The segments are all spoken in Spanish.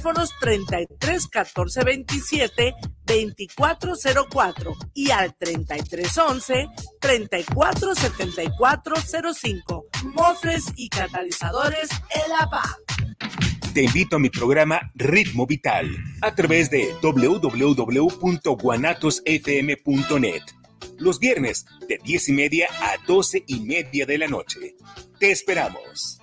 teléfonos 33 14 27 2404 y al 3311 347405. Mofres y catalizadores El APA. Te invito a mi programa Ritmo Vital a través de www.guanatosfm.net. Los viernes de 10 y media a 12 y media de la noche. Te esperamos.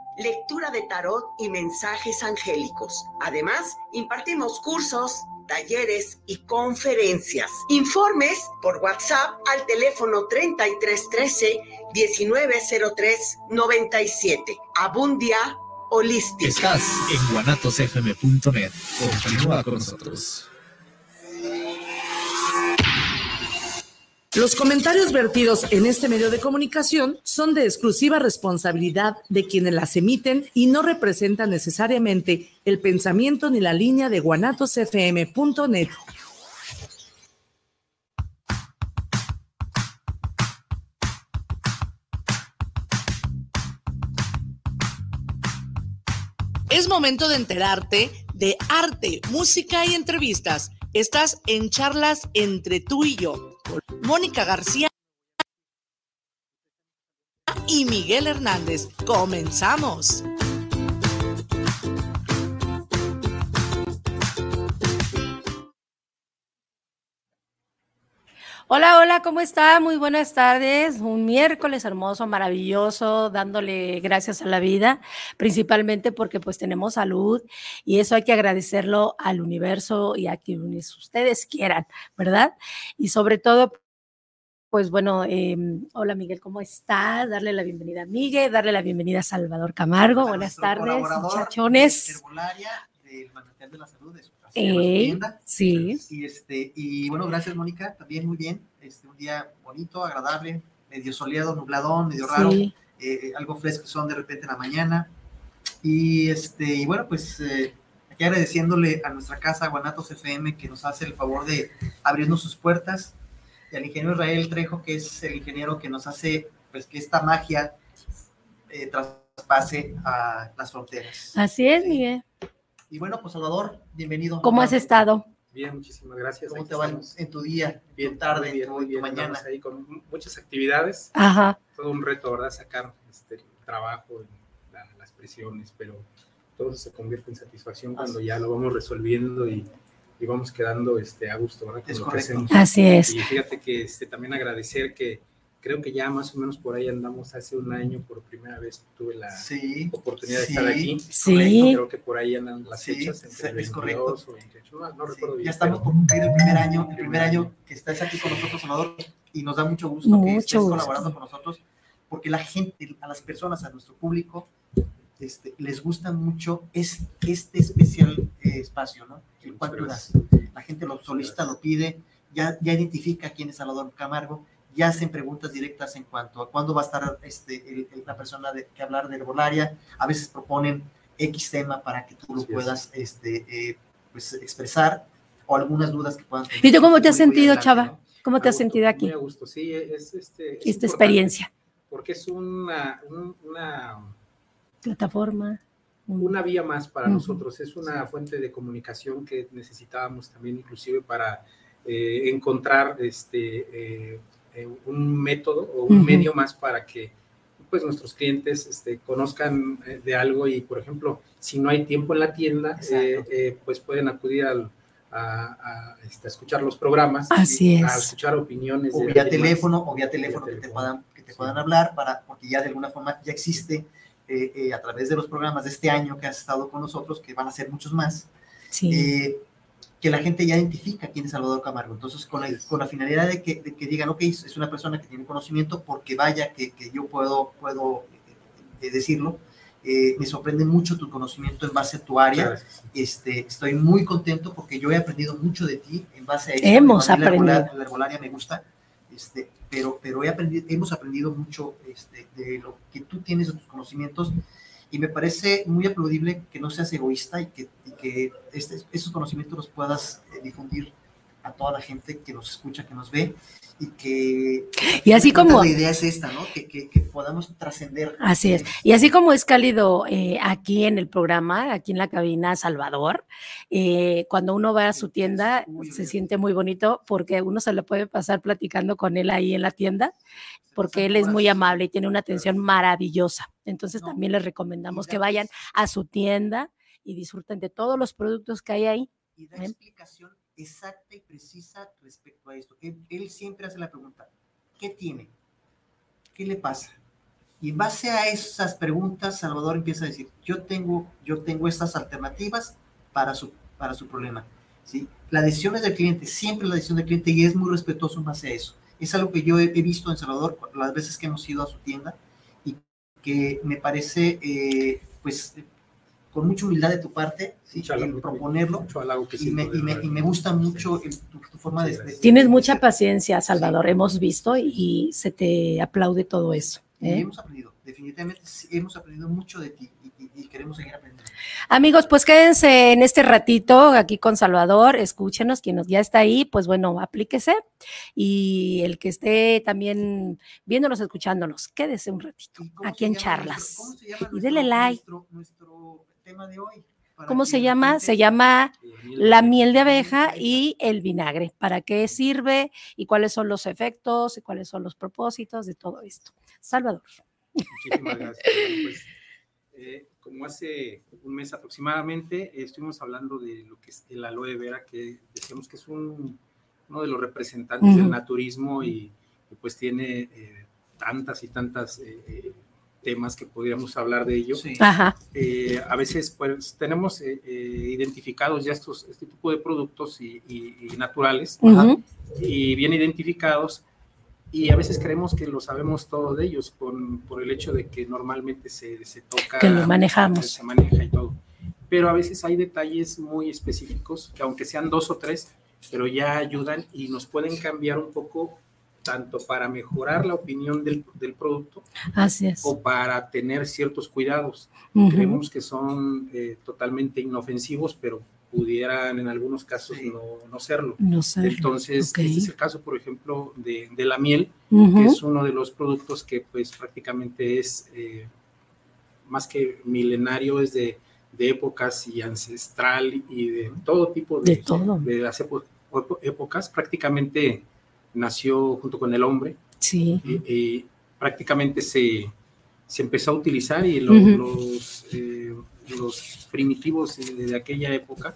lectura de tarot y mensajes angélicos. Además, impartimos cursos, talleres y conferencias. Informes por WhatsApp al teléfono 3313 1903 97. Abundia Holística. Estás en guanatosfm.net. Continúa con nosotros. Los comentarios vertidos en este medio de comunicación son de exclusiva responsabilidad de quienes las emiten y no representan necesariamente el pensamiento ni la línea de guanatosfm.net. Es momento de enterarte de arte, música y entrevistas. Estás en charlas entre tú y yo Mónica García y Miguel Hernández. Comenzamos. Hola, hola, ¿cómo está? Muy buenas tardes. Un miércoles hermoso, maravilloso, dándole gracias a la vida, principalmente porque pues tenemos salud y eso hay que agradecerlo al universo y a quienes ustedes quieran, ¿verdad? Y sobre todo pues bueno, em, hola Miguel, ¿cómo estás? Darle la bienvenida a Miguel, darle la bienvenida a Salvador Camargo. Buenas tardes, muchachones. Del Manantial de la Salud, de eh, sí. Y, este, y bueno, gracias Mónica, también muy bien. Este, un día bonito, agradable, medio soleado, nubladón, medio raro, eh, eh, algo fresco son de repente en la mañana. Y, este, y bueno, pues eh, aquí agradeciéndole a nuestra casa Guanatos FM que nos hace el favor de abrirnos sus puertas y al ingeniero Israel Trejo, que es el ingeniero que nos hace pues que esta magia traspase a las fronteras. Así es, Miguel. Y bueno, pues Salvador, bienvenido. ¿Cómo has estado? Bien, muchísimas gracias. ¿Cómo te va en tu día? Bien tarde, bien, muy bien. mañana. ahí con muchas actividades. Ajá. Todo un reto, ¿verdad? Sacar este, el trabajo, las presiones, pero todo se convierte en satisfacción cuando ya lo vamos resolviendo y, y vamos quedando este, a gusto, ¿verdad? es correcto. Así es. Y fíjate que este, también agradecer que creo que ya más o menos por ahí andamos hace un año, por primera vez tuve la oportunidad de estar aquí. Sí. Creo que por ahí andan las fechas entre es correcto. o 28, no, recuerdo bien. Ya estamos por cumplir el primer año, el primer año que estás aquí con nosotros, Salvador, y nos da mucho gusto mucho que estés gusto. colaborando con nosotros, porque la gente, a las personas, a nuestro público, este, les gusta mucho este, este especial eh, espacio, ¿no? El cual tú das. La gente lo solicita, lo pide, ya, ya identifica quién es Salvador Camargo, ya hacen preguntas directas en cuanto a cuándo va a estar este, el, el, la persona de, que hablar de herbolaria. A veces proponen X tema para que tú lo Así puedas este, eh, pues, expresar o algunas dudas que puedan tener. ¿Y tú cómo te has sentido, adelante, Chava? ¿no? ¿Cómo te has gusto, sentido aquí? Muy a gusto, sí, es, este, es Esta experiencia, Porque es una, un- una, plataforma. un- una vía más para nosotros, es una fuente de comunicación que necesitábamos también inclusive para eh, encontrar este, eh, eh, un método o un medio más para que pues nuestros clientes este, conozcan eh, de algo y por ejemplo si no hay tiempo en la tienda eh, eh, pues pueden acudir al, a, a, este, a escuchar los programas Así y es. a escuchar opiniones o vía teléfono o vía teléfono Vía que te puedan que te Sí. puedan hablar para porque ya de alguna forma ya existe eh, eh, a través de los programas de este año que has estado con nosotros que van a ser muchos más Sí. Que la gente ya identifica quién es Salvador Camargo entonces con la, con la finalidad de que, de que digan ok es una persona que tiene conocimiento porque vaya que, que yo puedo puedo eh, decirlo. Eh, me sorprende mucho tu conocimiento en base a tu área. Este, estoy muy contento porque yo he aprendido mucho de ti en base a eso. Hemos aprendido. La, herbolaria me gusta, este, pero, pero he aprendido, hemos aprendido mucho este, de lo que tú tienes de tus conocimientos y me parece muy aplaudible que no seas egoísta y que, y que este, esos conocimientos los puedas eh, difundir a toda la gente que nos escucha, que nos ve y que... Y así como... La idea es esta, ¿no? Que, que, que podamos trascender. Así es. Y así como es cálido eh, aquí en el programa, aquí en la cabina Salvador, eh, cuando uno va a su tienda se siente muy bonito porque uno se le puede pasar platicando con él ahí en la tienda porque él es muy amable y tiene una atención maravillosa. Entonces también les recomendamos que vayan a su tienda y disfruten de todos los productos que hay ahí. Y da explicación exacta y precisa respecto a esto. Él, siempre hace la pregunta, ¿qué tiene? ¿Qué le pasa? Y en base a esas preguntas, Salvador empieza a decir, yo tengo, yo tengo estas alternativas para su, para su problema. ¿sí? La decisión es del cliente, siempre la decisión del cliente y es muy respetuoso en base a eso. Es algo que yo he, visto en Salvador las veces que hemos ido a su tienda y que me parece, eh, pues, con mucha humildad de tu parte, ¿sí? en proponerlo. y, me, y, me, y, me, gusta mucho tu, forma de, Tienes mucha paciencia, Salvador, hemos visto y se te aplaude todo eso. ¿eh? hemos aprendido, definitivamente hemos aprendido mucho de ti y, queremos seguir aprendiendo. Amigos, pues quédense en este ratito aquí con Salvador, escúchenos, quien ya está ahí, pues bueno, aplíquese y el que esté también viéndonos, escuchándonos, quédese un ratito aquí en charlas y dele like. nuestro tema de hoy. ¿Cómo se llama? Se llama la miel de abeja y el vinagre. ¿Para qué sirve y cuáles son los efectos y cuáles son los propósitos de todo esto? Salvador. Muchísimas gracias. Pues, eh, como hace un mes aproximadamente, estuvimos hablando de lo que es el aloe vera, que decíamos que es un, uno de los representantes del naturismo y, pues tiene eh, tantas y tantas eh, temas que podríamos hablar de ello. Eh, a veces pues tenemos eh, eh, identificados ya estos, este tipo de productos y, naturales y bien identificados y a veces creemos que lo sabemos todo de ellos con, por el hecho de que normalmente se, se toca. Que lo manejamos. Se maneja y todo. Pero a veces hay detalles muy específicos que aunque sean dos o tres, pero ya ayudan y nos pueden cambiar un poco tanto para mejorar la opinión del, del producto o para tener ciertos cuidados. Creemos que son eh, totalmente inofensivos, pero pudieran en algunos casos no, no, serlo. Entonces, este es el caso, por ejemplo, de, de la miel, que es uno de los productos que pues prácticamente es eh, más que milenario, es de, de, épocas y ancestral y de todo tipo de, de, las épocas, prácticamente nació junto con el hombre. Sí. Y, prácticamente se, se, empezó a utilizar y los, eh, los, primitivos de, aquella época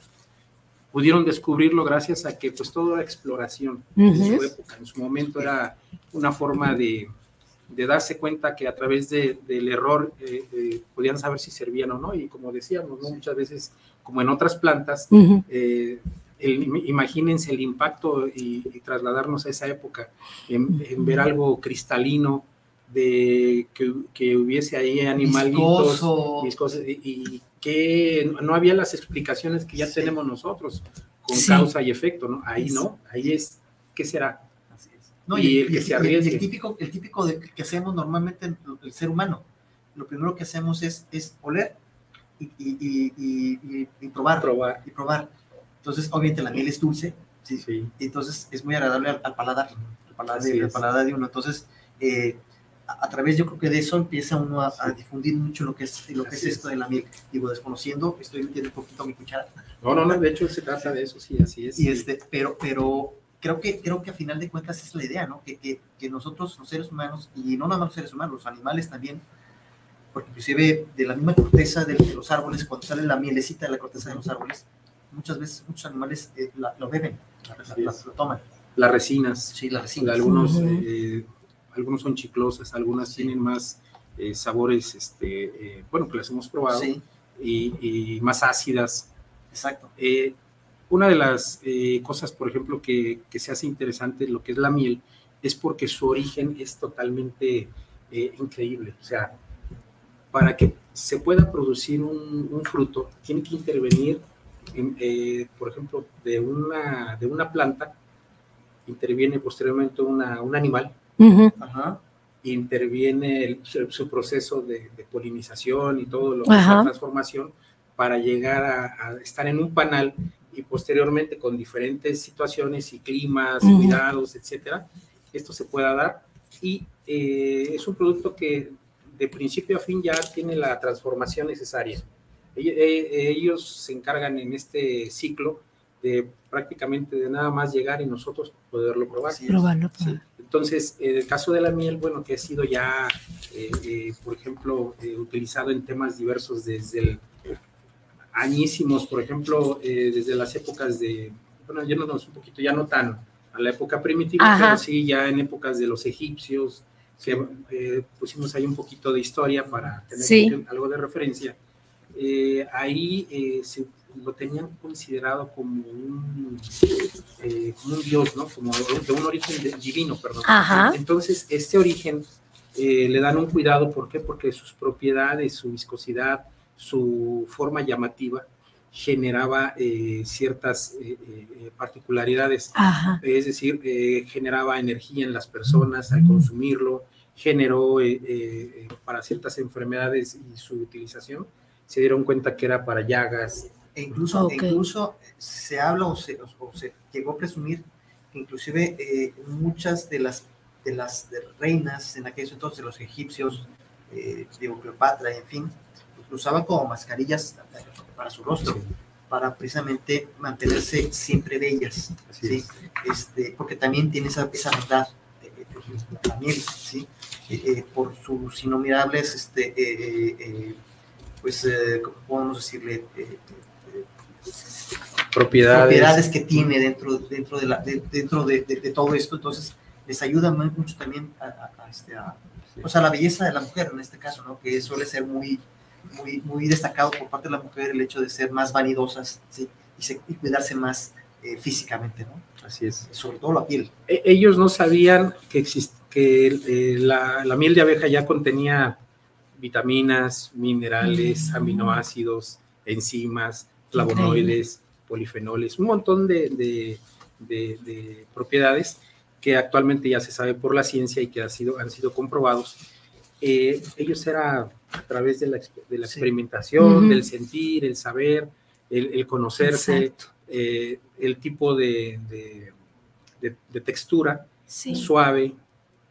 pudieron descubrirlo gracias a que pues todo era exploración en su época. En su momento era una forma de, de darse cuenta que a través de, del error eh, eh, podían saber si servían o no. Y como decíamos, muchas veces, como en otras plantas, imagínense el impacto y, trasladarnos a esa época, en, ver algo cristalino, de que, hubiese ahí animalitos y, que no había las explicaciones que ya tenemos nosotros con causa y efecto, ¿no? Ahí no, ahí es, ¿qué será? y, el que se arriesgue. El, típico, el típico de, que hacemos normalmente el, ser humano, lo primero que hacemos es, es oler y, y, probar, probar. Y probar entonces, obviamente la miel es dulce, ¿sí? sí. entonces es muy agradable al, paladar, al paladar, de, uno. Entonces, eh, a, través yo creo que de eso empieza uno a, difundir mucho lo que es lo que es esto de la miel. Digo, desconociendo, estoy metiendo un poquito mi cuchara. No, no, no, de hecho se trata de eso, sí, así es. Y este, pero, pero creo que, creo que a final de cuentas es la idea, ¿no? Que, que, que nosotros, los seres humanos, y no nada más los seres humanos, los animales también, porque inclusive de la misma corteza de, de los árboles, cuando sale la mielecita de la corteza de los árboles, muchas veces muchos animales eh, lo beben, la, lo toman. Las resinas. Sí, las resinas. Algunos, eh, algunos son chiclosas, algunas tienen más eh, sabores, este, bueno, que las hemos probado, y, más ácidas. Exacto. una de las cosas, por ejemplo, que, que, se hace interesante, lo que es la miel, es porque su origen es totalmente increíble. O sea, para que se pueda producir un, fruto, tiene que intervenir, eh, por ejemplo, de una, de una planta, interviene posteriormente una, un animal, interviene su proceso de, polinización y todo lo que es la transformación para llegar a, estar en un panal y posteriormente con diferentes situaciones y climas, cuidados, etcétera, esto se pueda dar. Y eh, es un producto que de principio a fin ya tiene la transformación necesaria. Eh, ellos se encargan en este ciclo de prácticamente de nada más llegar y nosotros poderlo probar. Probarlo. Entonces, en el caso de la miel, bueno, que ha sido ya, eh, por ejemplo, utilizado en temas diversos desde el añísimos, por ejemplo, desde las épocas de, bueno, yéndonos un poquito, ya no tan a la época primitiva, pero sí ya en épocas de los egipcios, que eh, pusimos ahí un poquito de historia para tener algo de referencia. Eh, ahí eh, se, lo tenían considerado como un, como un dios, ¿no? Como de un origen divino, perdón. Entonces, este origen le dan un cuidado, ¿por qué? Porque sus propiedades, su viscosidad, su forma llamativa, generaba eh, ciertas eh, eh, particularidades, es decir, generaba energía en las personas al consumirlo, generó para ciertas enfermedades y su utilización, se dieron cuenta que era para llagas. E incluso, incluso se habla o se, llegó a presumir que inclusive muchas de las, de las reinas en aquellos entonces, los egipcios, de Cleopatra, en fin, usaban como mascarillas para su rostro, para precisamente mantenerse siempre bellas, ¿sí? Este, porque también tiene esa, esa verdad de, la miel, ¿sí? Eh, eh, por sus innumerables, este, eh, pues, ¿cómo podemos decirle? propiedades. propiedades que tiene dentro, dentro, de, la, dentro de, todo esto, entonces les ayuda mucho también a, este, a, pues, a la belleza de la mujer en este caso, ¿no? que suele ser muy, muy, muy destacado por parte de la mujer el hecho de ser más vanidosas ¿sí? y, cuidarse más eh, físicamente, ¿no? Así es. Sobre todo la piel. E, ellos no sabían que, que eh, la, la, miel de abeja ya contenía vitaminas, minerales, mm. aminoácidos, enzimas, flavonoides, polifenoles, un montón de, de, de, propiedades que actualmente ya se sabe por la ciencia y que ha sido, han sido comprobados. Eh, ellos era a través de la, experimentación, del sentir, el saber, el, conocerse, eh, el tipo de, de, textura suave,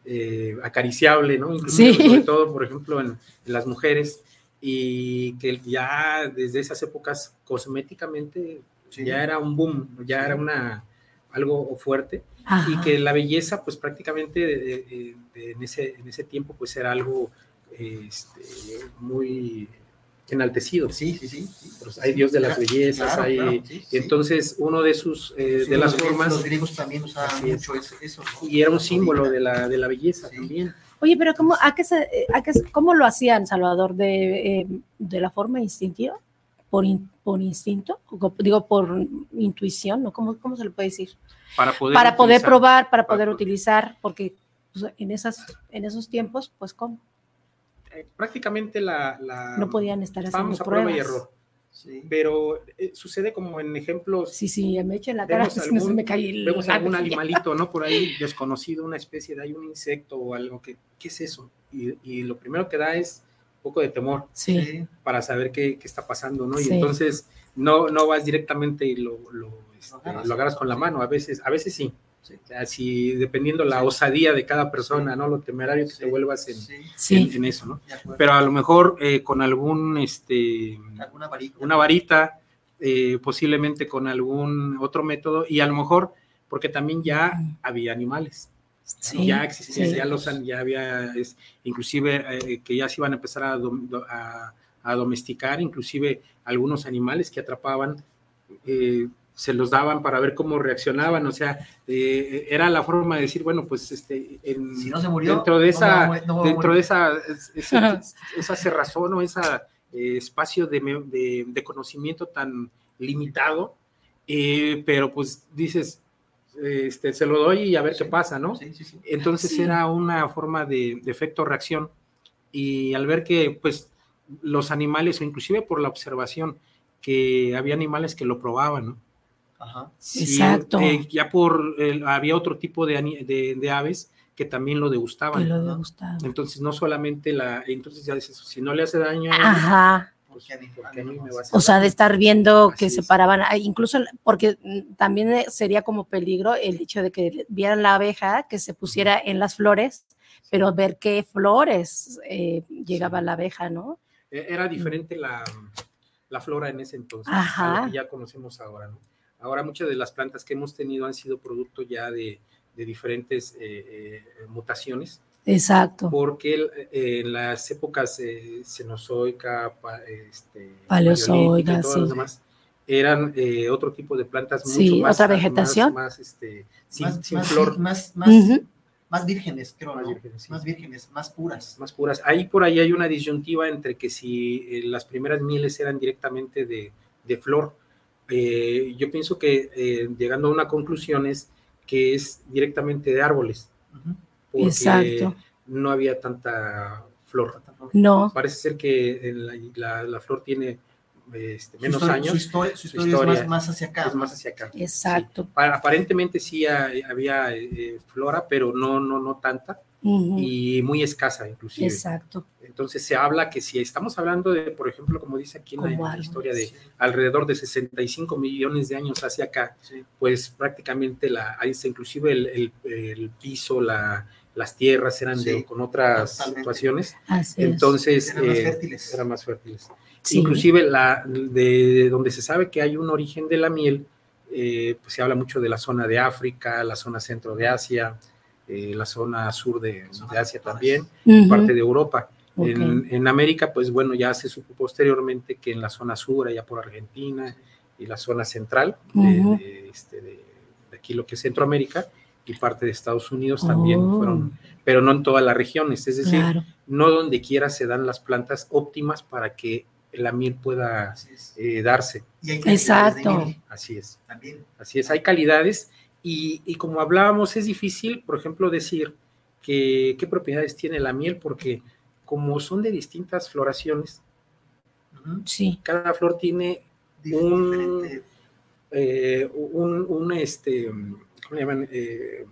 eh, acariciable, ¿no? Incluso, sobre todo, por ejemplo, en, las mujeres, y que ya desde esas épocas cosméticamente ya era un boom, ya era una algo fuerte y que la belleza pues prácticamente en, ese, en ese tiempo pues era algo este, muy enaltecido. Sí, sí, sí. hay Dios de las bellezas, hay... entonces uno de sus, eh, de las formas... Los griegos también usaban mucho eso. Y era un símbolo de la, de la belleza también. Oye, pero ¿cómo, a qué se, a qué, ¿cómo lo hacían, Salvador? ¿De, eh, de la forma instintiva? ¿Por, por instinto? Digo, por intuición, ¿no? ¿Cómo, ¿Cómo se le puede decir? Para poder, para poder probar, para poder utilizar, porque pues, en, esas, en esos tiempos, pues, ¿cómo? Eh, prácticamente la, No podían estar haciendo a prueba y error. Pero eh, sucede como en ejemplos. Sí, sí, me echen la cara, si no se me cae el Vemos algún animalito, ¿no? Por ahí desconocido, una especie de, hay un insecto o algo que, ¿qué es eso? Y, lo primero que da es un poco de temor. Sí. Para saber qué, qué está pasando, ¿no? Y entonces no, no vas directamente y lo, lo, este, lo agarras con la mano, a veces, a veces sí, Así, dependiendo la osadía de cada persona, ¿no? Lo temerario que te vuelvas en, en, eso, ¿no? Pero a lo mejor eh, con algún, este, una varita, eh, posiblemente con algún otro método, y a lo mejor porque también ya había animales. ya existían, ya los ya había, inclusive eh, que ya se iban a empezar a, a, domesticar, inclusive algunos animales que atrapaban se los daban para ver cómo reaccionaban, o sea, eh, era la forma de decir, bueno, pues este, si no se murió, dentro de esa, dentro de esa, esa, cerrazón o ese eh, espacio de, de, conocimiento tan limitado, eh, pero pues dices, este, se lo doy y a ver qué pasa, ¿no? Entonces era una forma de, de efecto reacción y al ver que pues los animales, o inclusive por la observación, que había animales que lo probaban, ¿no? Ajá. Exacto. Eh, ya por, había otro tipo de, de, aves que también lo degustaban. Que lo degustaban. Entonces, no solamente la, entonces ya dices, si no le hace daño. Ajá. o sea, de estar viendo que se paraban, incluso porque mm, también eh, sería como peligro el hecho de que vieran la abeja que se pusiera en las flores, pero ver qué flores eh, llegaba la abeja, ¿no? E, era diferente la, la flora en ese entonces, a que ya conocemos ahora, ¿no? Ahora muchas de las plantas que hemos tenido han sido producto ya de, de diferentes eh, eh, mutaciones. Exacto. Porque eh, en las épocas cenozoica, este, paleozoica, sí. demás, eran otro tipo de plantas mucho más, otra vegetación, más, este, sin, flor, más, más, más vírgenes, creo, más, vírgenes, más vírgenes, más puras. Más puras. Ahí por ahí hay una disyuntiva entre que si las primeras mieles eran directamente de, de flor, eh, yo pienso que eh, llegando a una conclusión es que es directamente de árboles. Porque Exacto. no había tanta flor. No. Parece ser que la, flor tiene este, menos años. Su historia, es más, hacia acá. Es más hacia acá. Exacto. Aparentemente sí había eh, flora, pero no, no, no tanta y muy escasa inclusive. Exacto. Entonces se habla que si estamos hablando de, por ejemplo, como dice aquí en la, historia de alrededor de 65 millones de años hacia acá, pues prácticamente la, inclusive el, el, piso, la, las tierras eran de, con otras situaciones. Entonces eran más eh, fértiles. Eran más fértiles. Inclusive la, de, donde se sabe que hay un origen de la miel, eh, pues se habla mucho de la zona de África, la zona centro de Asia, eh, la zona sur de, Asia también, parte de Europa. En, América, pues bueno, ya se supo posteriormente que en la zona sur, allá por Argentina y la zona central este, de, aquí lo que es Centroamérica y parte de Estados Unidos también oh. fueron, pero no en todas las regiones, es decir, no donde quiera se dan las plantas óptimas para que la miel pueda eh, darse. Exacto. Así es. También. Así es, hay calidades y, como hablábamos, es difícil, por ejemplo, decir que, qué propiedades tiene la miel, porque como son de distintas floraciones, sí. cada flor tiene un, eh, un, este, ¿cómo llaman? Eh,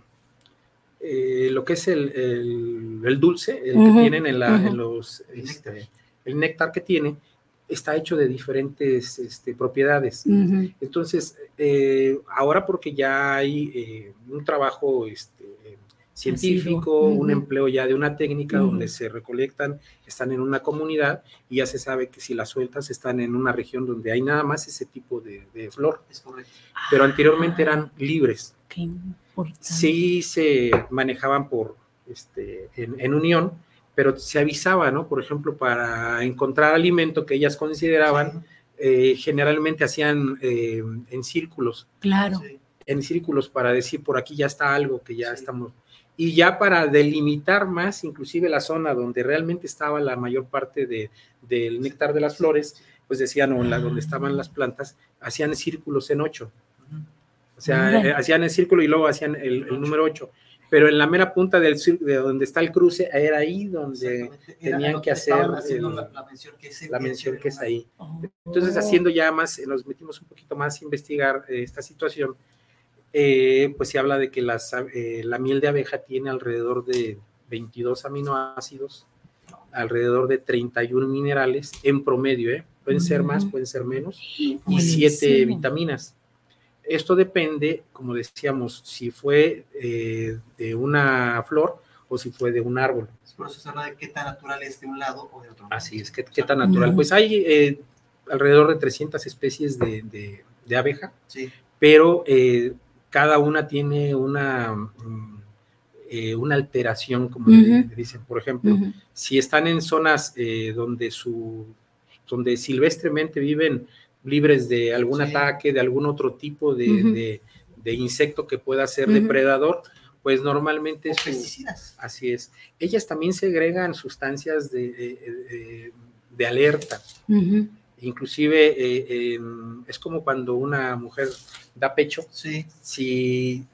eh, lo que es el, el, dulce, el que tienen en, la, en los, este, el néctar que tiene, está hecho de diferentes este, propiedades. Entonces, eh, ahora porque ya hay eh, un trabajo este, científico, un empleo ya de una técnica donde se recolectan, están en una comunidad y ya se sabe que si las sueltas están en una región donde hay nada más ese tipo de, flor. Pero anteriormente eran libres. Sí se manejaban por este, en unión, pero se avisaba, ¿no? Por ejemplo, para encontrar alimento que ellas consideraban, eh, generalmente hacían eh, en círculos. Claro. En círculos para decir, por aquí ya está algo que ya estamos. Y ya para delimitar más, inclusive la zona donde realmente estaba la mayor parte de, del néctar de las flores, pues decían, o la, donde estaban las plantas, hacían círculos en ocho. O sea, eh, hacían el círculo y luego hacían el, el número ocho pero en la mera punta del de donde está el cruce, era ahí donde tenían que hacer la, mención que, es ahí. Entonces, haciendo ya más, nos metimos un poquito más a investigar eh, esta situación, eh, pues se habla de que las, eh, la miel de abeja tiene alrededor de 22 aminoácidos, alrededor de 31 minerales en promedio, pueden ser más, pueden ser menos, y 7 vitaminas. Esto depende, como decíamos, si fue eh, de una flor o si fue de un árbol. Por eso se habla de qué tan natural es de un lado o de otro. Así es, qué, tan natural. Pues hay eh, alrededor de 300 especies de, abeja, pero eh, cada una tiene una, mm, una alteración, como dicen. Por ejemplo, si están en zonas donde, su, donde silvestremente viven libres de algún ataque, de algún otro tipo de, insecto que pueda ser depredador, pues normalmente así es. Ellas también segregan sustancias de, de, alerta. Inclusive eh, es como cuando una mujer da pecho. Si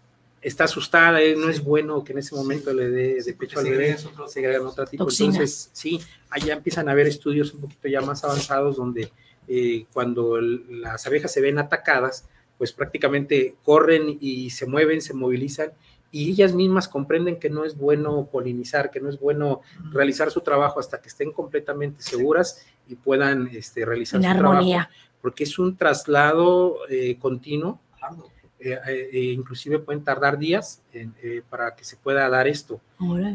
está asustada, eh, no es bueno que en ese momento le dé de pecho al bebé, se agregan otro tipo. Entonces, sí, allá empiezan a haber estudios un poquito ya más avanzados donde eh, cuando las abejas se ven atacadas, pues prácticamente corren y se mueven, se movilizan y ellas mismas comprenden que no es bueno polinizar, que no es bueno realizar su trabajo hasta que estén completamente seguras y puedan este, realizar su armonía. trabajo. Porque es un traslado eh, continuo eh, eh, inclusive pueden tardar días eh, para que se pueda dar esto.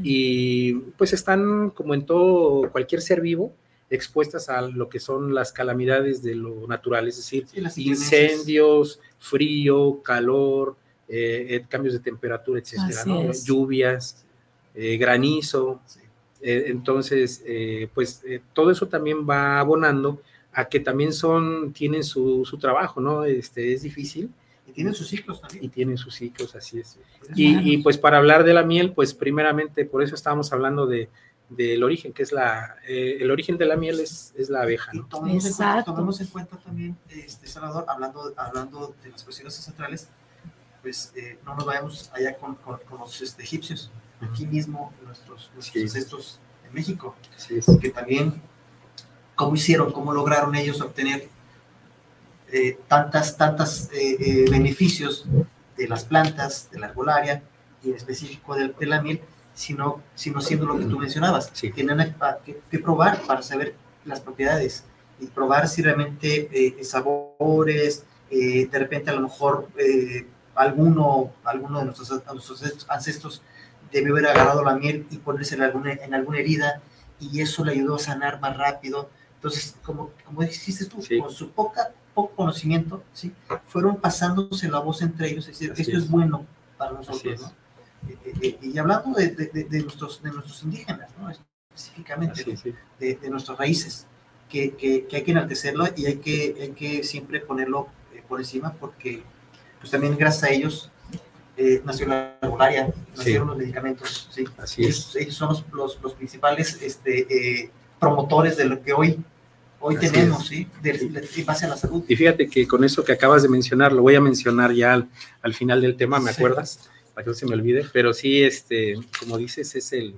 Y pues están, como en todo, cualquier ser vivo, expuestas a lo que son las calamidades de lo natural, es decir, incendios, frío, calor, cambios de temperatura, etcétera, lluvias, granizo. entonces, pues todo eso también va abonando a que también son, tienen su, su trabajo, ¿no? Este, es difícil, tienen sus ciclos también. Y tienen sus ciclos, así es. Y, pues para hablar de la miel, pues primeramente por eso estábamos hablando de del origen, que es la, eh, el origen de la miel es, es la abeja. ¿no? tomemos, en cuenta, también, este, Salvador, hablando, hablando de las cuestiones ancestrales, pues eh, no nos vayamos allá con, con, los este, egipcios, aquí mismo nuestros, nuestros ancestros en México, que también, ¿cómo hicieron, cómo lograron ellos obtener eh, tantas, tantas eh, eh, beneficios de las plantas, de la arbolaria y en específico de, la miel, sino, sino siendo lo que tú mencionabas. Tienen que, probar para saber las propiedades y probar si realmente sabores, de repente a lo mejor alguno, alguno de nuestros, nuestros, ancestros debe haber agarrado la miel y ponerse en alguna, en alguna herida y eso le ayudó a sanar más rápido. Entonces, como, como dijiste tú, con su poca poco conocimiento, ¿sí? fueron pasándose la voz entre ellos, es decir, esto es. bueno para nosotros, ¿no? Eh, eh, eh, y hablando de, de, nuestros, de nuestros indígenas, ¿no? específicamente de, nuestras raíces, que, que, hay que enaltecerlo y hay que, hay que siempre ponerlo por encima porque pues también gracias a ellos nació la herbolaria, nacieron los medicamentos, ¿sí? Así es. Ellos, son los, los, principales este, promotores de lo que hoy hoy tenemos, ¿sí? De, base a la salud. Y fíjate que con eso que acabas de mencionar, lo voy a mencionar ya al, final del tema, ¿me acuerdas? Para que no se me olvide, pero sí, este, como dices, es el,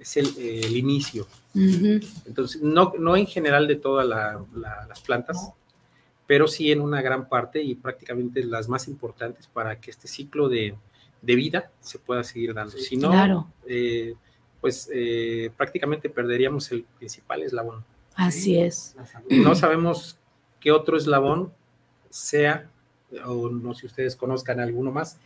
es el, inicio. Entonces, no, no en general de todas las plantas, pero sí en una gran parte y prácticamente las más importantes para que este ciclo de, vida se pueda seguir dando. si no, eh, pues eh, prácticamente perderíamos el principal eslabón. Así es. No sabemos qué otro eslabón sea, o no sé si ustedes conozcan alguno más,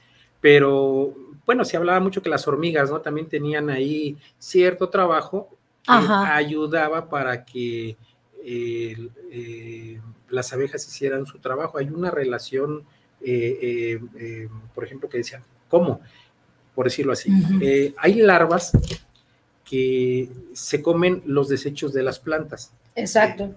pero bueno, se hablaba mucho que las hormigas, ¿no? También tenían ahí cierto trabajo que ayudaba para que eh, las abejas hicieran su trabajo. Hay una relación, eh, eh, por ejemplo, que decían, ¿cómo? Por decirlo así. hay larvas que se comen los desechos de las plantas. Exacto.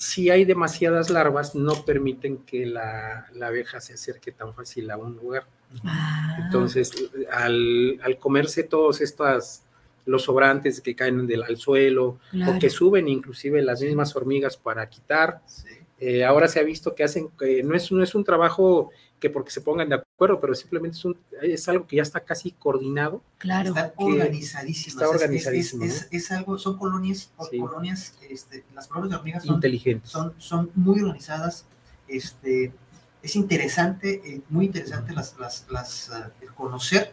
Si hay demasiadas larvas, no permiten que la, abeja se acerque tan fácil a un lugar. Ah. Entonces, al, comerse todos estos, los sobrantes que caen del, al suelo o que suben inclusive las mismas hormigas para quitar, eh, ahora se ha visto que hacen, que no, es, no es un trabajo que porque se pongan de acuerdo, pero simplemente es, un, es algo que ya está casi coordinado. Claro. Está organizadísimo. Está organizadísimo. Es, algo, son colonias, colonias, este, las colonias de hormigas son, inteligentes. Son, son muy organizadas. Este, es interesante, eh, muy interesante las, las, las uh, conocer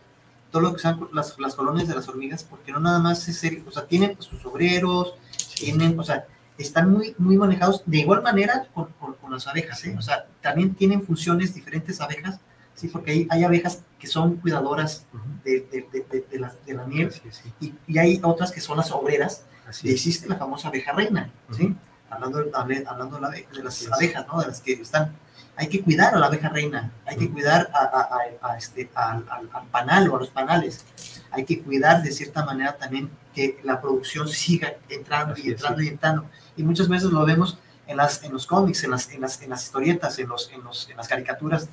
todo lo que son las, las colonias de las hormigas, porque no nada más es o sea, tienen sus obreros, tienen, o sea, están muy, muy manejados de igual manera con, con, las abejas, ¿eh? o sea, también tienen funciones diferentes abejas, ¿sí? porque hay, hay abejas que son cuidadoras de, de, de, la, de la, miel y, y, hay otras que son las obreras, y existe la famosa abeja reina, ¿sí? hablando, hablando de las abejas, ¿no? de las que están hay que cuidar a la abeja reina, hay que cuidar a, a, a este, al, al, panal o a los panales, hay que cuidar de cierta manera también que la producción siga entrando y entrando y entrando y muchas veces lo vemos en, las, en los cómics, en las, en las, en las historietas, en, los, en, los, en las caricaturas,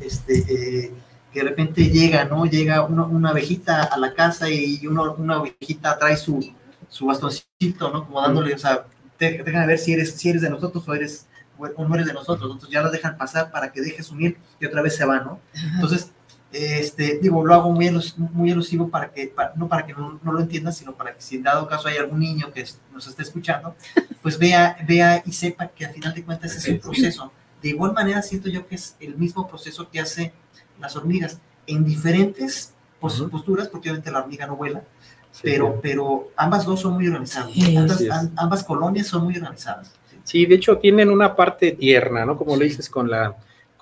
este, eh, que de repente llega, ¿no? Llega una, una abejita a la casa y uno, una abejita trae su, su bastoncito, ¿no? Como dándole, o sea, déjame ver si eres, si eres de nosotros o eres o no eres de nosotros, entonces ya la dejan pasar para que deje su miel y otra vez se va, ¿no? Entonces, Este, digo, lo hago muy, muy elusivo para que, no para que no, lo entiendan, sino para que si en dado caso hay algún niño que nos esté escuchando, pues vea, vea y sepa que al final de cuentas es un proceso. De igual manera siento yo que es el mismo proceso que hace las hormigas en diferentes posturas, porque obviamente la hormiga no vuela, pero, pero ambas dos son muy organizadas. ambas, colonias son muy organizadas. Sí, de hecho tienen una parte tierna, ¿no? Como lo dices con la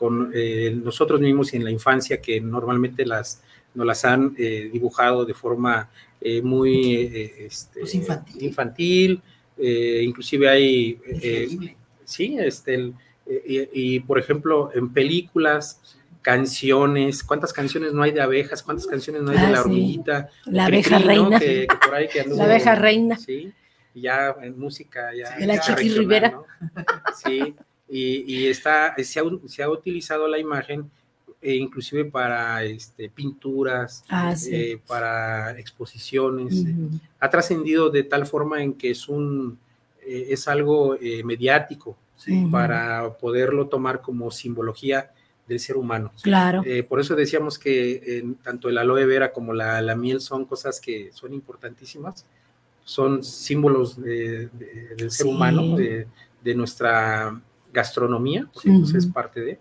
con eh, nosotros mismos y en la infancia que normalmente las nos las han eh, dibujado de forma eh, muy este, pues infantil, infantil inclusive hay sí, este y, por ejemplo en películas canciones, cuántas canciones no hay de abejas, cuántas canciones no hay de ah, la hormiguita, la abeja reina, la abeja reina, sí, ya en música ya, de la Chiqui Rivera, sí, y, está, se ha, se ha, utilizado la imagen eh, inclusive para este, pinturas, ah, eh, para exposiciones. Ha trascendido de tal forma en que es, un, eh, es algo mediático para poderlo tomar como simbología del ser humano. Claro. por eso decíamos que tanto el aloe vera como la, la, miel son cosas que son importantísimas, son símbolos del ser humano, de, de nuestra gastronomía, porque pues, es parte de.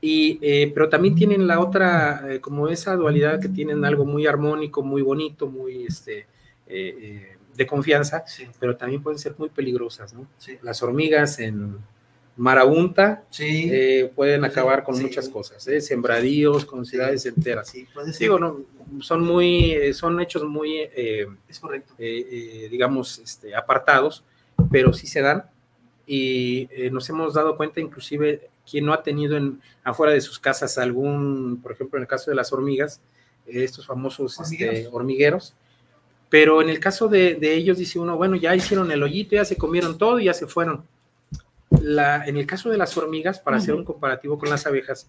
Y, eh, pero también tienen la otra, eh, como esa dualidad que tienen algo muy armónico, muy bonito, muy este, eh, de confianza, pero también pueden ser muy peligrosas, ¿no? Las hormigas en marabunta pueden acabar con muchas cosas, sembradíos, con ciudades enteras. Digo, no, son muy, son hechos muy, es correcto. digamos, este, apartados, pero sí se dan y eh, nos hemos dado cuenta inclusive quien no ha tenido en, afuera de sus casas algún, por ejemplo, en el caso de las hormigas, estos famosos este, hormigueros, pero en el caso de, ellos dice uno, bueno, ya hicieron el hoyito, ya se comieron todo y ya se fueron. La, en el caso de las hormigas, para hacer un comparativo con las abejas,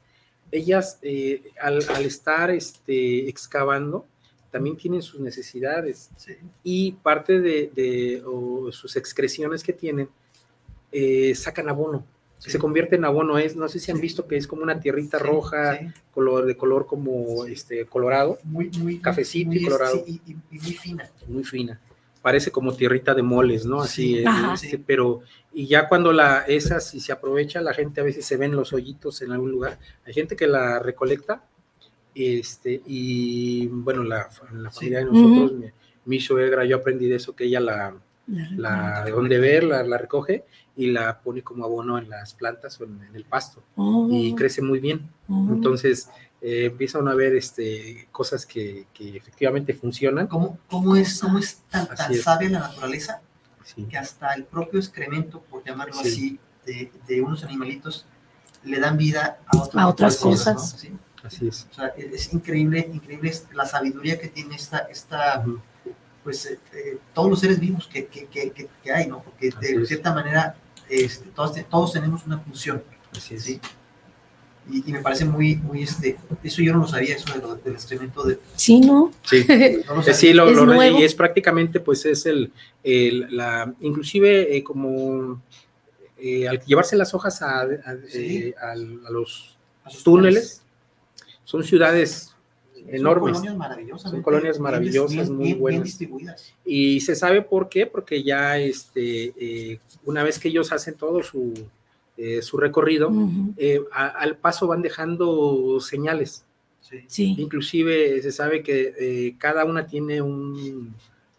ellas eh, al, estar este, excavando, también tienen sus necesidades. Y parte de, sus excreciones que tienen eh, sacan abono. Se convierte en abono, es, no sé si han visto que es como una tierrita roja, color, de color como este colorado, muy, muy cafecito y colorado. Y, muy fina. Muy fina. Parece como tierrita de moles, ¿no? Así, este, pero, y ya cuando la, esas, si se aprovecha, la gente a veces se ven los hoyitos en algún lugar. Hay gente que la recolecta, este, y bueno, la, la familia de nosotros, mi, mi suegra, yo aprendí de eso, que ella la, la, de donde ver, la, la, recoge y la pone como abono en las plantas o en, el pasto y oh. crece muy bien. Oh. Entonces eh, empiezan a ver este, cosas que, que efectivamente funcionan. ¿Cómo, cómo es, cómo es tan, tan sabia la naturaleza que hasta el propio excremento, por llamarlo así, de, de, unos animalitos le dan vida a, otras cosas? Así es. O sea, es increíble, increíble la sabiduría que tiene esta, esta pues eh, eh, todos los seres vivos que, que, que, que hay, ¿no? Porque de cierta manera este, todos, todos, tenemos una función. Así es. ¿sí? Y, me parece muy, muy, este, eso yo no lo sabía, eso de lo, del excremento de... Sí, ¿no? Sí, lo sí, lo, lo y es prácticamente, pues es el, el la, inclusive eh, como al llevarse las hojas a, a, a los, túneles, son ciudades enormes. Son colonias maravillosas. Son colonias maravillosas, muy buenas. y se sabe por qué, porque ya este, eh, una vez que ellos hacen todo su, eh, su recorrido, eh, al paso van dejando señales. Sí. Inclusive se sabe que cada una tiene un,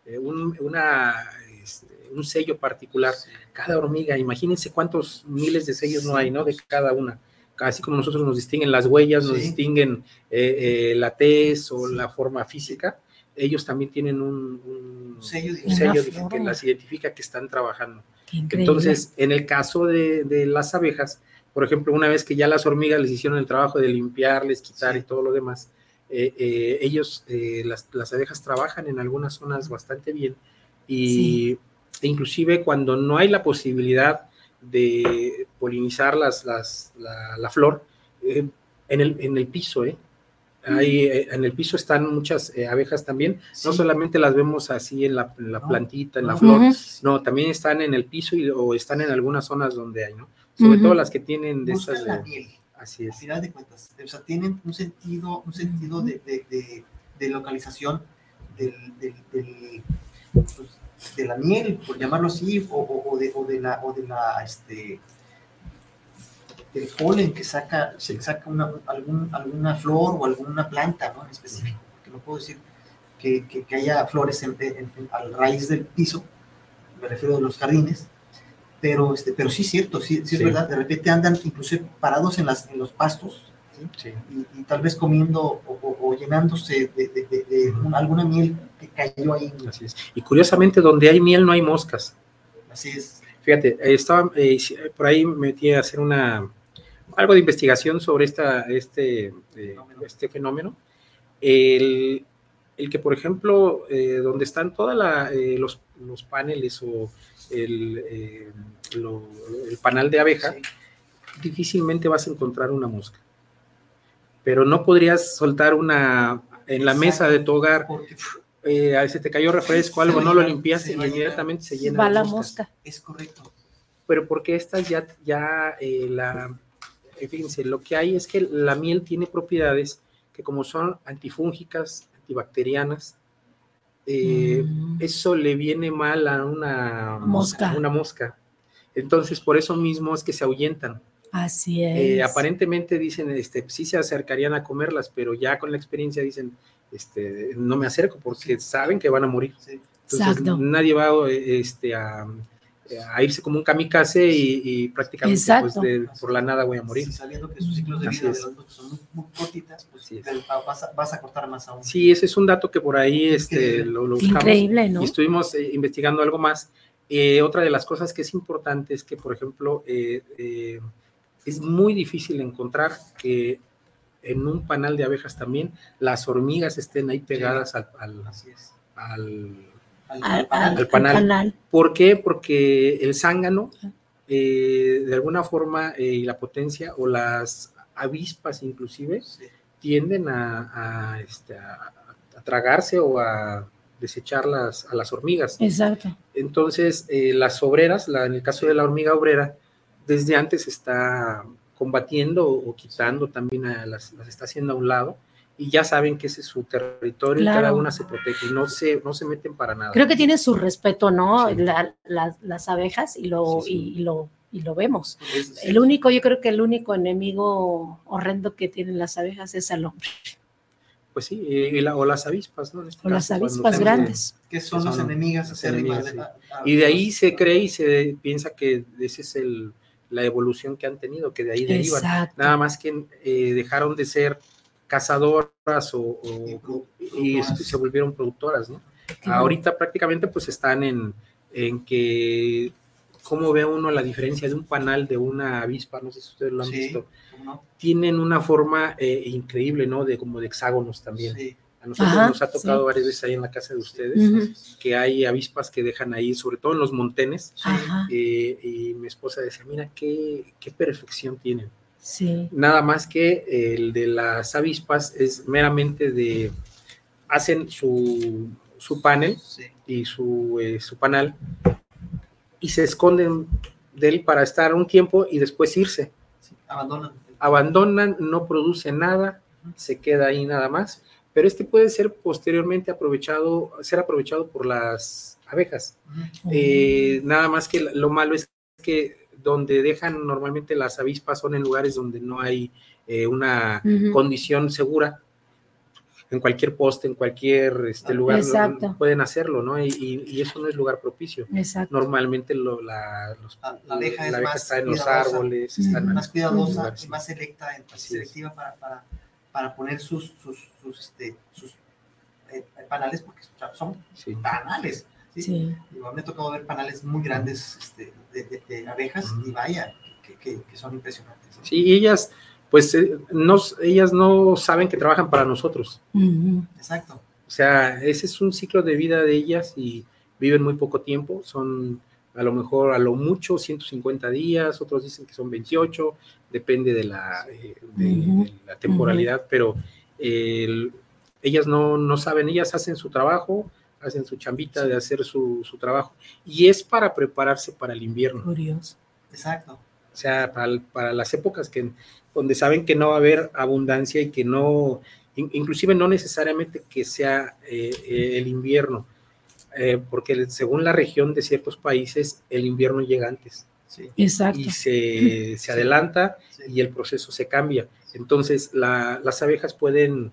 un una, este, un sello particular. Cada hormiga, imagínense cuántos miles de sellos no hay, ¿no? De cada una así como nosotros nos distinguen las huellas, nos distinguen eh, eh, la tez o la forma física, ellos también tienen un, sello, que las identifica que están trabajando. Entonces, en el caso de, las abejas, por ejemplo, una vez que ya las hormigas les hicieron el trabajo de limpiarles, quitar y todo lo demás, eh, ellos, las, abejas trabajan en algunas zonas bastante bien y e inclusive cuando no hay la posibilidad de polinizar las, las, la, flor eh, en, el, en el piso, ¿eh? Ahí, eh, en el piso están muchas eh, abejas también, no solamente las vemos así en la, plantita, en la flor, no, también están en el piso y, o están en algunas zonas donde hay, ¿no? Sobre todo las que tienen de esas... Así es. Al final de cuentas, o sea, tienen un sentido, un sentido de, de, de, de localización del, del, del, pues, de la miel, por llamarlo así, o, o, o de, o de la, o de la, este, del polen que saca, se saca una, algún, alguna flor o alguna planta, ¿no? En específico, que no puedo decir que, que, que haya flores en, en, en, a raíz del piso, me refiero a los jardines, pero, este, pero sí es cierto, sí, sí, sí. es verdad, de repente andan incluso parados en, las, en los pastos, ¿sí? Y, y, tal vez comiendo o, o, o llenándose de, de, de, de una, alguna miel que cayó ahí. Así es. Y curiosamente, donde hay miel no hay moscas. Así es. Fíjate, estaba eh, por ahí metí a hacer una algo de investigación sobre esta, este, eh, fenómeno. este fenómeno. El, el, que, por ejemplo, eh, donde están todos eh, los, los, paneles o el, lo, el panal de abeja, sí. difícilmente vas a encontrar una mosca. Pero no podrías soltar una en la Exacto. mesa de tu hogar. Porque... Eh, se te cayó refresco, algo, no lo limpiaste y inmediatamente se llena Va la mosca. Es correcto. Pero porque estas ya, ya eh, la, eh, fíjense, lo que hay es que la miel tiene propiedades que como son antifúngicas, antibacterianas, eh, mm. eso le viene mal a una mosca. A una mosca. Entonces, por eso mismo es que se ahuyentan. Así es. Eh, aparentemente dicen, este, sí se acercarían a comerlas, pero ya con la experiencia dicen, este, no me acerco porque saben que van a morir. Sí. Entonces, Exacto. nadie va este, a, a, irse como un kamikaze y, y prácticamente pues, de, por la nada voy a morir. Sí, sabiendo que sus ciclos de vida de los son muy, muy cortitas, pues sí vas, a, vas, a, cortar más aún. Sí, ese es un dato que por ahí este, lo, lo buscamos. Increíble, ¿no? Y estuvimos eh, investigando algo más. Eh, otra de las cosas que es importante es que, por ejemplo, eh, eh es muy difícil encontrar que en un panal de abejas también las hormigas estén ahí pegadas sí, al, al, al, al, al, al panal. panal. ¿Por qué? Porque el zángano, eh, de alguna forma, eh, y la potencia, o las avispas inclusive, sí. tienden a, a, este, a, a, tragarse o a desechar las, a las hormigas. Exacto. Entonces, eh, las obreras, la, en el caso de la hormiga obrera, desde antes está combatiendo o quitando también a las, las está haciendo a un lado y ya saben que ese es su territorio claro. y cada una se protege y no se, no se meten para nada. Creo que tiene su respeto, ¿no? Sí. La, la, las abejas y lo, sí, sí. Y, lo, y lo vemos. Es, el único, yo creo que el único enemigo horrendo que tienen las abejas es el hombre. Pues sí, y la, o las avispas, ¿no? Este o las avispas grandes. Que son, las enemigas. Sí. Y de ahí se cree y se piensa que ese es el la evolución que han tenido, que de ahí derivan. Exacto. Nada más que eh, dejaron de ser cazadoras o, o y, y, se volvieron productoras, Ahorita prácticamente pues están en, en que, ¿cómo ve uno la diferencia de un panal de una avispa? No sé si ustedes lo han sí, visto. No. Tienen una forma eh, increíble, ¿no? De como de hexágonos también. Sí. A nosotros Ajá, nos ha tocado sí. varias veces ahí en la casa de ustedes uh -huh. que hay avispas que dejan ahí, sobre todo en los montenes. Eh, y mi esposa decía, mira, qué, qué perfección tienen. Sí. Nada más que el de las avispas es meramente de, hacen su, su panel sí. y su, eh, su panal y se esconden de él para estar un tiempo y después irse. Sí, abandonan. Abandonan, no producen nada, uh -huh. se queda ahí nada más pero este puede ser posteriormente aprovechado, ser aprovechado por las abejas. Uh -huh. eh, nada más que lo malo es que donde dejan normalmente las avispas son en lugares donde no hay eh, una uh -huh. condición segura. En cualquier poste, en cualquier este, lugar no, pueden hacerlo, ¿no? Y, y, eso no es lugar propicio. Exacto. Normalmente lo, la, los, la, la, abeja, la abeja está en los árboles, uh -huh. está más cuidadosa, y más selecta, selectiva para, para para poner sus, sus, sus, este, sus eh, panales, porque son sí. panales. ¿sí? Sí. Me ha tocado ver panales muy grandes este, de, de, de, abejas y vaya, que, que, que, son impresionantes. ¿sí? Ellas, pues, eh, no, ellas no saben que trabajan para nosotros. Exacto. O sea, ese es un ciclo de vida de ellas y viven muy poco tiempo, son a lo mejor a lo mucho 150 días, otros dicen que son 28, depende de la, eh, de, uh -huh. de la temporalidad, uh -huh. pero el, ellas no, no, saben, ellas hacen su trabajo, hacen su chambita sí. de hacer su, su, trabajo, y es para prepararse para el invierno. Curioso. Exacto. O sea, para, las épocas que, donde saben que no va a haber abundancia y que no, inclusive no necesariamente que sea eh, eh, el invierno, eh, porque según la región de ciertos países, el invierno llega antes. Exacto. Y se, se adelanta y el proceso se cambia. Entonces, las abejas pueden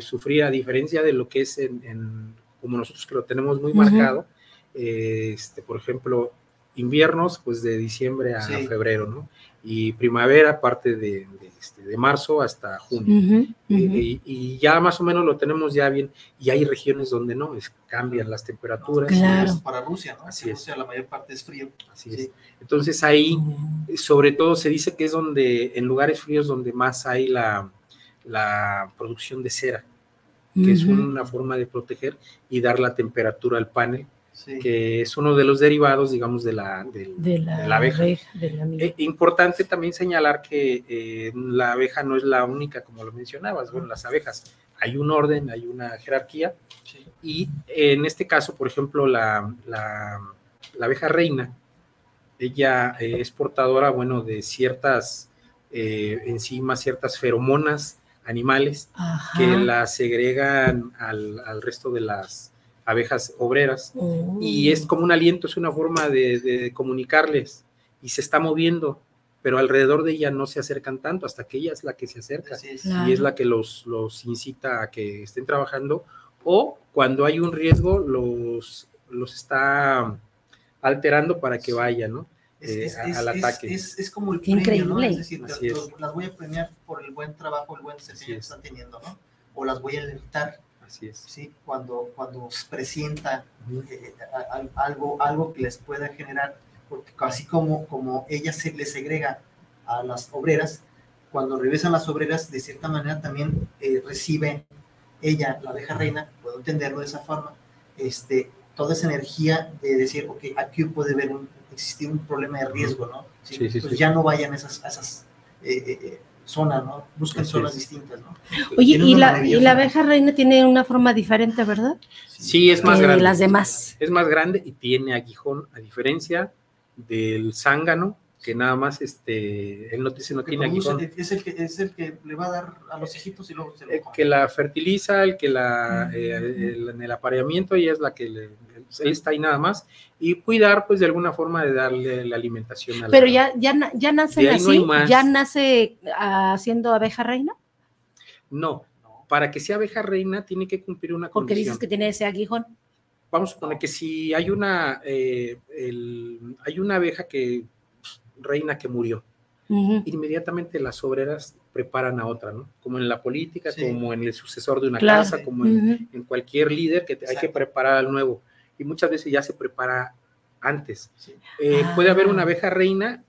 sufrir, a diferencia de lo que es en, como nosotros que lo tenemos muy marcado, este, por ejemplo, inviernos, pues de diciembre a febrero, ¿no? Y primavera, parte de, este, de, marzo hasta junio. Eh, y, ya más o menos lo tenemos ya bien. Y hay regiones donde no, es, cambian las temperaturas. Claro. Para Rusia, ¿no? Así Rusia la mayor parte es frío. Así es. Entonces ahí, sobre todo, se dice que es donde, en lugares fríos, donde más hay la, la producción de cera, que es una forma de proteger y dar la temperatura al panel que es uno de los derivados, digamos, de la, de, la, abeja. Eh, importante también señalar que eh, la abeja no es la única, como lo mencionabas, bueno, las abejas, hay un orden, hay una jerarquía, y en este caso, por ejemplo, la, la, abeja reina, ella eh, es portadora, bueno, de ciertas enzimas, ciertas feromonas animales que la segregan al, al resto de las abejas obreras y es oh. como un aliento, es una forma de, comunicarles y se está moviendo, pero alrededor de ella no se acercan tanto hasta que ella es la que se acerca y es la que los, los incita a que estén trabajando o cuando hay un riesgo los, los está alterando para que vayan, ¿no? Es, eh, al ataque. Es, como el premio, Increíble. ¿no? Es decir, las voy a premiar por el buen trabajo, el buen servicio que están teniendo, ¿no? O las voy a alertar Así es. ¿sí? Cuando, cuando se presenta eh, algo, algo que les pueda generar, porque así como, como ella se le segrega a las obreras, cuando regresan las obreras, de cierta manera también eh, recibe ella, la abeja reina, puedo entenderlo de esa forma, este, toda esa energía de decir, ok, aquí puede haber un, existir un problema de riesgo, ¿no? Sí, sí, pues ya no vayan esas, esas eh, zona, ¿no? Buscan zonas distintas, ¿no? Oye, y la, y la, abeja reina tiene una forma diferente, ¿verdad? Sí, es más grande. las demás. Es más grande y tiene aguijón, a diferencia del zángano, que nada más este, él no, dice, no tiene aguijón. Es el, que, es el que le va a dar a los hijitos y luego se lo El que la fertiliza, el que la, eh, en el apareamiento, ella es la que le, él está ahí nada más, y cuidar, pues, de alguna forma de darle la alimentación. A Pero ya, ya, ya nace así, ya nace haciendo abeja reina. No, para que sea abeja reina tiene que cumplir una Porque dices que tiene ese aguijón. Vamos a suponer que si hay una, eh, hay una abeja que pues, reina que murió, inmediatamente las obreras preparan a otra, ¿no? Como en la política, como en el sucesor de una casa, como en, cualquier líder que hay que preparar al nuevo y muchas veces ya se prepara antes. Eh, puede haber una ah. abeja reina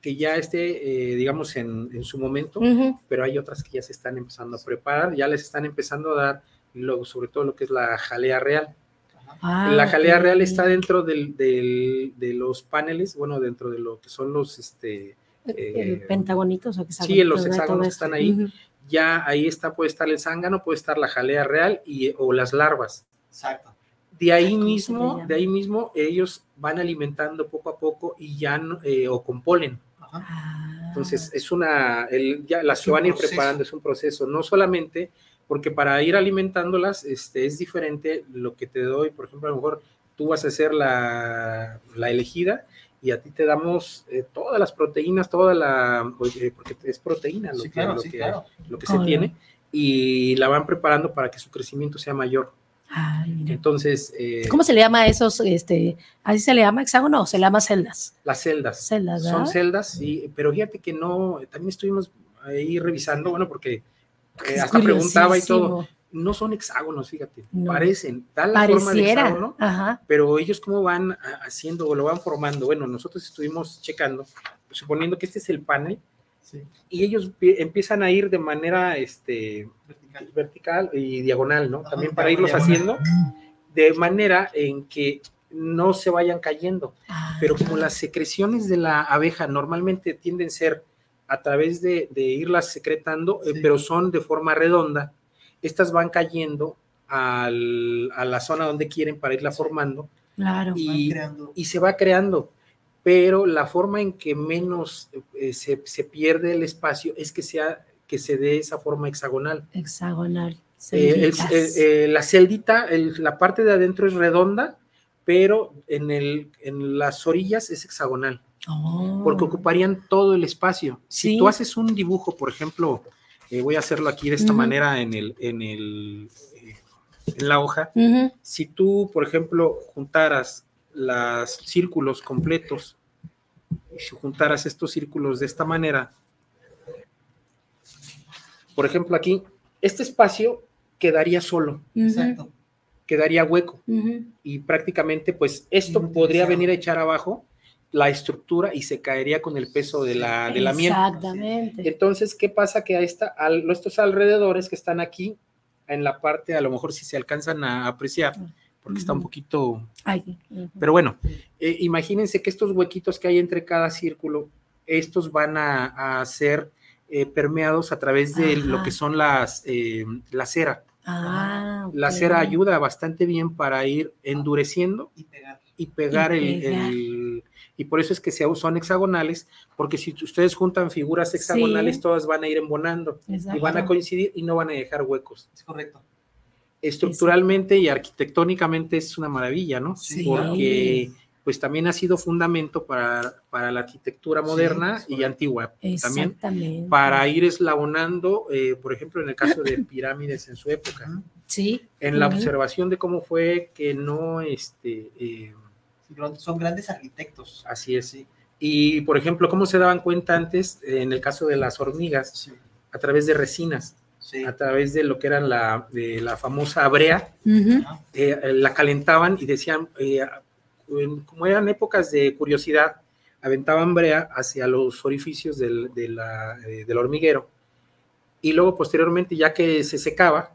que ya esté, eh, digamos, en, su momento, pero hay otras que ya se están empezando a preparar, ya les están empezando a dar, luego, sobre todo lo que es la jalea real. Ah, la jalea real está dentro del, de los paneles, bueno, dentro de lo que son los, este... Eh, pentagonitos o que Sí, los hexágonos están ahí. Ya ahí está, puede estar el zángano, puede estar la jalea real y, o las larvas. Exacto de ahí mismo, de ahí mismo ellos van alimentando poco a poco y ya eh, o con polen. Entonces es una, ya las que van a ir preparando es un proceso, no solamente porque para ir alimentándolas este, es diferente lo que te doy, por ejemplo, a lo mejor tú vas a ser la, la elegida y a ti te damos eh, todas las proteínas, toda la, porque es proteína lo que, lo que, lo que se tiene, y la van preparando para que su crecimiento sea mayor. Ah, Entonces. Eh, ¿Cómo se le llama a esos? Este, ¿Así se le llama hexágono o se le llama celdas? Las celdas. Celdas, Son celdas, sí, pero fíjate que no, también estuvimos ahí revisando, bueno, porque eh, hasta preguntaba y todo. No son hexágonos, fíjate, parecen, tal la forma de hexágono, pero ellos cómo van haciendo o lo van formando. Bueno, nosotros estuvimos checando, suponiendo que este es el panel, y ellos empiezan a ir de manera este, vertical y diagonal, ¿no? También para irlos haciendo de manera en que no se vayan cayendo. Ah, Pero como las secreciones de la abeja normalmente tienden a ser a través de, irlas secretando, eh, pero son de forma redonda, estas van cayendo a la zona donde quieren para irla formando. Claro, y, y se va creando. pero la forma en que menos eh, se, se, pierde el espacio es que sea que se dé esa forma hexagonal. Hexagonal. Eh, eh, la celdita, la parte de adentro es redonda, pero en, el, en las orillas es hexagonal, porque oh. ocuparían todo el espacio. Si tú haces un dibujo, por ejemplo, voy a hacerlo aquí de esta manera en, el, en, el, en la hoja, si tú, por ejemplo, juntaras los círculos completos, si juntaras estos círculos de esta manera, por ejemplo aquí, este espacio quedaría solo, Exacto. quedaría hueco y prácticamente pues esto podría venir a echar abajo la estructura y se caería con el peso de la, de la miel. Exactamente. Entonces, ¿qué pasa? Que a, esta, a estos alrededores que están aquí, en la parte, a lo mejor si se alcanzan a apreciar, porque está un poquito... Pero bueno, eh, imagínense que estos huequitos que hay entre cada círculo, estos van a, ser eh, permeados a través de lo que son las, eh, la cera. Ah, La cera ayuda bastante bien para ir endureciendo y pegar, y pegar, el, y por eso es que se son hexagonales, porque si ustedes juntan figuras hexagonales, todas van a ir embonando y van a coincidir y no van a dejar huecos. Es correcto. Estructuralmente y arquitectónicamente es una maravilla, ¿no? Sí. Porque pues también ha sido fundamento para, para la arquitectura moderna y antigua también, para ir eslabonando, eh, por ejemplo, en el caso de pirámides en su época. Sí. En la observación de cómo fue que no, este... Eh, son grandes arquitectos. Así es, sí. Y, por ejemplo, cómo se daban cuenta antes, en el caso de las hormigas, a través de resinas a través de lo que era la, de la famosa brea, eh, la calentaban y decían, eh, como eran épocas de curiosidad, aventaban brea hacia los orificios del, de la, eh, del hormiguero. Y luego posteriormente ya que se secaba,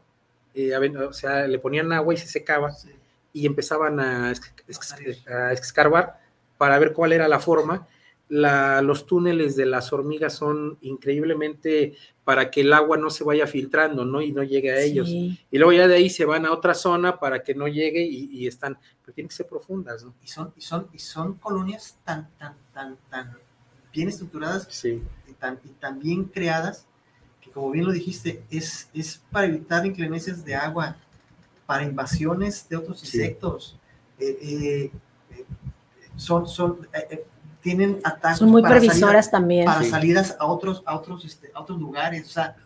o sea, le ponían agua y se secaba y empezaban a, a, escarbar para ver cuál era la forma los túneles de las hormigas son increíblemente para que el agua no se vaya filtrando, ¿no? Y no llegue a ellos. Y luego ya de ahí se van a otra zona para que no llegue y, están, pero tienen que ser profundas, ¿no? Y son, y son, y son colonias tan, tan, tan, tan bien estructuradas y, tan, y tan bien creadas que como bien lo dijiste, es, es para evitar inclemencias de agua, para invasiones de otros insectos. Eh, eh, eh, son, son tienen ataques. Son muy previsoras también. Para salidas a otros, a otros, este, a otros lugares. O sea,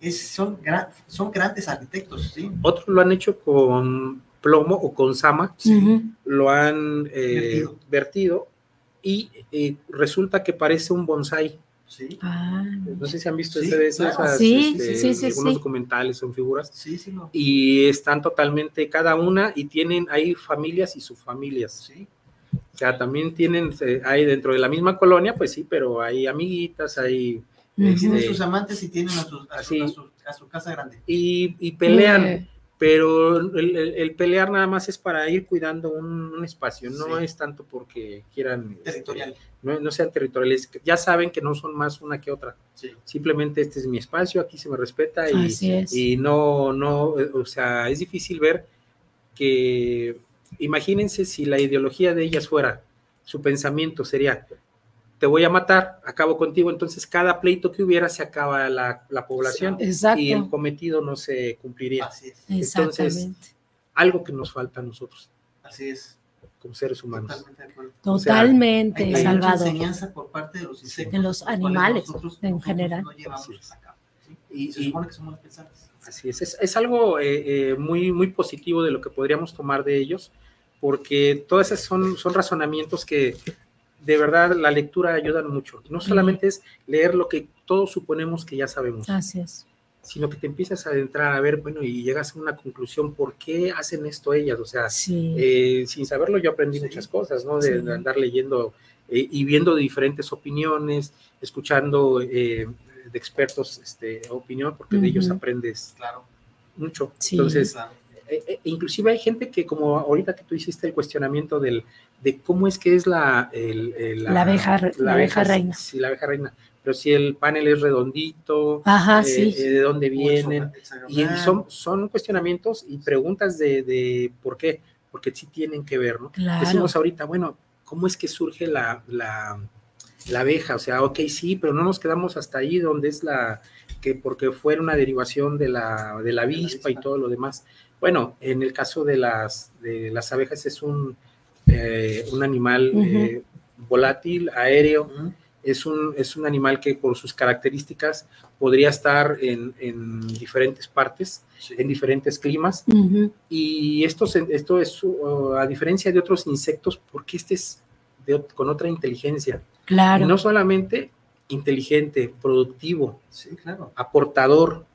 es, son, son grandes arquitectos, ¿sí? Otros lo han hecho con plomo o con sama, lo han eh, vertido. y eh, resulta que parece un bonsai. Sí. Ah. no sé si han visto ese de esas, sí, este, algunos documentales, son figuras. Y están totalmente cada una y tienen ahí familias y subfamilias. Sí. O sea, también tienen, hay dentro de la misma colonia, pues sí, pero hay amiguitas, hay... Tienen este, sus amantes y tienen a, su, casa grande. Y, pelean, pero el, pelear nada más es para ir cuidando un, espacio, no es tanto porque quieran... Este, Territorial. no, sean territoriales, ya saben que no son más una que otra. Simplemente este es mi espacio, aquí se me respeta y, y no, no, o sea, es difícil ver que imagínense si la ideología de ellas fuera, su pensamiento sería, te voy a matar, acabo contigo, entonces cada pleito que hubiera se acaba la, población y el cometido no se cumpliría. Así es. Entonces, algo que nos falta a nosotros. Así es. Como seres humanos. Totalmente, Totalmente, hay, mucha enseñanza por parte de los insectos. De los animales, en general. Y, se supone que somos pensantes. Así es, es, algo eh, eh, muy, muy positivo de lo que podríamos tomar de ellos porque todos esos son, son razonamientos que de verdad la lectura ayudan mucho. No solamente es leer lo que todos suponemos que ya sabemos. Así es. Sino que te empiezas a adentrar a ver, bueno, y llegas a una conclusión, ¿por qué hacen esto ellas? O sea, eh, sin saberlo yo aprendí muchas cosas, ¿no? De, andar leyendo eh, y viendo diferentes opiniones, escuchando eh, de expertos este, opinión, porque de ellos aprendes claro. mucho. Entonces, eh, eh, inclusive hay gente que como ahorita que tú hiciste el cuestionamiento del, de cómo es que es la... la, abeja, la, abeja, reina. Sí, la abeja reina. Pero si el panel es redondito, eh, de dónde vienen. Y son, son cuestionamientos y preguntas de, de por qué, porque sí tienen que ver, ¿no? Decimos ahorita, bueno, cómo es que surge la, la, la abeja. O sea, ok, sí, pero no nos quedamos hasta ahí donde es la, que porque fue una derivación de la, de la avispa y todo lo demás. Bueno, en el caso de las, de las abejas es un, eh, un animal eh, volátil, aéreo, es, un, es un animal que por sus características podría estar en, en diferentes partes, en diferentes climas. Y esto, esto es, uh, a diferencia de otros insectos, porque este es con otra inteligencia. Claro. Y no solamente inteligente, productivo, sí, claro. aportador.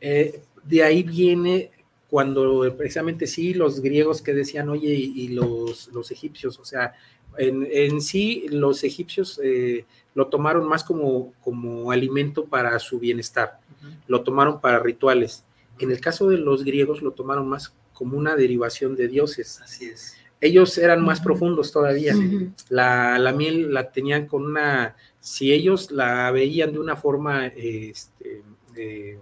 Eh, de ahí viene cuando precisamente sí, los griegos que decían, oye, y, los, los egipcios, o sea, en, en sí los egipcios eh, lo tomaron más como, como alimento para su bienestar, lo tomaron para rituales. En el caso de los griegos lo tomaron más como una derivación de dioses. Así es. Ellos eran más profundos todavía. la, la, miel la tenían con una, si ellos la veían de una forma este, eh,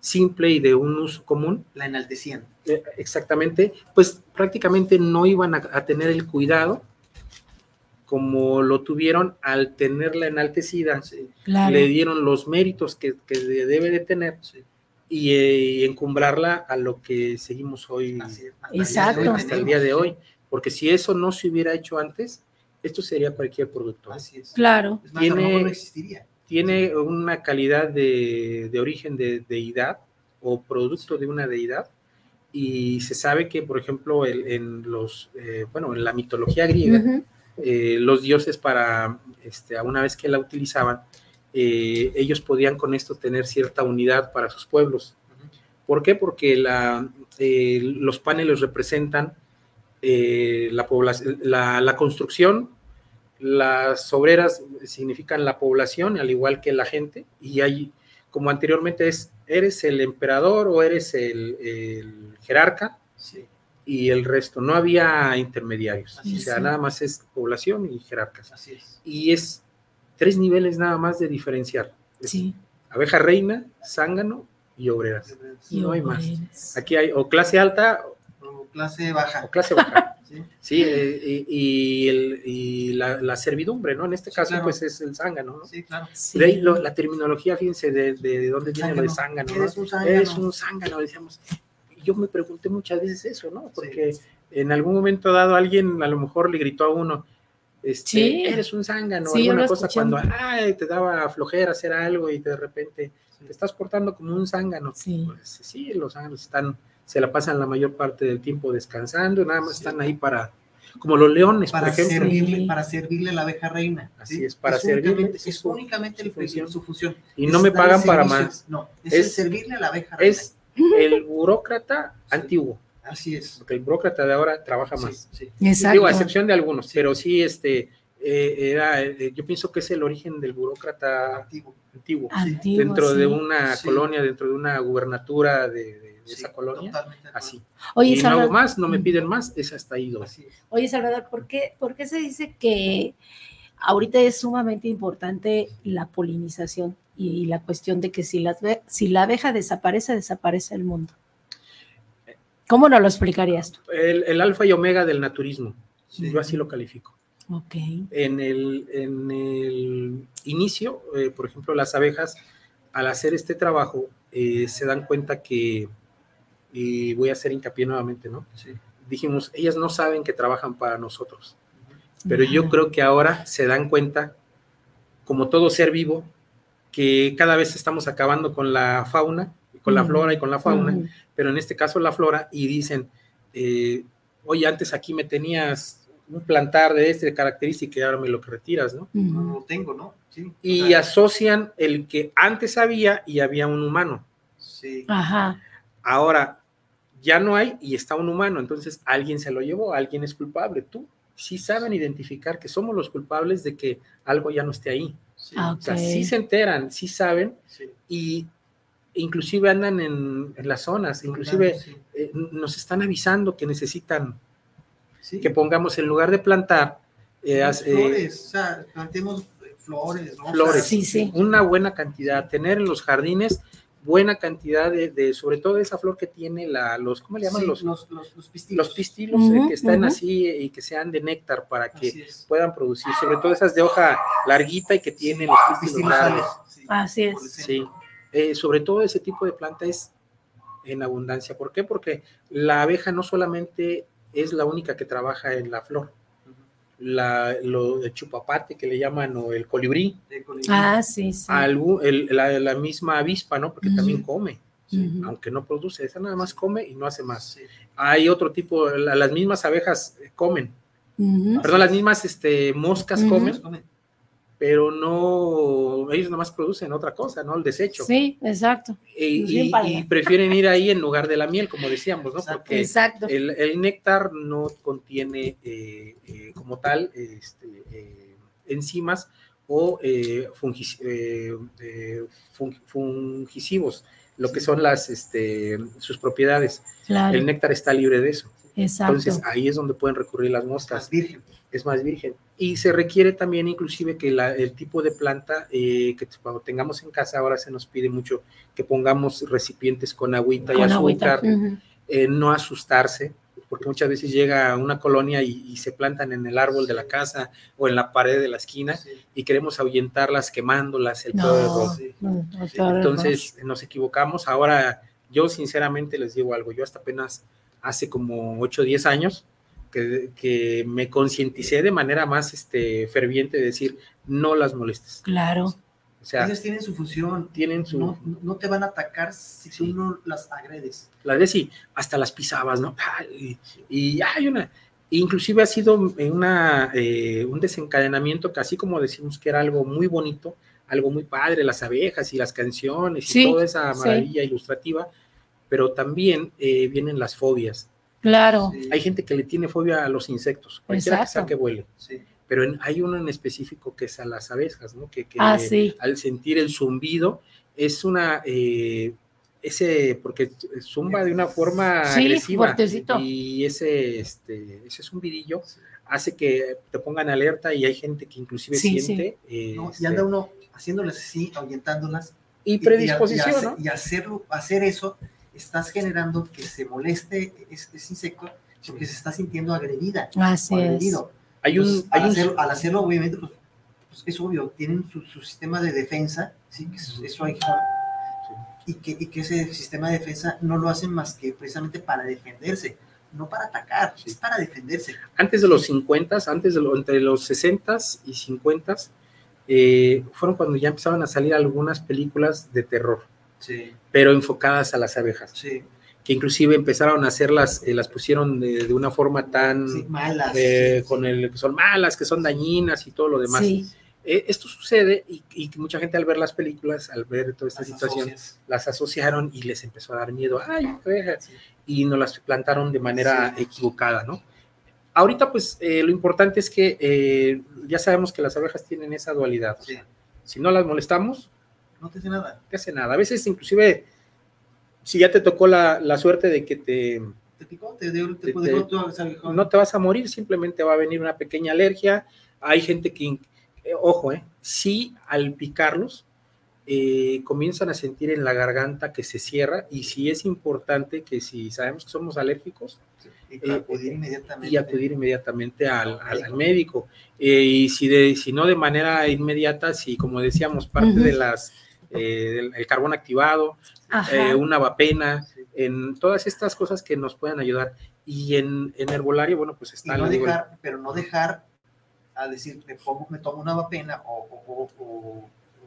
simple y de un uso común. La enaltecían. Eh, exactamente, pues prácticamente no iban a, tener el cuidado como lo tuvieron al tenerla enaltecida, le dieron los méritos que, debe de tener y, eh, encumbrarla a lo que seguimos hoy Exacto. hasta el día de hoy, porque si eso no se hubiera hecho antes, esto sería cualquier producto. Así es. Claro. Tiene, no existiría tiene una calidad de, origen de deidad o producto de una deidad y se sabe que, por ejemplo, en los, eh, bueno, en la mitología griega, eh, los dioses para, este, una vez que la utilizaban, eh, ellos podían con esto tener cierta unidad para sus pueblos. ¿Por qué? Porque la, los paneles representan la, población, la, la construcción las obreras significan la población, al igual que la gente, y hay, como anteriormente es, eres el emperador o eres el, jerarca, y el resto, no había intermediarios, o sea, nada más es población y jerarcas. Así es. Y es tres niveles nada más de diferenciar. Sí. Abeja reina, zángano y obreras. Y no hay más. Aquí hay o clase alta clase baja. O clase baja. Sí, eh, y, el, y la, servidumbre, ¿no? En este caso, pues es el zángano, ¿no? Sí, claro. De ahí la terminología, fíjense, de, de, dónde viene lo de zángano. Eres un zángano. Eres un zángano, decíamos. Yo me pregunté muchas veces eso, ¿no? Porque en algún momento dado alguien a lo mejor le gritó a uno, este, sí. eres un zángano, Sí, alguna cosa cuando ay, te daba flojera hacer algo y de repente te estás portando como un zángano. Sí. Pues, sí, los zánganos están, se la pasan la mayor parte del tiempo descansando, nada más están ahí para, como los leones, para por ejemplo. servirle, para servirle a la abeja reina. Así ¿sí? es, para servirle, únicamente- es Es su- únicamente su el- función. su función. Y Es no me pagan para más. No, es, Es- servirle a la abeja reina. Es el burócrata antiguo, Así es. porque el burócrata de ahora trabaja más. sí. Exacto. Digo, a excepción de algunos, pero sí, este, eh, era, eh, yo pienso que es el origen del burócrata antiguo, Antiguo, dentro de una Sí. colonia, dentro de una gubernatura de, de- de Sí, esa colonia, así. Oye, y no hago más, no me piden más, es hasta ahí dos. Oye, Salvador, ¿por qué, ¿por qué se dice que ahorita es sumamente importante la polinización y la cuestión de que si la, si la abeja desaparece, desaparece el mundo? ¿Cómo nos lo explicarías tú? El, el alfa y omega del naturismo, Sí. yo así lo califico. Ok. En el, en el inicio, eh, por ejemplo, las abejas, al hacer este trabajo, eh, se dan cuenta que, y voy a hacer hincapié nuevamente, ¿no? Sí. Dijimos, ellas no saben que trabajan para nosotros, pero yo creo que ahora se dan cuenta, como todo ser vivo, que cada vez estamos acabando con la fauna, con la flora y con la fauna, pero en este caso la flora, y dicen, eh, oye, antes aquí me tenías un plantar de este característica y ahora me lo que retiras, ¿no? No lo tengo, ¿no? Sí. Y asocian el que antes había y había un humano. sí. Ajá. Ahora ya no hay y está un humano, entonces alguien se lo llevó, alguien es culpable. Tú sí saben identificar que somos los culpables de que algo ya no esté ahí. sí, Ah, O sea, Ok. sí se enteran, sí saben sí. y inclusive andan en, en las zonas, inclusive Sí, eh, nos están avisando que necesitan sí. que pongamos en lugar de plantar eh, eh, flores, o sea, plantemos flores, rosas. flores, Sí, sí. una buena cantidad, tener en los jardines buena cantidad de, sobre todo esa flor que tiene la, los, ¿cómo le llaman? los, los, los, pistilos. Los pistilos eh, que están así y que sean de néctar para que puedan producir, sobre todo esas de hoja larguita y que tienen los pistilos largos. Así es. Sí, eh, sobre todo ese tipo de planta es en abundancia. ¿Por qué? Porque la abeja no solamente es la única que trabaja en la flor, la, lo de chupapate que le llaman o el colibrí. Ah, sí, sí. la, misma avispa, ¿no? Porque también come, aunque no produce, esa nada más come y no hace más. Hay otro tipo, las mismas abejas comen, perdón, las mismas este, moscas comen, pero no, ellos nada más producen otra cosa, ¿no? El desecho. Sí, exacto. Y, prefieren ir ahí en lugar de la miel, como decíamos, ¿no? Porque exacto. El, néctar no contiene eh, eh, como tal este, eh, enzimas o fungisivos, lo que son las, este, sus propiedades. El néctar está libre de eso. Exacto. Entonces ahí es donde pueden recurrir las moscas. virgen es más virgen. Y se requiere también inclusive que el tipo de planta eh, que cuando tengamos en casa ahora se nos pide mucho que pongamos recipientes con agüita y azúcar, eh, no asustarse, porque muchas veces llega una colonia y, se plantan en el árbol de la casa o en la pared de la esquina y queremos ahuyentarlas quemándolas, el todo Entonces nos equivocamos. Ahora yo sinceramente les digo algo, yo hasta apenas hace como 8 o 10 años que, me concienticé de manera más este, ferviente de decir, no las molestes. Claro. O sea, Ellas tienen su función. Tienen su... No, te van a atacar si tú no las agredes. Las ves y hasta las pisabas, ¿no? Y, hay una... Inclusive ha sido una, eh, un desencadenamiento que así como decimos que era algo muy bonito, algo muy padre, las abejas y las canciones y toda esa maravilla ilustrativa, pero también eh, vienen las fobias Claro. Hay gente que le tiene fobia a los insectos, cualquiera que sea que huele. Pero hay uno en específico que es a las abejas, ¿no? Que, ah, al sentir el zumbido es una eh, ese porque zumba de una forma agresiva y ese este ese zumbidillo hace que te pongan alerta y hay gente que inclusive siente y este anda uno haciéndoles así ahuyentándolas y predisposición y, hacerlo hacer eso estás generando que se moleste ese, insecto porque se está sintiendo agredida. Así es. Hay un, al, hacerlo, obviamente, pues, pues, es obvio, tienen su, sistema de defensa, ¿sí? eso hay y que, y que ese sistema de defensa no lo hacen más que precisamente para defenderse, no para atacar, es para defenderse. Antes de los 50, antes de lo, entre los 60 y 50, eh, fueron cuando ya empezaban a salir algunas películas de terror pero enfocadas a las abejas. Que inclusive empezaron a hacerlas, eh, las pusieron de, una forma tan malas, eh, con el que son malas, que son dañinas y todo lo demás. Eh, esto sucede y, mucha gente al ver las películas, al ver toda esta situación, las asociaron y les empezó a dar miedo, ay, abejas, y nos las plantaron de manera equivocada, ¿no? Ahorita, pues, lo importante es que ya sabemos que las abejas tienen esa dualidad. si no las molestamos, no te hace nada. Te hace nada. A veces inclusive, si ya te tocó la, suerte de que te... Te picó, te, dio, te, No te vas a morir, simplemente va a venir una pequeña alergia. Hay gente que, eh, ojo, eh, sí al picarlos, eh, comienzan a sentir en la garganta que se cierra y sí es importante que si sabemos que somos alérgicos, y acudir inmediatamente, y acudir inmediatamente al, al, médico. y si, de, si no de manera inmediata, si como decíamos, parte de las eh, el, carbón activado, eh, una vapena, en todas estas cosas que nos pueden ayudar. Y en, en herbolario, bueno, pues está... no dejar, pero no dejar a decir, me, pongo, me tomo una vapena o,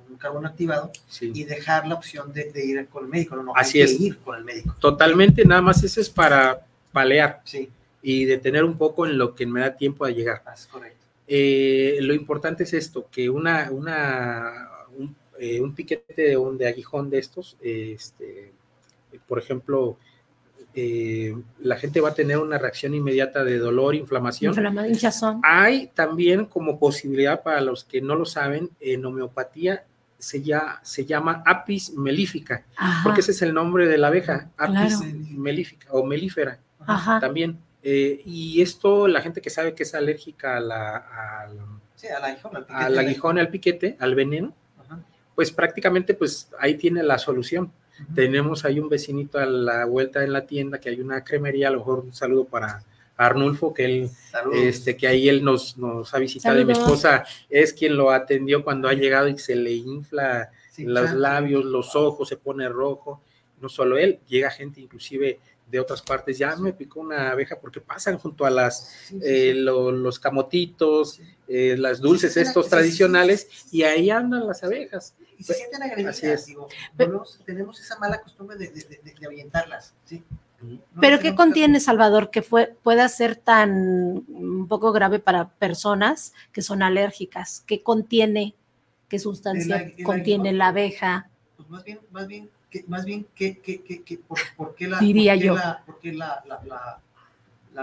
un carbón activado y dejar la opción de, ir con el médico. No, Así es. ir con el médico. Totalmente, nada más eso es para palear. Sí. Y detener un poco en lo que me da tiempo a llegar. Es correcto. Eh, lo importante es esto, que una, una eh, un piquete de, un, de aguijón de estos, este, por ejemplo, eh, la gente va a tener una reacción inmediata de dolor, inflamación. Hay también como posibilidad para los que no lo saben, en homeopatía se, ya, se llama apis melífica, porque ese es el nombre de la abeja, apis melífica o melífera. También. Eh, y esto, la gente que sabe que es alérgica a la, al, al, aguijón, al piquete, al veneno, pues prácticamente pues ahí tiene la solución. Tenemos ahí un vecinito a la vuelta en la tienda que hay una cremería, a lo mejor un saludo para Arnulfo, que él, este, que ahí él nos, nos ha visitado. Y mi esposa es quien lo atendió cuando ha llegado y se le infla los labios, los ojos, se pone rojo. No solo él, llega gente inclusive de otras partes, ya me picó una abeja porque pasan junto a las eh, los camotitos, eh, las dulces estos tradicionales y ahí andan las abejas. Y se sienten agredidas, tenemos esa mala costumbre de, de, de, ahuyentarlas, ¿sí? Pero ¿qué contiene, Salvador, que fue, pueda ser tan un poco grave para personas que son alérgicas? ¿Qué contiene, qué sustancia contiene la abeja? Pues más bien, más bien más bien, ¿qué, qué, qué, por, qué la, Diría yo. La, la, la,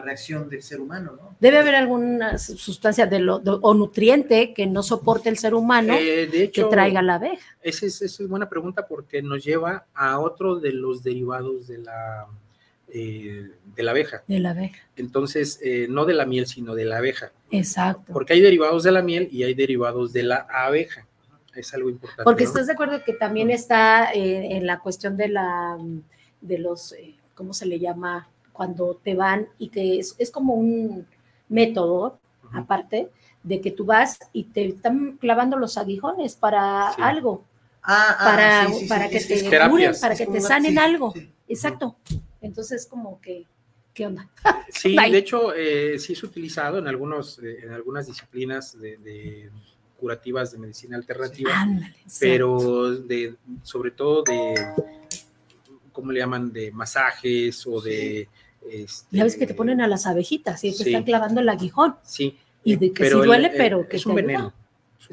reacción del ser humano? ¿no? Debe haber alguna sustancia de lo, o nutriente que no soporte el ser humano eh, que traiga la abeja. Esa es, esa es buena pregunta porque nos lleva a otro de los derivados de la, eh, de la abeja. De la abeja. Entonces, eh, no de la miel, sino de la abeja. Exacto. Porque hay derivados de la miel y hay derivados de la abeja es algo importante. Porque estás de acuerdo que también está eh, en la cuestión de la de los, ¿cómo se le llama? Cuando te van y que es, como un método, aparte, de que tú vas y te están clavando los aguijones para algo. Ah, ah, para, para que te curen, para que te sanen algo. Exacto. Entonces, como que, ¿qué onda? Sí, de hecho, eh, sí es utilizado en, algunos, en algunas disciplinas de curativas de medicina alternativa, pero de, sobre todo de, ¿cómo le llaman? De masajes o de... Este, ya ves que te ponen a las abejitas y te están clavando el aguijón. Sí. Y de que sí duele, pero que es un, veneno,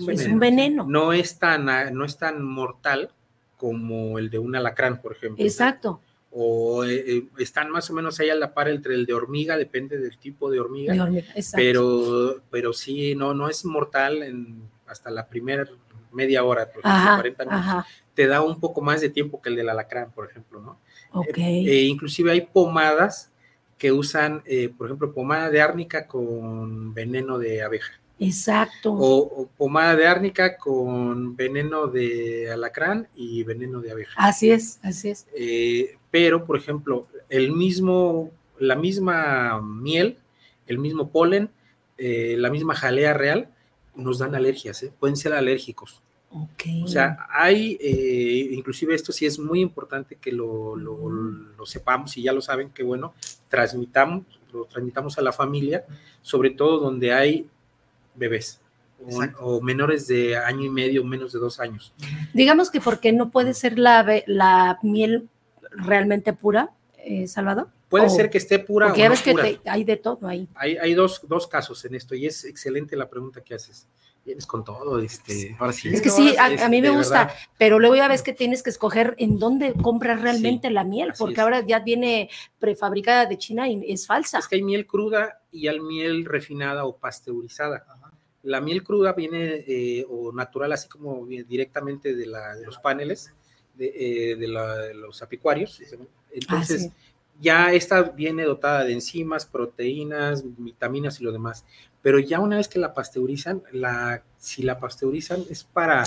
es un veneno. No es tan, no es tan mortal como el de un alacrán, por ejemplo. Exacto o eh, eh, están más o menos ahí a la par entre el de hormiga, depende del tipo de hormiga, pero, pero sí, no, no es mortal en, hasta la primera media hora, por 40 minutos, te da un poco más de tiempo que el del alacrán, por ejemplo, ¿no? Ok. Eh, inclusive hay pomadas que usan, por ejemplo, pomada de árnica con veneno de abeja. Exacto. O, pomada de árnica con veneno de alacrán y veneno de abeja. Así es, así es. Eh, pero, por ejemplo, el mismo, la misma miel, el mismo polen, eh, la misma jalea real, nos dan alergias, ¿eh? pueden ser alérgicos. Okay. O sea, hay, inclusive esto sí es muy importante que lo, lo, lo, sepamos y ya lo saben, que bueno, transmitamos, lo transmitamos a la familia, sobre todo donde hay bebés o, menores de año y medio, menos de dos años. Digamos que porque no puede ser la, la miel realmente pura, eh, Salvador. Puede ser que esté pura. Porque ya ves que hay de todo ahí. Hay, hay dos, dos, casos en esto y es excelente la pregunta que haces. Vienes con todo, este, ahora sí. Es que sí, a, mí me gusta, pero luego ya ves que tienes que escoger en dónde compras realmente la miel, porque ahora ya viene prefabricada de China y es falsa. Es que hay miel cruda y hay miel refinada o pasteurizada. La miel cruda viene eh, o natural, así como directamente de, la, de los paneles de, eh, los apicuarios. Entonces, ya esta viene dotada de enzimas, proteínas, vitaminas y lo demás. Pero ya una vez que la pasteurizan, la, si la pasteurizan es para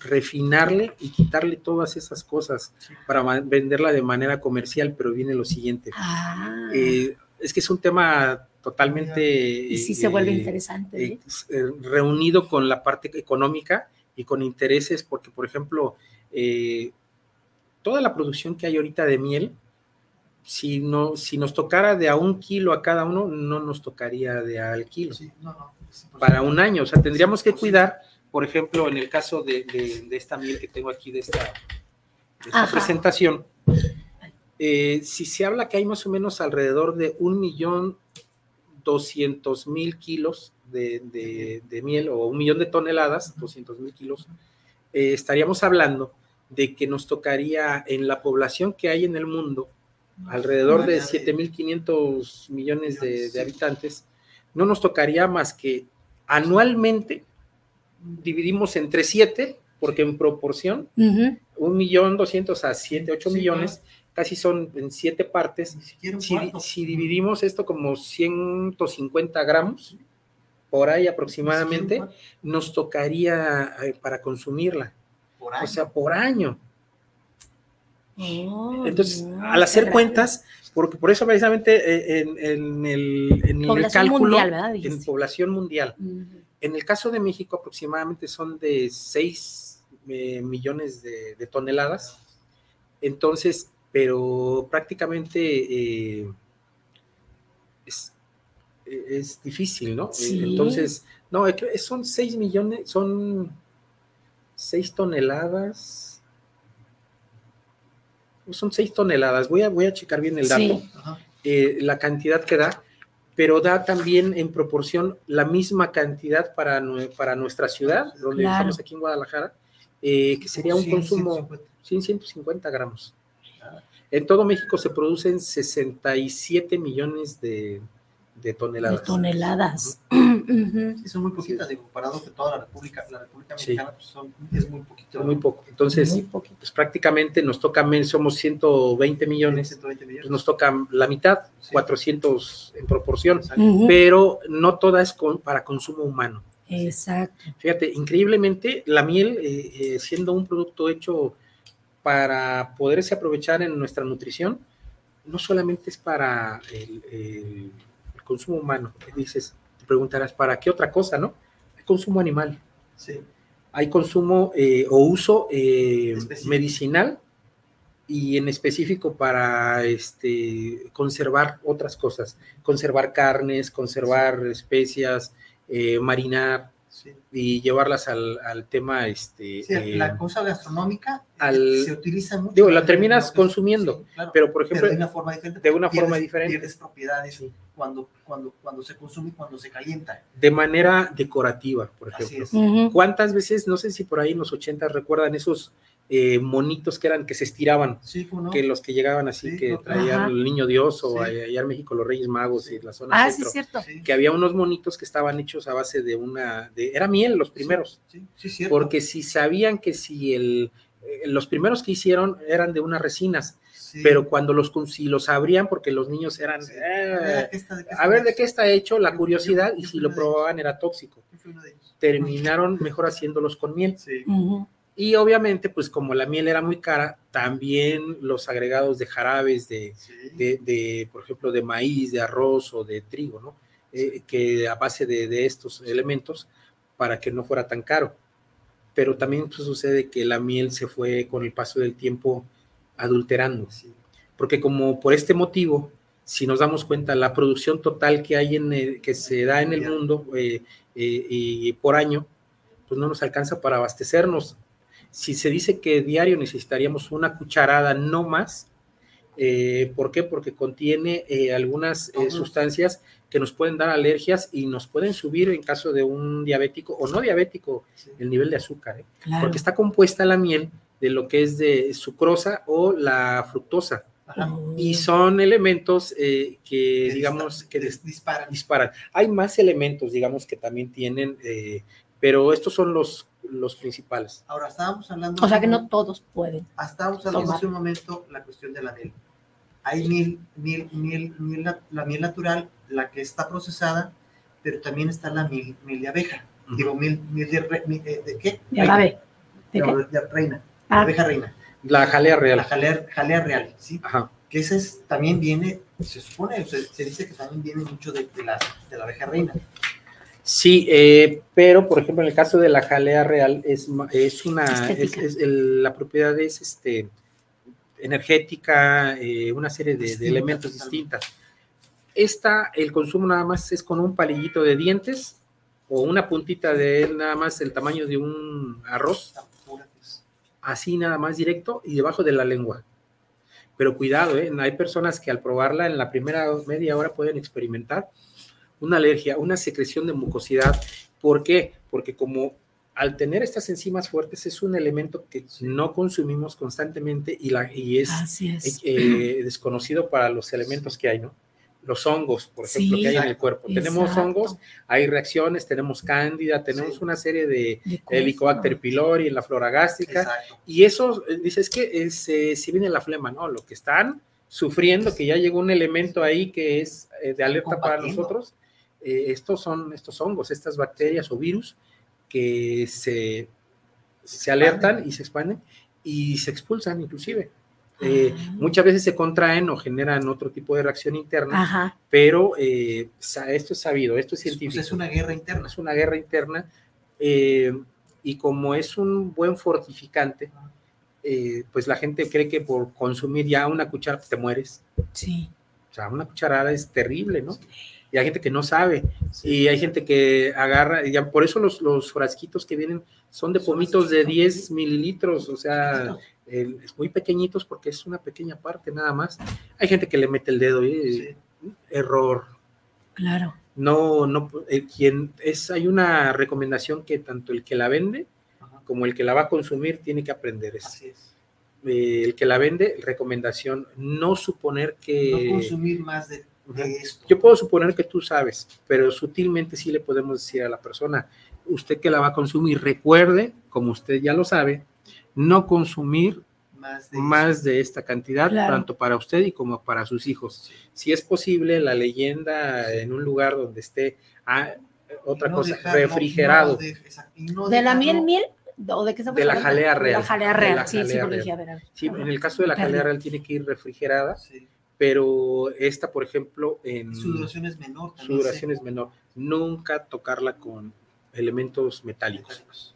refinarle y quitarle todas esas cosas para venderla de manera comercial, pero viene lo siguiente. Ah. Eh, es que es un tema totalmente... Y sí se vuelve eh, interesante. ¿eh? Eh, reunido con la parte económica y con intereses, porque por ejemplo, toda la producción que hay ahorita de miel, si, no, si nos tocara de a un kilo a cada uno, no nos tocaría de al kilo. para un año, o sea, tendríamos que cuidar, por ejemplo, en el caso de, esta miel que tengo aquí, de esta, presentación, si se habla que hay más o menos alrededor de un millón 200 mil kilos de, miel o un millón de toneladas, 200 mil kilos, eh, estaríamos hablando de que nos tocaría en la población que hay en el mundo, alrededor de 7.500 millones de, de habitantes, no nos tocaría más que anualmente dividimos entre 7, porque en proporción, un millón doscientos a 7, 8 millones, casi son en siete partes. Si, dividimos esto como 150 gramos, por ahí aproximadamente, nos tocaría eh, para consumirla. O sea, por año. Oh, Entonces, al hacer cuentas, porque por eso precisamente eh, en, el, en el, cálculo, en población mundial, en el caso de México aproximadamente son de 6 eh, millones de, toneladas, entonces, pero prácticamente eh, es, es, difícil, ¿no? Entonces, no, son 6 millones, son 6 toneladas son 6 toneladas, voy a, voy a checar bien el dato, eh, la cantidad que da, pero da también en proporción la misma cantidad para, para nuestra ciudad, donde estamos aquí en Guadalajara, eh, que sería un consumo, 150 gramos. En todo México se producen 67 millones de, de toneladas. De toneladas. Sí, son muy poquitas, comparado con toda la República, la República Mexicana, pues son, es muy poquito. Muy poco. Entonces, pues prácticamente nos toca, somos 120 millones, 120 millones. Pues nos toca la mitad, 400 en proporción, pero no toda es para consumo humano. Exacto. Fíjate, increíblemente, la miel, eh, eh, siendo un producto hecho para poderse aprovechar en nuestra nutrición, no solamente es para el consumo humano. Dices, te preguntarás, ¿para qué otra cosa, no? Hay consumo animal. Sí. Hay consumo eh, o uso eh, medicinal y en específico para este, conservar otras cosas, conservar carnes, conservar especias, eh, marinar, y llevarlas al, al tema este la eh, cosa gastronómica se utiliza mucho digo la terminas consumiendo pero por ejemplo de una forma diferente de una forma diferente. pierdes propiedades cuando cuando cuando se consume y cuando se calienta. De manera decorativa por ejemplo. cuántas veces no sé si por ahí en los 80 recuerdan esos eh, monitos que eran que se estiraban, que los que llegaban así, que traían el niño Dios o allá en México los Reyes Magos y la zona ah, centro, que había unos monitos que estaban hechos a base de una, de, era miel los primeros, porque si sabían que si el, eh, los primeros que hicieron eran de unas resinas, pero cuando los si los abrían porque los niños eran eh, a ver de qué está hecho la curiosidad y si lo probaban era tóxico. Terminaron mejor haciéndolos con miel. Y obviamente, pues como la miel era muy cara, también los agregados de jarabes de, de, por ejemplo, de maíz, de arroz o de trigo, ¿no? Eh, que a base de, estos elementos para que no fuera tan caro. Pero también pues, sucede que la miel se fue con el paso del tiempo adulterando. Porque como por este motivo, si nos damos cuenta, la producción total que hay en que se da en el mundo eh, eh, y por año, pues no nos alcanza para abastecernos si se dice que diario necesitaríamos una cucharada, no más, eh, ¿por qué? Porque contiene eh, algunas eh, sustancias que nos pueden dar alergias y nos pueden subir en caso de un diabético o no diabético el nivel de azúcar, porque está compuesta la miel de lo que es de sucrosa o la fructosa. Y son elementos que, digamos, que disparan. disparan. Hay más elementos, digamos, que también tienen, pero estos son los los principales. Ahora, estábamos hablando... O sea que no todos pueden. Estábamos hablando hace un momento la cuestión de la miel. Hay miel, miel, miel, miel, la miel natural, la que está procesada, pero también está la miel, miel de abeja. Digo, miel, miel de, eh, de, qué? De ave. ¿De, de, reina. Ah. abeja reina. La jalea real. La jalea, jalea real, ¿sí? Ajá. Que esa es, también viene, se supone, se, se dice que también viene mucho de, la, de la abeja reina. Sí, eh, pero por ejemplo en el caso de la jalea real es, es una, la propiedad es este, energética, eh, una serie de, elementos distintas. Esta, el consumo nada más es con un palillito de dientes o una puntita de él nada más el tamaño de un arroz, así nada más directo y debajo de la lengua. Pero cuidado, ¿eh? hay personas que al probarla en la primera media hora pueden experimentar una alergia, una secreción de mucosidad. ¿Por qué? Porque como al tener estas enzimas fuertes es un elemento que no consumimos constantemente y, la, y es, eh, desconocido para los elementos que hay, ¿no? Los hongos, por ejemplo, que hay en el cuerpo. Tenemos hongos, hay reacciones, tenemos cándida, tenemos una serie de, Helicobacter pylori en la flora gástrica. Y eso, eh, dices que es, eh, si viene la flema, ¿no? Lo que están sufriendo, que ya llegó un elemento ahí que es de alerta para nosotros, eh, estos son estos hongos, estas bacterias o virus que se, se alertan y se expanden y se expulsan inclusive. Eh, Ah. muchas veces se contraen o generan otro tipo de reacción interna, Ajá. pero eh, esto es sabido, esto es Pues científico. es una guerra interna. es una guerra interna eh, y como es un buen fortificante, eh, pues la gente cree que por consumir ya una cuchara te mueres. Sí. O sea, una cucharada es terrible, ¿no? Y hay gente que no sabe. Y hay gente que agarra, y ya por eso los, los frasquitos que vienen son de pomitos de así, 10 mililitros, o sea, el- muy pequeñitos porque es una pequeña parte nada más. Hay gente que le mete el dedo y Sí. error. Claro. No, no, eh, quien es, hay una recomendación que tanto el que la vende Ajá. como el que la va a consumir tiene que aprender. Es, Así es. eh, el que la vende, recomendación, no suponer que... No consumir más de, de esto. Yo puedo suponer que tú sabes, pero sutilmente sí le podemos decir a la persona, usted que la va a consumir, recuerde, como usted ya lo sabe, no consumir más de más de esta cantidad, Claro. tanto para usted y como para sus hijos. Si es posible, la leyenda en un lugar donde esté, ah, otra no cosa, dejarlo- refrigerado, no de- exacto, y no ¿De la miel, miel? ¿O de qué estamos De la jalea real. La jalea real, la sí, sí, real. dije, a ver, a ver. Sí, en el caso de la jalea real tiene que ir refrigerada, Sí. Pero esta, por ejemplo, en Su duración es menor. su también duración sé. es menor. Nunca tocarla con elementos metálicos,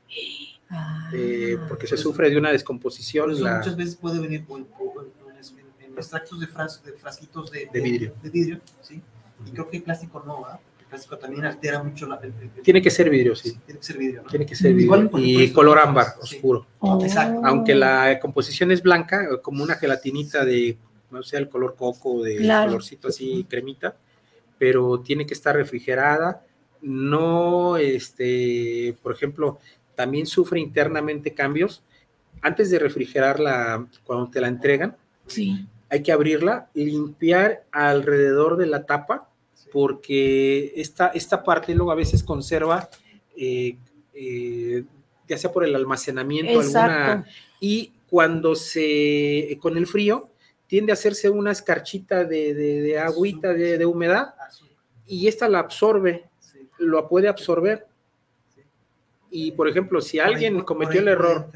Ah. eh, porque se Por eso- sufre de una descomposición eso la- muchas veces puede venir en, extractos de, fras- de frasquitos de, De vidrio. De vidrio, sí. Y creo que el plástico no, ¿verdad? El plástico también altera mucho la. el- el- Tiene que ser vidrio, sí. Tiene que ser vidrio, ¿no? Tiene que ser vidrio. Igual, y color ámbar, sí. oscuro. Oh. Exacto. Aunque la composición es blanca, como una gelatinita de, no sé, el color coco, de Claro. colorcito así, cremita, pero tiene que estar refrigerada. No, este, por ejemplo, también sufre internamente cambios. Antes de refrigerarla, cuando te la entregan, Sí. hay que abrirla, limpiar alrededor de la tapa, porque esta, esta parte luego a veces conserva, eh, eh, ya sea por el almacenamiento, alguna, Exacto. y cuando se, con el frío, tiende a hacerse una escarchita de, de, de agüita, de, de humedad, y esta la absorbe, lo puede absorber. Y por ejemplo, si alguien cometió el error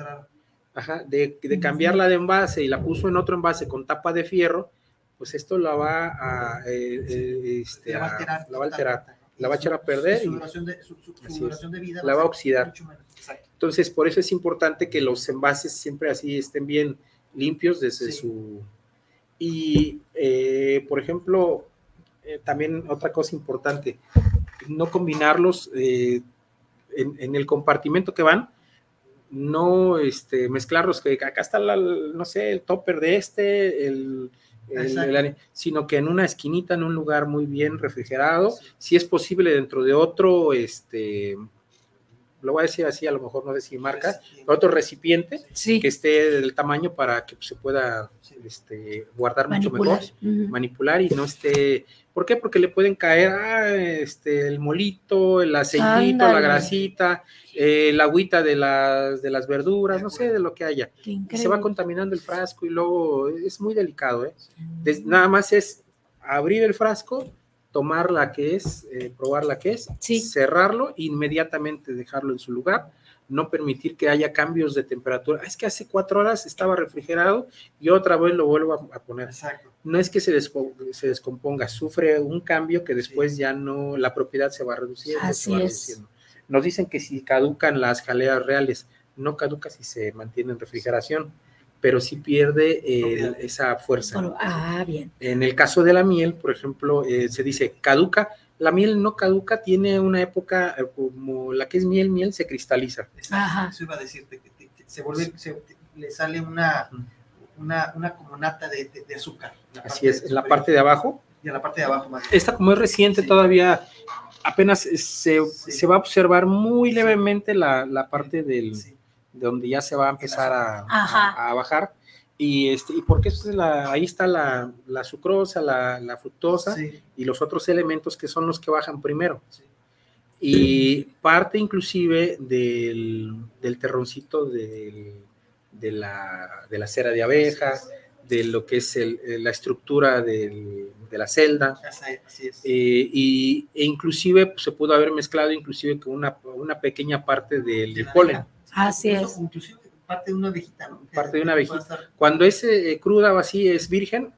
ajá, de, de cambiarla de envase y la puso en otro envase con tapa de fierro, pues esto la va a, eh, eh, este, La va a a- alterar. la va a alterar, totalmente. la va a echar a perder Su y- de, su, su- de vida La va a oxidar. Entonces, por eso es importante que los envases siempre así estén bien limpios desde Sí. su... Y, eh, por ejemplo, eh, también otra cosa importante, no combinarlos eh, en, en el compartimento que van, no este, mezclarlos, que acá está, la, no sé, el topper de este, el, el- sino que en una esquinita, en un lugar muy bien refrigerado, Sí. si es posible dentro de otro, este, lo voy a decir así, a lo mejor no sé si marca, otro recipiente Sí. que esté del tamaño para que se pueda. Este, guardar mucho mejor, manipular y no esté, ¿por qué? Porque le pueden caer ah, este, el molito, el aceitito, la grasita, eh, la agüita de las, de las verduras, no sé, de lo que haya. Y se va contaminando el frasco y luego es muy delicado, ¿eh? Des- nada más es abrir el frasco, tomar la que es, eh, probar la que es, Sí. cerrarlo, inmediatamente dejarlo en su lugar, no permitir que haya cambios de temperatura. Es que hace cuatro horas estaba refrigerado y otra vez lo vuelvo a, a poner. Exacto. No es que se, despo- se descomponga, sufre un cambio que después ya no, la propiedad se va reduciendo. se Así va es. reduciendo. Nos dicen que si caducan las jaleas reales, no caduca si se mantiene en refrigeración, pero sí pierde esa fuerza. Ah, bien. En el caso de la miel, por ejemplo, eh, se dice caduca. La miel no caduca, tiene una época eh, como la que es miel, miel se cristaliza. Exacto. Ajá. Eso iba a decirte, que, que se vuelve, se- le sale una, una, una como nata de, de- de azúcar. Así es, en la parte de abajo. Y en la parte de abajo más. Esta como es reciente Sí. todavía, apenas se, Sí. se va a observar muy Sí. levemente la, la parte del, Sí. de donde ya se va a empezar a- a bajar. Y, este, y porque eso es la, ahí está la, la sucrosa, la, la fructosa Sí, y los otros elementos que son los que bajan primero. sí. Y parte inclusive del, del terroncito del- de, la, de la cera de abeja, de lo que es el- la estructura del- de la celda, Así es. eh, y, e inclusive pues, se pudo haber mezclado inclusive con una, una pequeña parte del, polen. Así Incluso- es. Inclusive parte de una abejita, ¿no? Parte de una abejita. Cuando es eh, cruda o así, es virgen,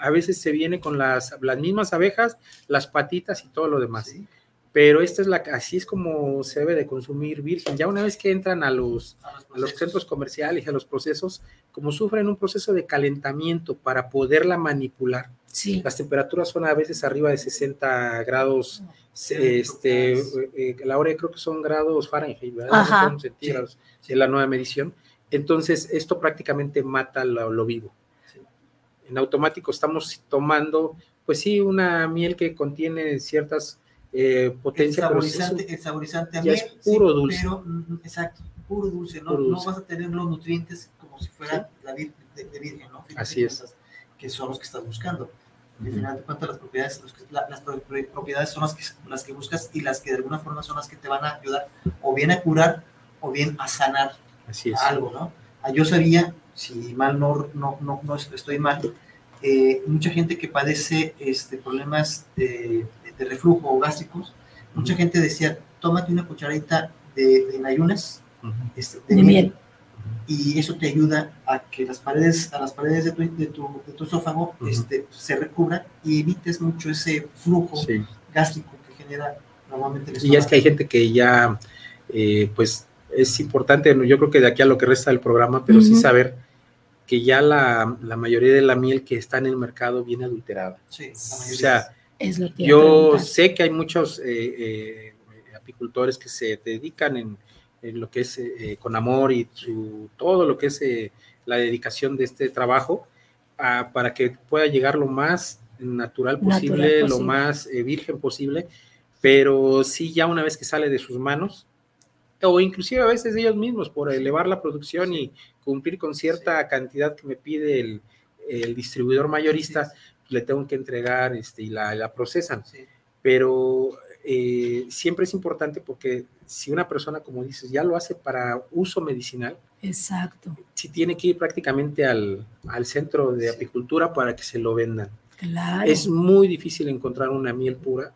a veces se viene con las, las mismas abejas, las patitas y todo lo demás. Pero esta es la, así es como se debe de consumir virgen. Ya una vez que entran a los, a los, centros comerciales, a los procesos, como sufren un proceso de calentamiento para poderla manipular, las temperaturas son a veces arriba de 60 grados, este, eh, la hora creo que son grados Fahrenheit, ¿verdad? son centígrados, en la nueva medición. Entonces, esto prácticamente mata lo vivo en automático estamos tomando, pues sí, una miel que contiene ciertas eh, potencias. El saborizante, saborizante a miel, es puro dulce. Pero, mm, exacto, puro dulce, ¿no? no vas a tener los nutrientes como si fuera la de, de, virgen, ¿no? Así es. Que son los que estás buscando. Al final de cuentas, las propiedades, las propiedades son las que, las que buscas y las que de alguna forma son las que te van a ayudar o bien a curar o bien a sanar Así es. algo, ¿no? Ah, yo sabía si mal no, no, no, no estoy mal, eh, mucha gente que padece este, problemas de, de, reflujo o gástricos, mucha gente decía, tómate una cucharadita de, de ayunas, este, de, miel, y eso te ayuda a que las paredes, a las paredes de tu, de tu, de tu esófago este, se recubran y evites mucho ese flujo gástrico que genera normalmente el estómago. Y es que hay gente que ya, eh, pues, es importante, yo creo que de aquí a lo que resta del programa, pero sí saber que ya la, la, mayoría de la miel que está en el mercado viene adulterada. Sí, o sea, es. Lo que yo sé que hay muchos eh, eh, apicultores que se dedican en, en lo que es eh, con amor y su, todo lo que es la dedicación de este trabajo a, para que pueda llegar lo más natural posible, lo más virgen posible, pero sí ya una vez que sale de sus manos, o inclusive a veces ellos mismos por elevar la producción y cumplir con cierta cantidad que me pide el, distribuidor mayorista, le tengo que entregar este, y la, procesan. Pero eh, siempre es importante porque si una persona, como dices, ya lo hace para uso medicinal, Exacto. Si tiene que ir prácticamente al, centro de apicultura para que se lo vendan. Claro. Es muy difícil encontrar una miel pura,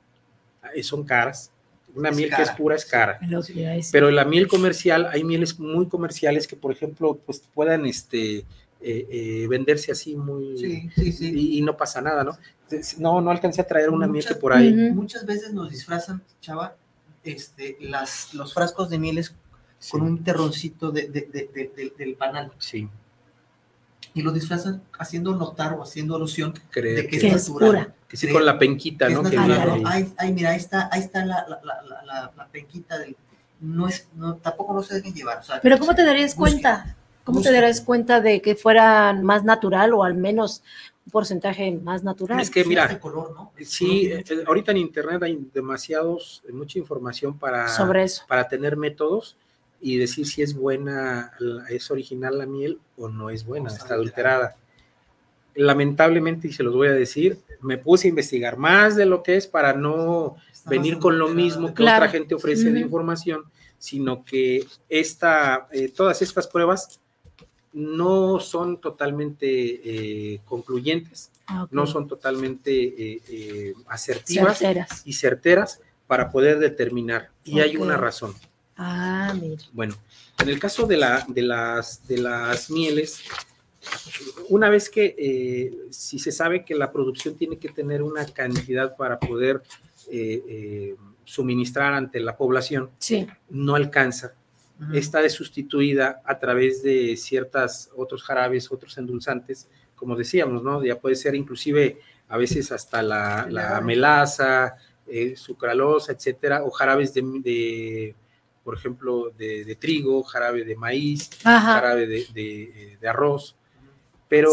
eh, son caras, una miel que es pura es cara. Pero la miel comercial, hay mieles muy comerciales que, por ejemplo, pues puedan este, eh, eh, venderse así muy... Sí, sí, sí. Y, no pasa nada, ¿no? No, no alcancé a traer una miel que por ahí... Muchas veces nos disfrazan, chava, este, las, los frascos de mieles con un terroncito de, del panal. Sí y lo disfrazan haciendo notar o haciendo alusión de que, es, pura. Que sí, con la penquita, ¿no? Que Ay, mira, ahí está, ahí está la, la, la, penquita del... No es, no, tampoco no se deben llevar. Pero ¿cómo te darías cuenta? ¿Cómo te darías cuenta de que fuera más natural o al menos un porcentaje más natural? Es que mira, color, ¿no? sí, eh, ahorita en internet hay demasiados, mucha información para, Sobre eso. para tener métodos y decir si es buena, es original la miel o no es buena, está adulterada. Lamentablemente, y se los voy a decir, me puse a investigar más de lo que es para no venir con lo mismo que otra gente ofrece de información, sino que esta, eh, todas estas pruebas no son totalmente eh, concluyentes, ah, no son totalmente eh, asertivas y certeras para poder determinar. Y hay una razón. Ah, mira. Bueno, en el caso de, la, de, las, de las mieles, una vez que eh, si se sabe que la producción tiene que tener una cantidad para poder eh, eh, suministrar ante la población, no alcanza. Está de sustituida a través de ciertas otros jarabes, otros endulzantes, como decíamos, ¿no? Ya puede ser inclusive a veces hasta la, la melaza, sucralosa, etcétera, o jarabes de por ejemplo, de, trigo, jarabe de maíz, jarabe de, arroz, pero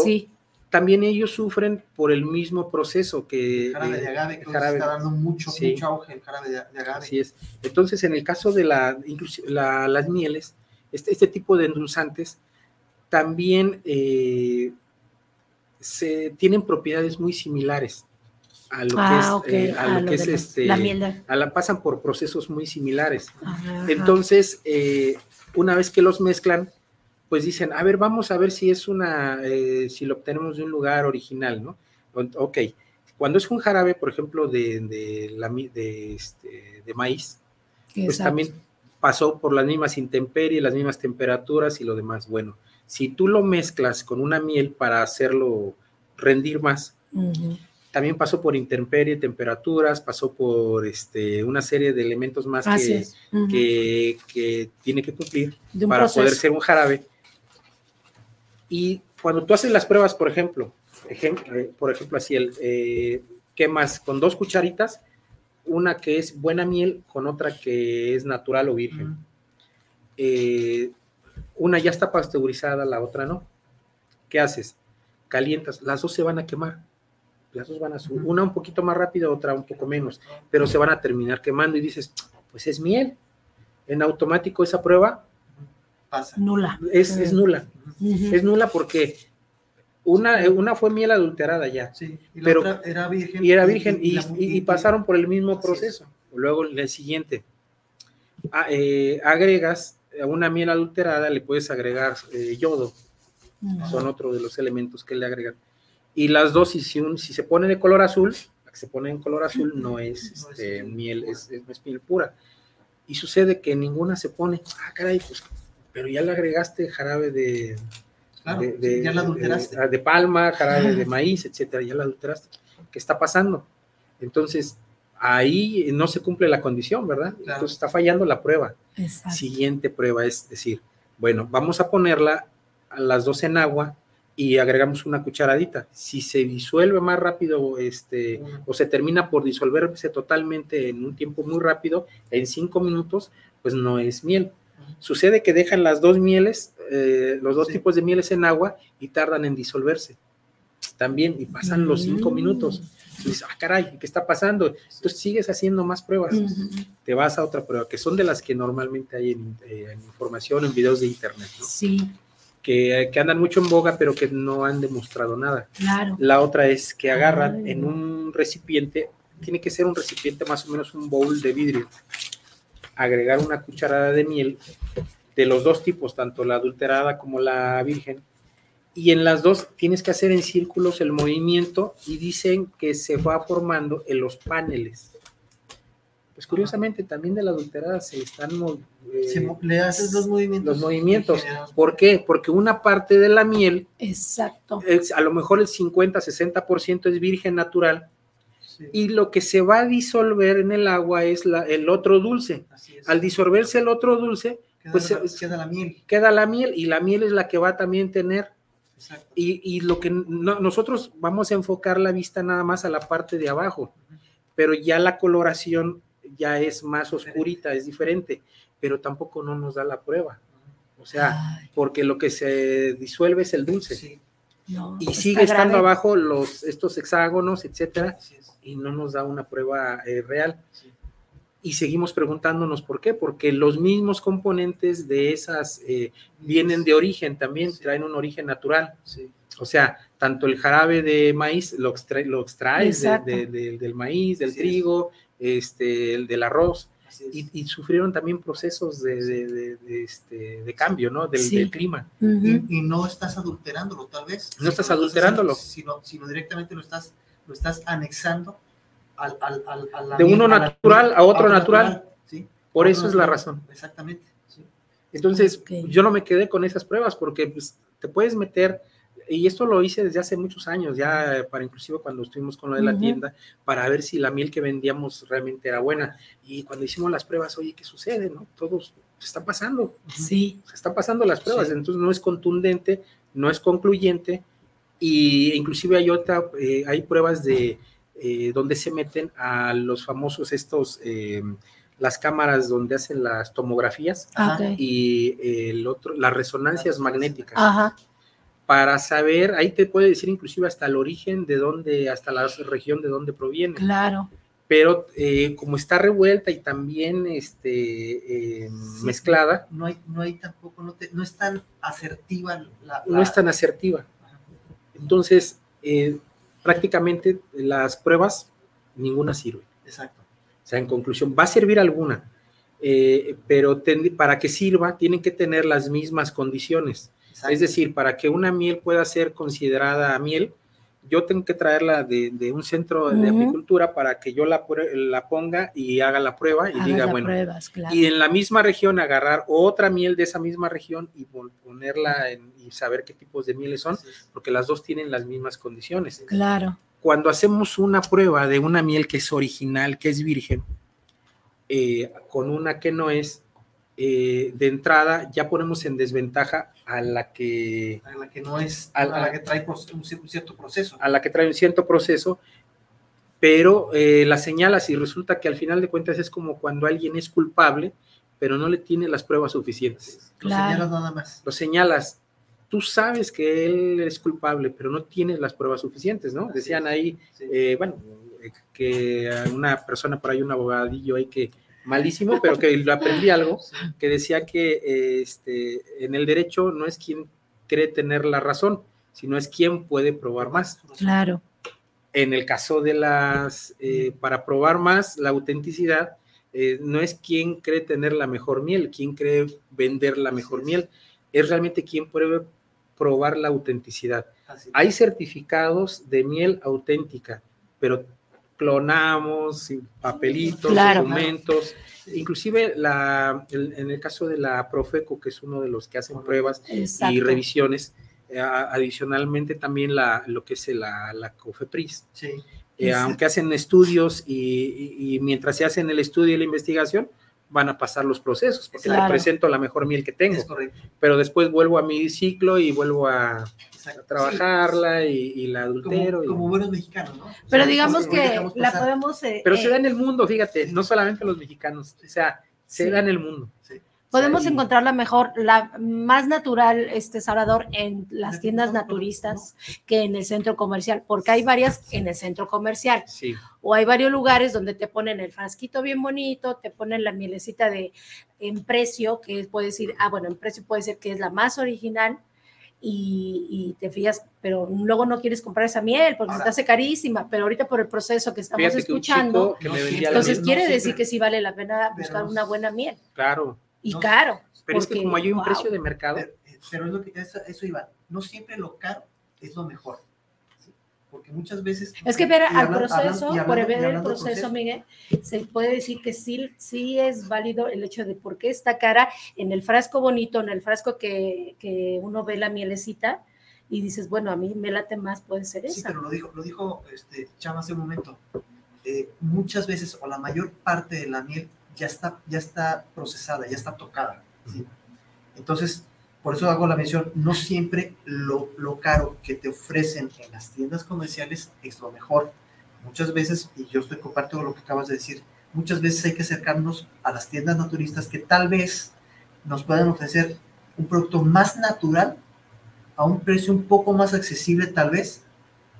también ellos sufren por el mismo proceso que... El jarabe de agave, que está dando mucho, mucho auge el jarabe de, agave. Así es. Entonces, en el caso de la, las mieles, este, este, tipo de endulzantes también eh, se, tienen propiedades muy similares a lo ah, que es, eh, a, lo que es este, la miel a la pasan por procesos muy similares. Entonces, eh, una vez que los mezclan, pues dicen, a ver, vamos a ver si es una, eh, si lo obtenemos de un lugar original, ¿no? Ok, cuando es un jarabe, por ejemplo, de, de, la, de, este, de maíz, pues también pasó por las mismas intemperies, las mismas temperaturas y lo demás. Bueno, si tú lo mezclas con una miel para hacerlo rendir más, también pasó por intemperie, temperaturas, pasó por este, una serie de elementos más que, que, tiene que cumplir para poder ser un jarabe. Y cuando tú haces las pruebas, por ejemplo, eh, por ejemplo, así, el, eh, quemas con dos cucharitas, una que es buena miel con otra que es natural o virgen. Eh, una ya está pasteurizada, la otra no. ¿Qué haces? Calientas, las dos se van a quemar las dos van a subir, una un poquito más rápido, otra un poco menos, pero se van a terminar quemando y dices, pues es miel. En automático esa prueba pasa. Nula. Es, nula. Es nula porque una, una fue miel adulterada ya. Sí, y la pero, otra era virgen. Y era virgen y, pasaron por el mismo proceso. Luego el siguiente, ah, eh, agregas a una miel adulterada, le puedes agregar eh, yodo. Son otro de los elementos que le agregan y las dos, si, si se pone de color azul, la que se pone en color azul no es, este, miel, es, es, miel pura. Y sucede que ninguna se pone, ah, caray, pues, pero ya le agregaste jarabe de, de, ya la adulteraste. De, palma, jarabe de maíz, etcétera, ya la adulteraste. ¿Qué está pasando? Entonces, ahí no se cumple la condición, ¿verdad? Entonces está fallando la prueba. Siguiente prueba es decir, bueno, vamos a ponerla a las dos en agua y agregamos una cucharadita. Si se disuelve más rápido este, o se termina por disolverse totalmente en un tiempo muy rápido, en cinco minutos, pues no es miel. Sucede que dejan las dos mieles, eh, los dos tipos de mieles en agua y tardan en disolverse también y pasan los cinco mm. minutos. Y dices, ah, caray, ¿qué está pasando? Entonces sigues haciendo más pruebas. Te vas a otra prueba, que son de las que normalmente hay en, eh, en información, en videos de internet. ¿no? Sí que, andan mucho en boga, pero que no han demostrado nada. Claro. La otra es que agarran en un recipiente, tiene que ser un recipiente más o menos un bowl de vidrio, agregar una cucharada de miel de los dos tipos, tanto la adulterada como la virgen, y en las dos tienes que hacer en círculos el movimiento y dicen que se va formando en los paneles pues curiosamente también de la adulterada se están... Eh, le haces los movimientos. Los movimientos. ¿Por qué? Porque una parte de la miel, exacto, a lo mejor el 50, 60% es virgen natural, y lo que se va a disolver en el agua es la, el otro dulce. Al disolverse el otro dulce, queda pues queda la miel. Queda la miel y la miel es la que va a también tener. Y, y, lo que nosotros vamos a enfocar la vista nada más a la parte de abajo, pero ya la coloración ya es más oscurita, es diferente, pero tampoco no nos da la prueba. O sea, porque lo que se disuelve es el dulce. y sigue estando abajo los, estos hexágonos, etcétera, y no nos da una prueba eh, real. Y seguimos preguntándonos por qué, porque los mismos componentes de esas eh, vienen de origen también, traen un origen natural. O sea, tanto el jarabe de maíz lo, lo extraes del maíz, del trigo, este, el del arroz, y, sufrieron también procesos de, este, de cambio, ¿no? Del, clima. y, no estás adulterándolo, tal vez. No estás adulterándolo. Sino, sino, directamente lo estás, lo estás anexando al, al, de uno natural a otro natural. ¿sí? Por eso es la razón. Exactamente. Entonces, yo no me quedé con esas pruebas porque pues, te puedes meter y esto lo hice desde hace muchos años, ya para inclusive cuando estuvimos con lo de la tienda, para ver si la miel que vendíamos realmente era buena. Y cuando hicimos las pruebas, oye, ¿qué sucede? ¿No? Todos se están pasando. Sí. Se están pasando las pruebas, entonces no es contundente, no es concluyente, y inclusive hay otra, eh, hay pruebas de eh, donde se meten a los famosos estos, eh, las cámaras donde hacen las tomografías y el otro, las resonancias magnéticas. Ajá para saber, ahí te puede decir inclusive hasta el origen de dónde, hasta la región de dónde proviene. Claro. Pero eh, como está revuelta y también este, em, mezclada. No hay, no hay tampoco, no, no es tan asertiva la, No es tan asertiva. Entonces, eh, prácticamente las pruebas, ninguna sirve. Exacto. O sea, en conclusión, va a servir alguna, eh, pero para que sirva, tienen que tener las mismas condiciones es decir, para que una miel pueda ser considerada miel, yo tengo que traerla de, un centro de apicultura para que yo la, la, ponga y haga la prueba y diga, bueno, y en la misma región agarrar otra miel de esa misma región y ponerla en, y saber qué tipos de mieles son, porque las dos tienen las mismas condiciones. Claro. Cuando hacemos una prueba de una miel que es original, que es virgen, eh, con una que no es, eh, de entrada ya ponemos en desventaja a la que... A la que no es, a, la, que trae un, cierto proceso. A la que trae un cierto proceso, pero eh, la señalas y resulta que al final de cuentas es como cuando alguien es culpable, pero no le tiene las pruebas suficientes. Lo señalas nada más. Lo señalas. Tú sabes que él es culpable, pero no tienes las pruebas suficientes, ¿no? Decían ahí, eh, bueno, que una persona por ahí, un abogadillo ahí que malísimo, pero que lo aprendí algo, que decía que este, en el derecho no es quien cree tener la razón, sino es quien puede probar más. Claro. En el caso de las, eh, para probar más la autenticidad, eh, no es quien cree tener la mejor miel, quien cree vender la mejor miel, es realmente quien puede probar la autenticidad. Hay certificados de miel auténtica, pero clonamos, papelitos, documentos, inclusive la, en el caso de la Profeco, que es uno de los que hacen pruebas y revisiones, eh, adicionalmente también la, lo que es la, la COFEPRIS. Eh, aunque hacen estudios y, mientras se hacen el estudio y la investigación, van a pasar los procesos, porque le presento la mejor miel que tengo, pero después vuelvo a mi ciclo y vuelvo a, trabajarla y, la adultero. Como, buenos mexicanos, ¿no? Pero digamos que la podemos... Eh, pero se da en el mundo, fíjate, no solamente los mexicanos, o sea, se da en el mundo. Podemos encontrar la mejor, la más natural, este Salvador, en las tiendas naturistas que en el centro comercial, porque hay varias en el centro comercial. Sí. O hay varios lugares donde te ponen el frasquito bien bonito, te ponen la mielecita de en precio, que puede decir, ah, bueno, en precio puede ser que es la más original, y, te fías, pero luego no quieres comprar esa miel porque se te hace carísima, pero ahorita por el proceso que estamos escuchando, entonces quiere decir que sí vale la pena buscar una buena miel. Claro. Y caro. Pero es que como hay un precio de mercado. Pero, es lo que eso, iba. No siempre lo caro es lo mejor porque muchas veces... Es que ver al proceso, por ver el proceso, Miguel, se puede decir que sí, sí es válido el hecho de por qué está cara en el frasco bonito, en el frasco que, que uno ve la mielecita y dices, bueno, a mí me late más, puede ser esa. Sí, pero lo dijo, lo dijo este, Chama hace un momento. Eh, muchas veces, o la mayor parte de la miel ya está, ya está procesada, ya está tocada. Entonces, por eso hago la mención, no siempre lo, lo, caro que te ofrecen en las tiendas comerciales es lo mejor. Muchas veces, y yo estoy compartiendo lo que acabas de decir, muchas veces hay que acercarnos a las tiendas naturistas que tal vez nos puedan ofrecer un producto más natural a un precio un poco más accesible tal vez,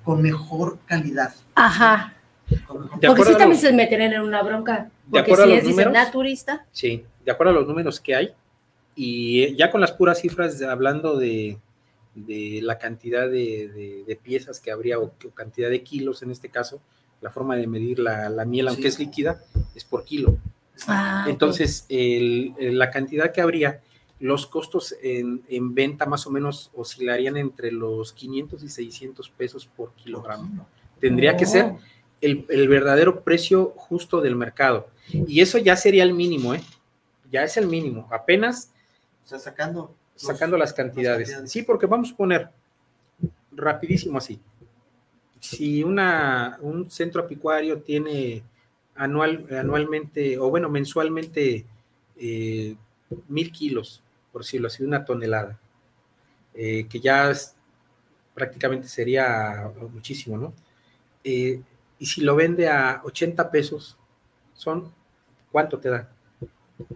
con mejor calidad. Ajá. Porque si también se meten en una bronca. Porque si es, naturista. Sí, de acuerdo a los números que hay, y ya con las puras cifras, hablando de, la cantidad de, piezas que habría o, cantidad de kilos en este caso, la forma de medir la, miel, aunque es líquida, es por kilo. Ah, Entonces, la cantidad que habría, los costos en, venta más o menos oscilarían entre los 500 y 600 pesos por kilogramo. Tendría que ser oh. el, el verdadero precio justo del mercado. Y eso ya sería el mínimo, ¿eh? Ya es el mínimo. Apenas o sea, sacando. Sacando las cantidades. Sí, porque vamos a poner rapidísimo así. Si una, un centro apicuario tiene anual, anualmente, o bueno, mensualmente, eh, mil kilos, por decirlo así, una tonelada, eh, que ya prácticamente sería muchísimo, ¿no? Eh, y si lo vende a 80 pesos, son, ¿cuánto te da?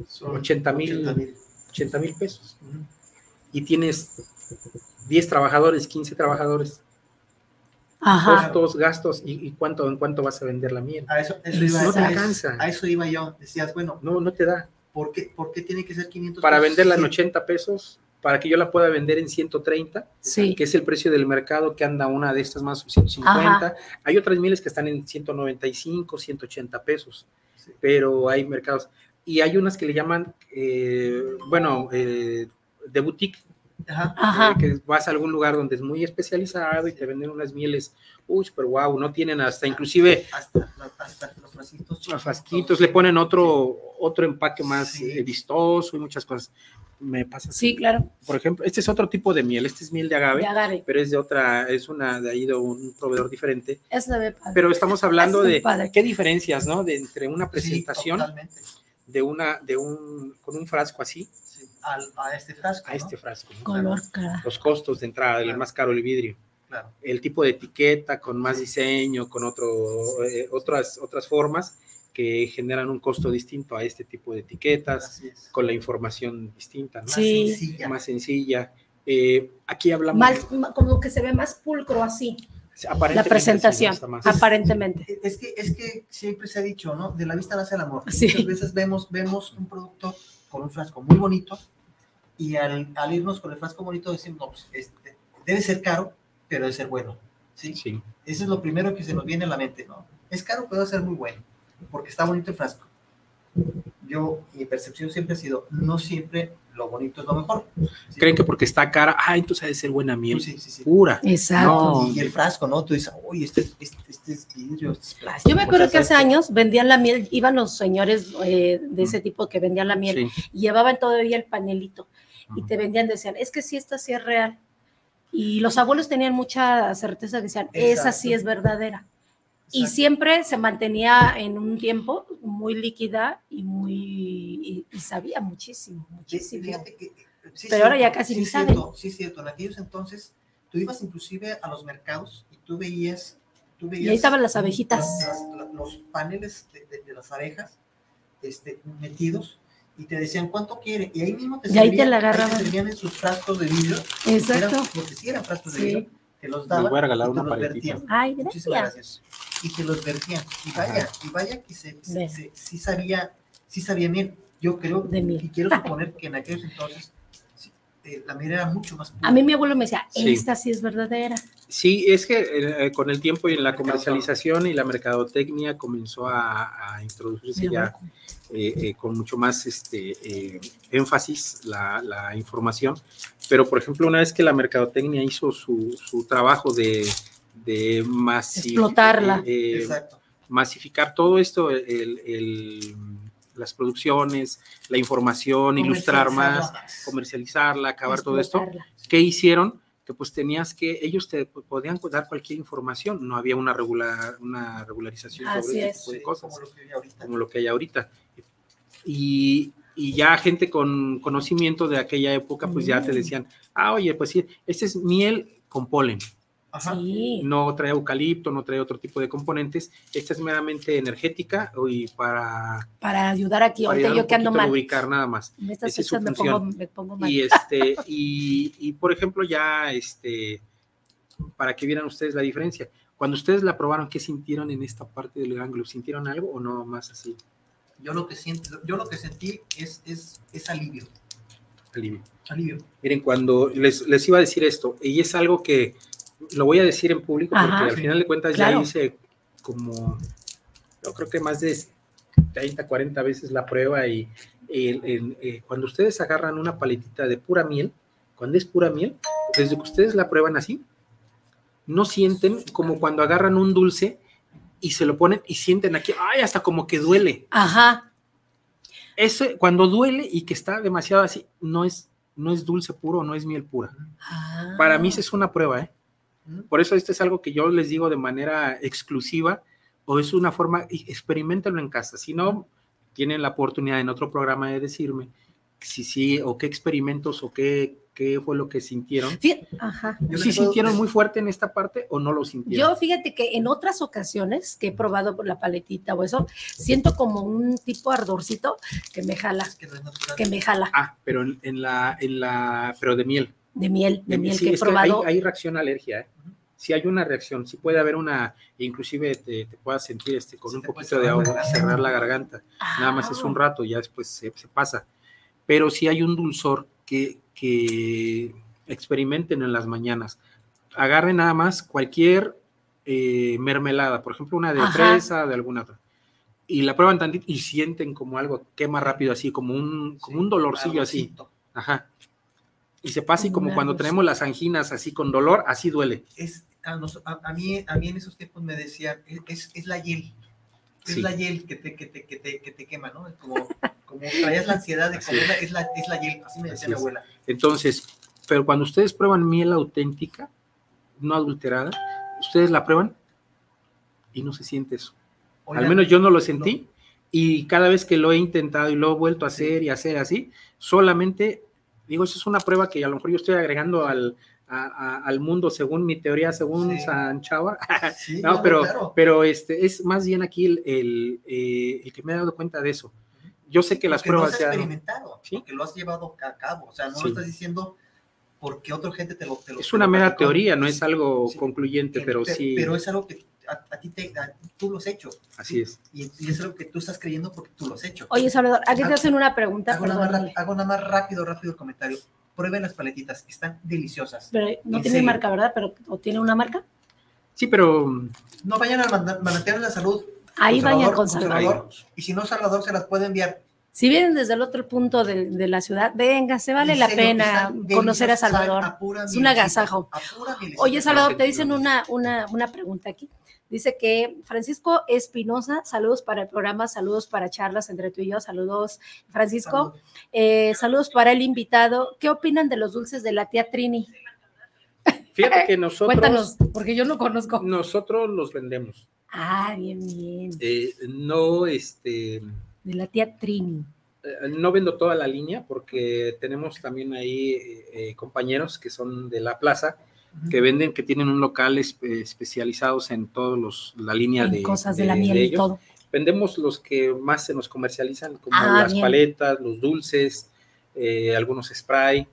Son 80 mil 80 mil pesos. Y tienes 10 trabajadores, 15 trabajadores. Ajá. Costos, gastos y, cuánto, en cuánto vas a vender la miel. A eso, iba, no te alcanza. A eso iba yo. Decías, bueno. No, no te da. ¿Por qué, por qué tiene que ser 500 Para venderla en 80 pesos, para que yo la pueda vender en 130, sí. que es el precio del mercado que anda una de estas más 150. Hay otras mieles que están en 195, 180 pesos, pero hay mercados y hay unas que le llaman, eh, bueno, eh, de boutique, Ajá. que vas a algún lugar donde es muy especializado y te venden unas mieles, uy, pero wow, no tienen hasta inclusive hasta, los frasquitos. Los frasquitos, le ponen otro, otro empaque más eh, vistoso y muchas cosas. Me pasa. Sí, claro. Por ejemplo, este es otro tipo de miel, este es miel de agave, de agave. pero es de otra, es una de ahí de un proveedor diferente. Es de padre. Pero estamos hablando de qué diferencias, ¿no? De entre una presentación de una, de un, con un frasco así. a este frasco. A este frasco. Color Los costos de entrada, el más caro el vidrio. Claro. El tipo de etiqueta con más diseño, con otro, eh, otras, otras formas que generan un costo distinto a este tipo de etiquetas, con la información distinta, más sencilla. Más sencilla. Eh, aquí hablamos... Más, como que se ve más pulcro así la presentación, aparentemente. Es que, es que siempre se ha dicho, ¿no? De la vista nace el amor. Muchas veces vemos, vemos un producto con un frasco muy bonito y al, al irnos con el frasco bonito decimos, no, pues, este, debe ser caro, pero debe ser bueno. ¿sí? sí. Eso es lo primero que se nos viene a la mente, ¿no? Es caro, pero debe ser muy bueno, porque está bonito el frasco. Yo, mi percepción siempre ha sido, no siempre lo bonito es lo mejor. Creen que porque está cara, ah, entonces ha de ser buena miel, sí, sí, pura. Exacto. Y el frasco, ¿no? Tú dices, uy, este, este, este, es vidrio, este es plástico. Yo me acuerdo que hace años vendían la miel, iban los señores eh, de ese tipo que vendían la miel y llevaban todavía el panelito y te vendían, decían, es que sí, esta sí es real. Y los abuelos tenían mucha certeza, decían, esa sí es verdadera. Y siempre se mantenía en un tiempo muy líquida y muy y, sabía muchísimo, muchísimo. Fíjate que, Pero ahora ya casi sí ni sabe. Sí, cierto. En aquellos entonces, tú ibas inclusive a los mercados y tú veías... Tú veías y ahí estaban las abejitas. los paneles de, las abejas este, metidos y te decían cuánto quiere. Y ahí mismo te, y ahí te la agarraban. en sus frascos de vidrio. Exacto. porque sí eran frascos de vidrio que los daban voy a regalar y una los vertían. Ay, gracias. Muchísimas gracias. Y que los vertían. Y vaya, y vaya que se, se, sí sabía, sí sabía bien. Yo creo de y quiero suponer que en aquellos entonces eh, la era mucho más pura. A mí mi abuelo me decía, esta sí, es verdadera. Sí, es que eh, con el tiempo y en la comercialización y la mercadotecnia comenzó a, a introducirse ya eh, con mucho más este, énfasis la, la, información. Pero, por ejemplo, una vez que la mercadotecnia hizo su, su trabajo de, de explotarla, eh, eh, masificar todo esto, el, el, las producciones, la información, ilustrar más, comercializarla, acabar todo esto, ¿qué hicieron? que pues tenías que, ellos te podían dar cualquier información, no había una, regular, una regularización sobre ese tipo de cosas, como lo que hay ahorita. Como lo que hay ahorita. Y, y ya gente con conocimiento de aquella época, pues ya te decían, ah, oye, pues sí, este es miel con polen. No trae eucalipto, no trae otro tipo de componentes. Esta es meramente energética y para... Para ayudar aquí, ahorita yo que ando mal. ubicar nada más. Esa es su función. Me pongo, mal. Y, este, y, y, por ejemplo, ya, este, para que vieran ustedes la diferencia, cuando ustedes la probaron, ¿qué sintieron en esta parte del ángulo? ¿Sintieron algo o no más así? Yo lo que siento, yo lo que sentí es, es, es alivio. Alivio. Alivio. Miren, cuando les, les, iba a decir esto, y es algo que lo voy a decir en público, porque al final de cuentas ya hice como, yo creo que más de 30, 40 veces la prueba y eh, cuando ustedes agarran una paletita de pura miel, cuando es pura miel, desde que ustedes la prueban así, no sienten como cuando agarran un dulce y se lo ponen y sienten aquí, ay, hasta como que duele. Ajá. Eso, cuando duele y que está demasiado así, no es, no es dulce puro, no es miel pura. Ah. Para mí es una prueba, ¿eh? Por eso esto es algo que yo les digo de manera exclusiva o es una forma, experimentenlo en casa. Si no, tienen la oportunidad en otro programa de decirme si sí o qué experimentos o qué qué fue lo que sintieron. Sí, ajá. ¿Sí sintieron muy fuerte en esta parte o no lo sintieron? Yo fíjate que en otras ocasiones que he probado por la paletita o eso, siento como un tipo ardorcito que me jala, que, me jala. Ah, pero en, la, en la, pero de miel. De miel, de, miel que he probado. hay, reacción alergia, ¿eh? Si hay una reacción, sí puede haber una, inclusive te, te puedas sentir este, con un poquito de agua, cerrar la garganta. Nada más es un ah. rato, ya después se, se pasa. Pero si hay un dulzor que, que experimenten en las mañanas. Agarren nada más cualquier eh, mermelada, por ejemplo, una de fresa, de alguna otra, y la prueban tantito y sienten como algo quema rápido, así como un, como un dolorcillo así. Ajá. Y se pasa y como cuando tenemos las anginas así con dolor, así duele. Es, a, a, mí, a mí en esos tiempos me decían, es, es la hiel. Es la hiel que te, que te, que te, que te quema, ¿no? Como, como traías la ansiedad de comer, es la, es la hiel, así me decía mi abuela. Entonces, pero cuando ustedes prueban miel auténtica, no adulterada, ustedes la prueban y no se siente eso. Al menos yo no lo sentí. Y cada vez que lo he intentado y lo he vuelto a hacer y hacer así, solamente, digo, eso es una prueba que a lo mejor yo estoy agregando al, al mundo según mi teoría, según San Chava. no, pero, pero este, es más bien aquí el, el, eh, el, que me he dado cuenta de eso. Yo sé que las pruebas... Lo has experimentado, ¿sí? que lo has llevado a cabo, o sea, no lo estás diciendo porque otra gente te lo... Te lo es una mera teoría, no es algo concluyente, pero, sí... Pero es algo que a, ti te, tú lo has hecho. Así es. Y, es algo que tú estás creyendo porque tú lo has hecho. Oye, Salvador, aquí te hacen una pregunta. Hago nada, más, hago nada, más, rápido, rápido el comentario. Prueben las paletitas, están deliciosas. Pero no tiene marca, ¿verdad? Pero, ¿O tiene una marca? Sí, pero... No vayan al manantial de la salud. Ahí vayan con Salvador. Y si no, Salvador se las puede enviar si vienen desde el otro punto de, la ciudad, venga, se vale la pena conocer a Salvador. es un agasajo. Oye, Salvador, te dicen una, una, una pregunta aquí. Dice que Francisco Espinosa, saludos para el programa, saludos para charlas entre tú y yo, saludos Francisco, eh, saludos para el invitado. ¿Qué opinan de los dulces de la tía Trini? Fíjate que nosotros... Cuéntanos, porque yo no conozco. Nosotros los vendemos. Ah, bien, bien. Eh, no, este de la tía Trini. Eh, no vendo toda la línea porque tenemos también ahí eh, compañeros que son de la plaza que venden, que tienen un local especializados en todos los, la línea de cosas de, la miel y todo. Vendemos los que más se nos comercializan, como ah, las paletas, los dulces, eh, algunos spray,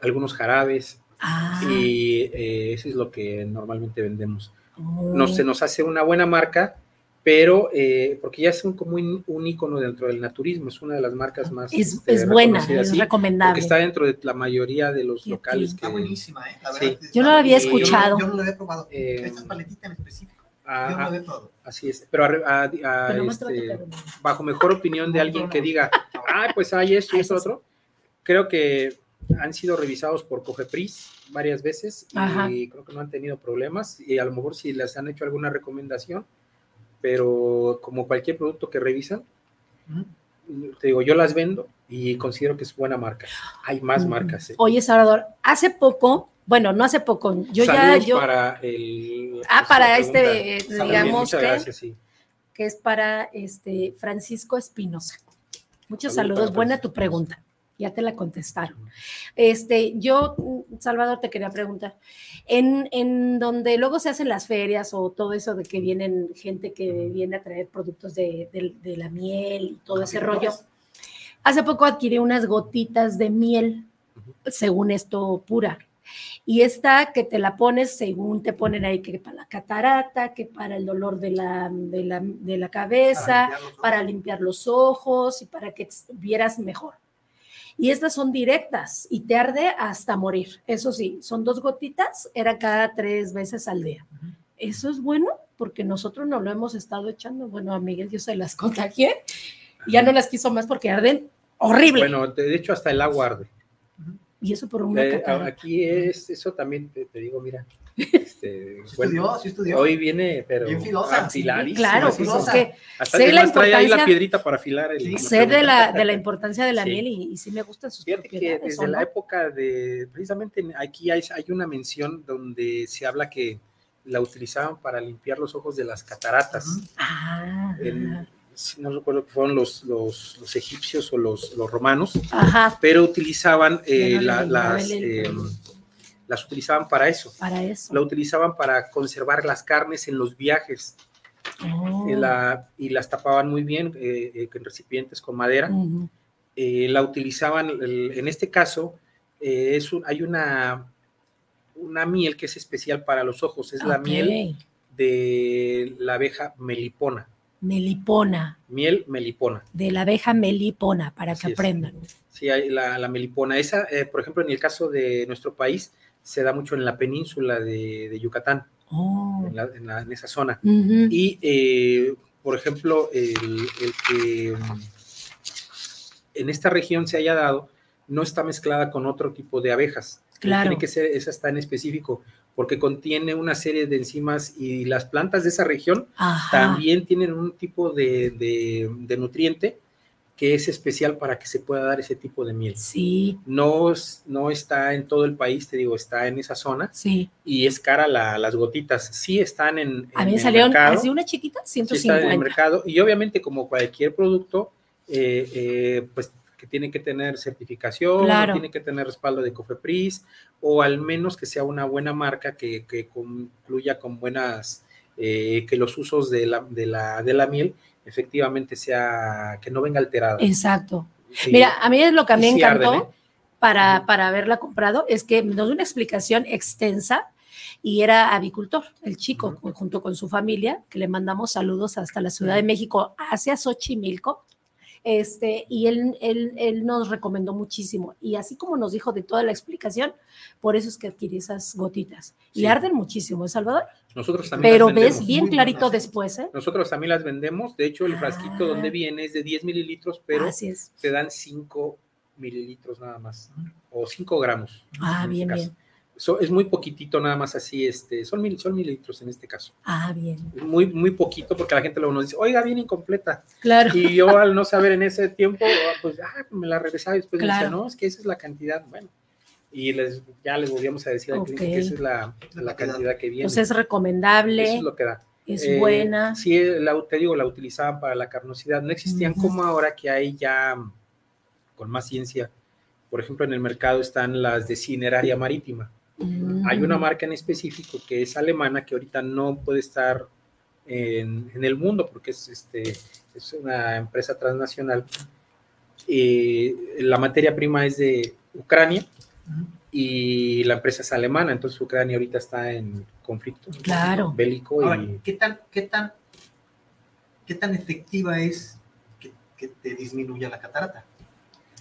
algunos jarabes. Ah. Y eso es lo que normalmente vendemos. No, se nos hace una buena marca pero eh, porque ya es un, como un, icono dentro del naturismo, es una de las marcas más es, este, es buena, es recomendable. Porque está dentro de la mayoría de los locales. Está buenísima, ¿eh? La verdad, Yo no la había escuchado. Yo no, lo había probado. Eh, Estas paletitas en específico. Ah, yo no lo había probado. Así es, pero, a, este, bajo mejor opinión de alguien que diga, ah, pues hay esto y esto otro, creo que han sido revisados por Cofepris varias veces y creo que no han tenido problemas y a lo mejor si les han hecho alguna recomendación, pero como cualquier producto que revisan, te digo, yo las vendo y considero que es buena marca. Hay más marcas. ¿eh? Oye, Salvador, hace poco, bueno, no hace poco, yo ya... Yo, para el... Ah, para este, digamos que, que es para este Francisco Espinosa. Muchos saludos, buena tu pregunta ya te la contestaron. Este, yo, Salvador, te quería preguntar, en, en, donde luego se hacen las ferias o todo eso de que vienen gente que viene a traer productos de, la miel y todo ese rollo, hace poco adquirí unas gotitas de miel, según esto pura. Y esta que te la pones, según te ponen ahí, que para la catarata, que para el dolor de la, de la, de la cabeza, para limpiar los ojos y para que vieras mejor y estas son directas y te arde hasta morir. Eso sí, son dos gotitas, era cada tres veces al día. Eso es bueno porque nosotros no lo hemos estado echando. Bueno, a Miguel yo se las contagié y ya no las quiso más porque arden horrible. Bueno, de hecho hasta el agua arde. Y eso por una eh, Aquí es, eso también te, digo, mira. Este, ¿Sí estudió, sí estudió. Hoy viene, pero Bien filosa. Claro, pues es que hasta sé la trae ahí la piedrita para afilar el. sé de la, de la importancia de la miel y, y, sí me gustan sus Fíjate que desde la época de, precisamente aquí hay, hay una mención donde se habla que la utilizaban para limpiar los ojos de las cataratas. Ah no recuerdo que fueron los, los, egipcios o los, los romanos, pero utilizaban eh, las, eh, las utilizaban para eso. Para eso. La utilizaban para conservar las carnes en los viajes. Oh. Eh, y las tapaban muy bien en recipientes con madera. la utilizaban, en este caso, es hay una, una miel que es especial para los ojos, es la miel de la abeja melipona. Melipona. Miel melipona. De la abeja melipona, para que aprendan. Sí, la, melipona. Esa, eh, por ejemplo, en el caso de nuestro país, se da mucho en la península de, Yucatán, oh. en, esa zona. Y, eh, por ejemplo, el, que mm, en esta región se haya dado, no está mezclada con otro tipo de abejas. Claro. Tiene que ser, esa está en específico, porque contiene una serie de enzimas y las plantas de esa región Ajá. también tienen un tipo de, de- de nutriente que es especial para que se pueda dar ese tipo de miel. Sí, No, no está en todo el país, te digo, está en esa zona sí. y es cara la- las gotitas. Sí están en, A en mí me el salieron así una chiquita, sí está en el 150. mercado y obviamente como cualquier producto, eh, eh, pues que tiene que tener certificación, Claro. tiene que tener respaldo de Cofepris o al menos que sea una buena marca que, que concluya con buenas, eh, que los usos de la, de, la, de la miel efectivamente sea, que no venga alterada. Exacto. Sí. Mira, a mí es lo que a mí me sí encantó arden, ¿eh? para, para haberla comprado es que nos dio una explicación extensa y era avicultor, el chico, junto con su familia, que le mandamos saludos hasta la Ciudad de México, hacia Xochimilco. Este, y él, él, él nos recomendó muchísimo. Y así como nos dijo de toda la explicación, por eso es que adquirí esas gotitas. Y Sí. arden muchísimo, ¿eh, Salvador? Nosotros también Pero las ves bien clarito buenas. después, ¿eh? Nosotros también las vendemos. De hecho, el frasquito Ah. donde viene es de 10 mililitros, pero Así es. te dan 5 mililitros nada más, o 5 gramos. Ah, este bien, caso. bien. So- es muy poquitito nada más así, este, son, mil, son mililitros en este caso. Ah, bien. Muy, muy poquito porque la gente luego nos dice, oiga, viene incompleta. Claro. Y yo al no saber en ese tiempo, pues, ah, me la regresaba y después me Claro. decía, no, es que esa es la cantidad. Bueno, y les, ya les volvíamos a decir al Ok. cliente que esa es la, cantidad que viene. Entonces es recomendable, Eso es lo que da. es Eh, buena. Sí, la, te digo, la utilizaban para la carnosidad. No existían como ahora que hay ya con más ciencia. Por ejemplo, en el mercado están las de cineraria marítima. Hay una Mm. marca en específico que es alemana que ahorita no puede estar en, en el mundo porque es, este, es una empresa transnacional. Eh, la materia prima es de Ucrania y la empresa es alemana, entonces Ucrania ahorita está en conflicto Claro. bélico Ahora, y ¿qué tan, qué tan, qué tan efectiva es que, que te disminuya la catarata?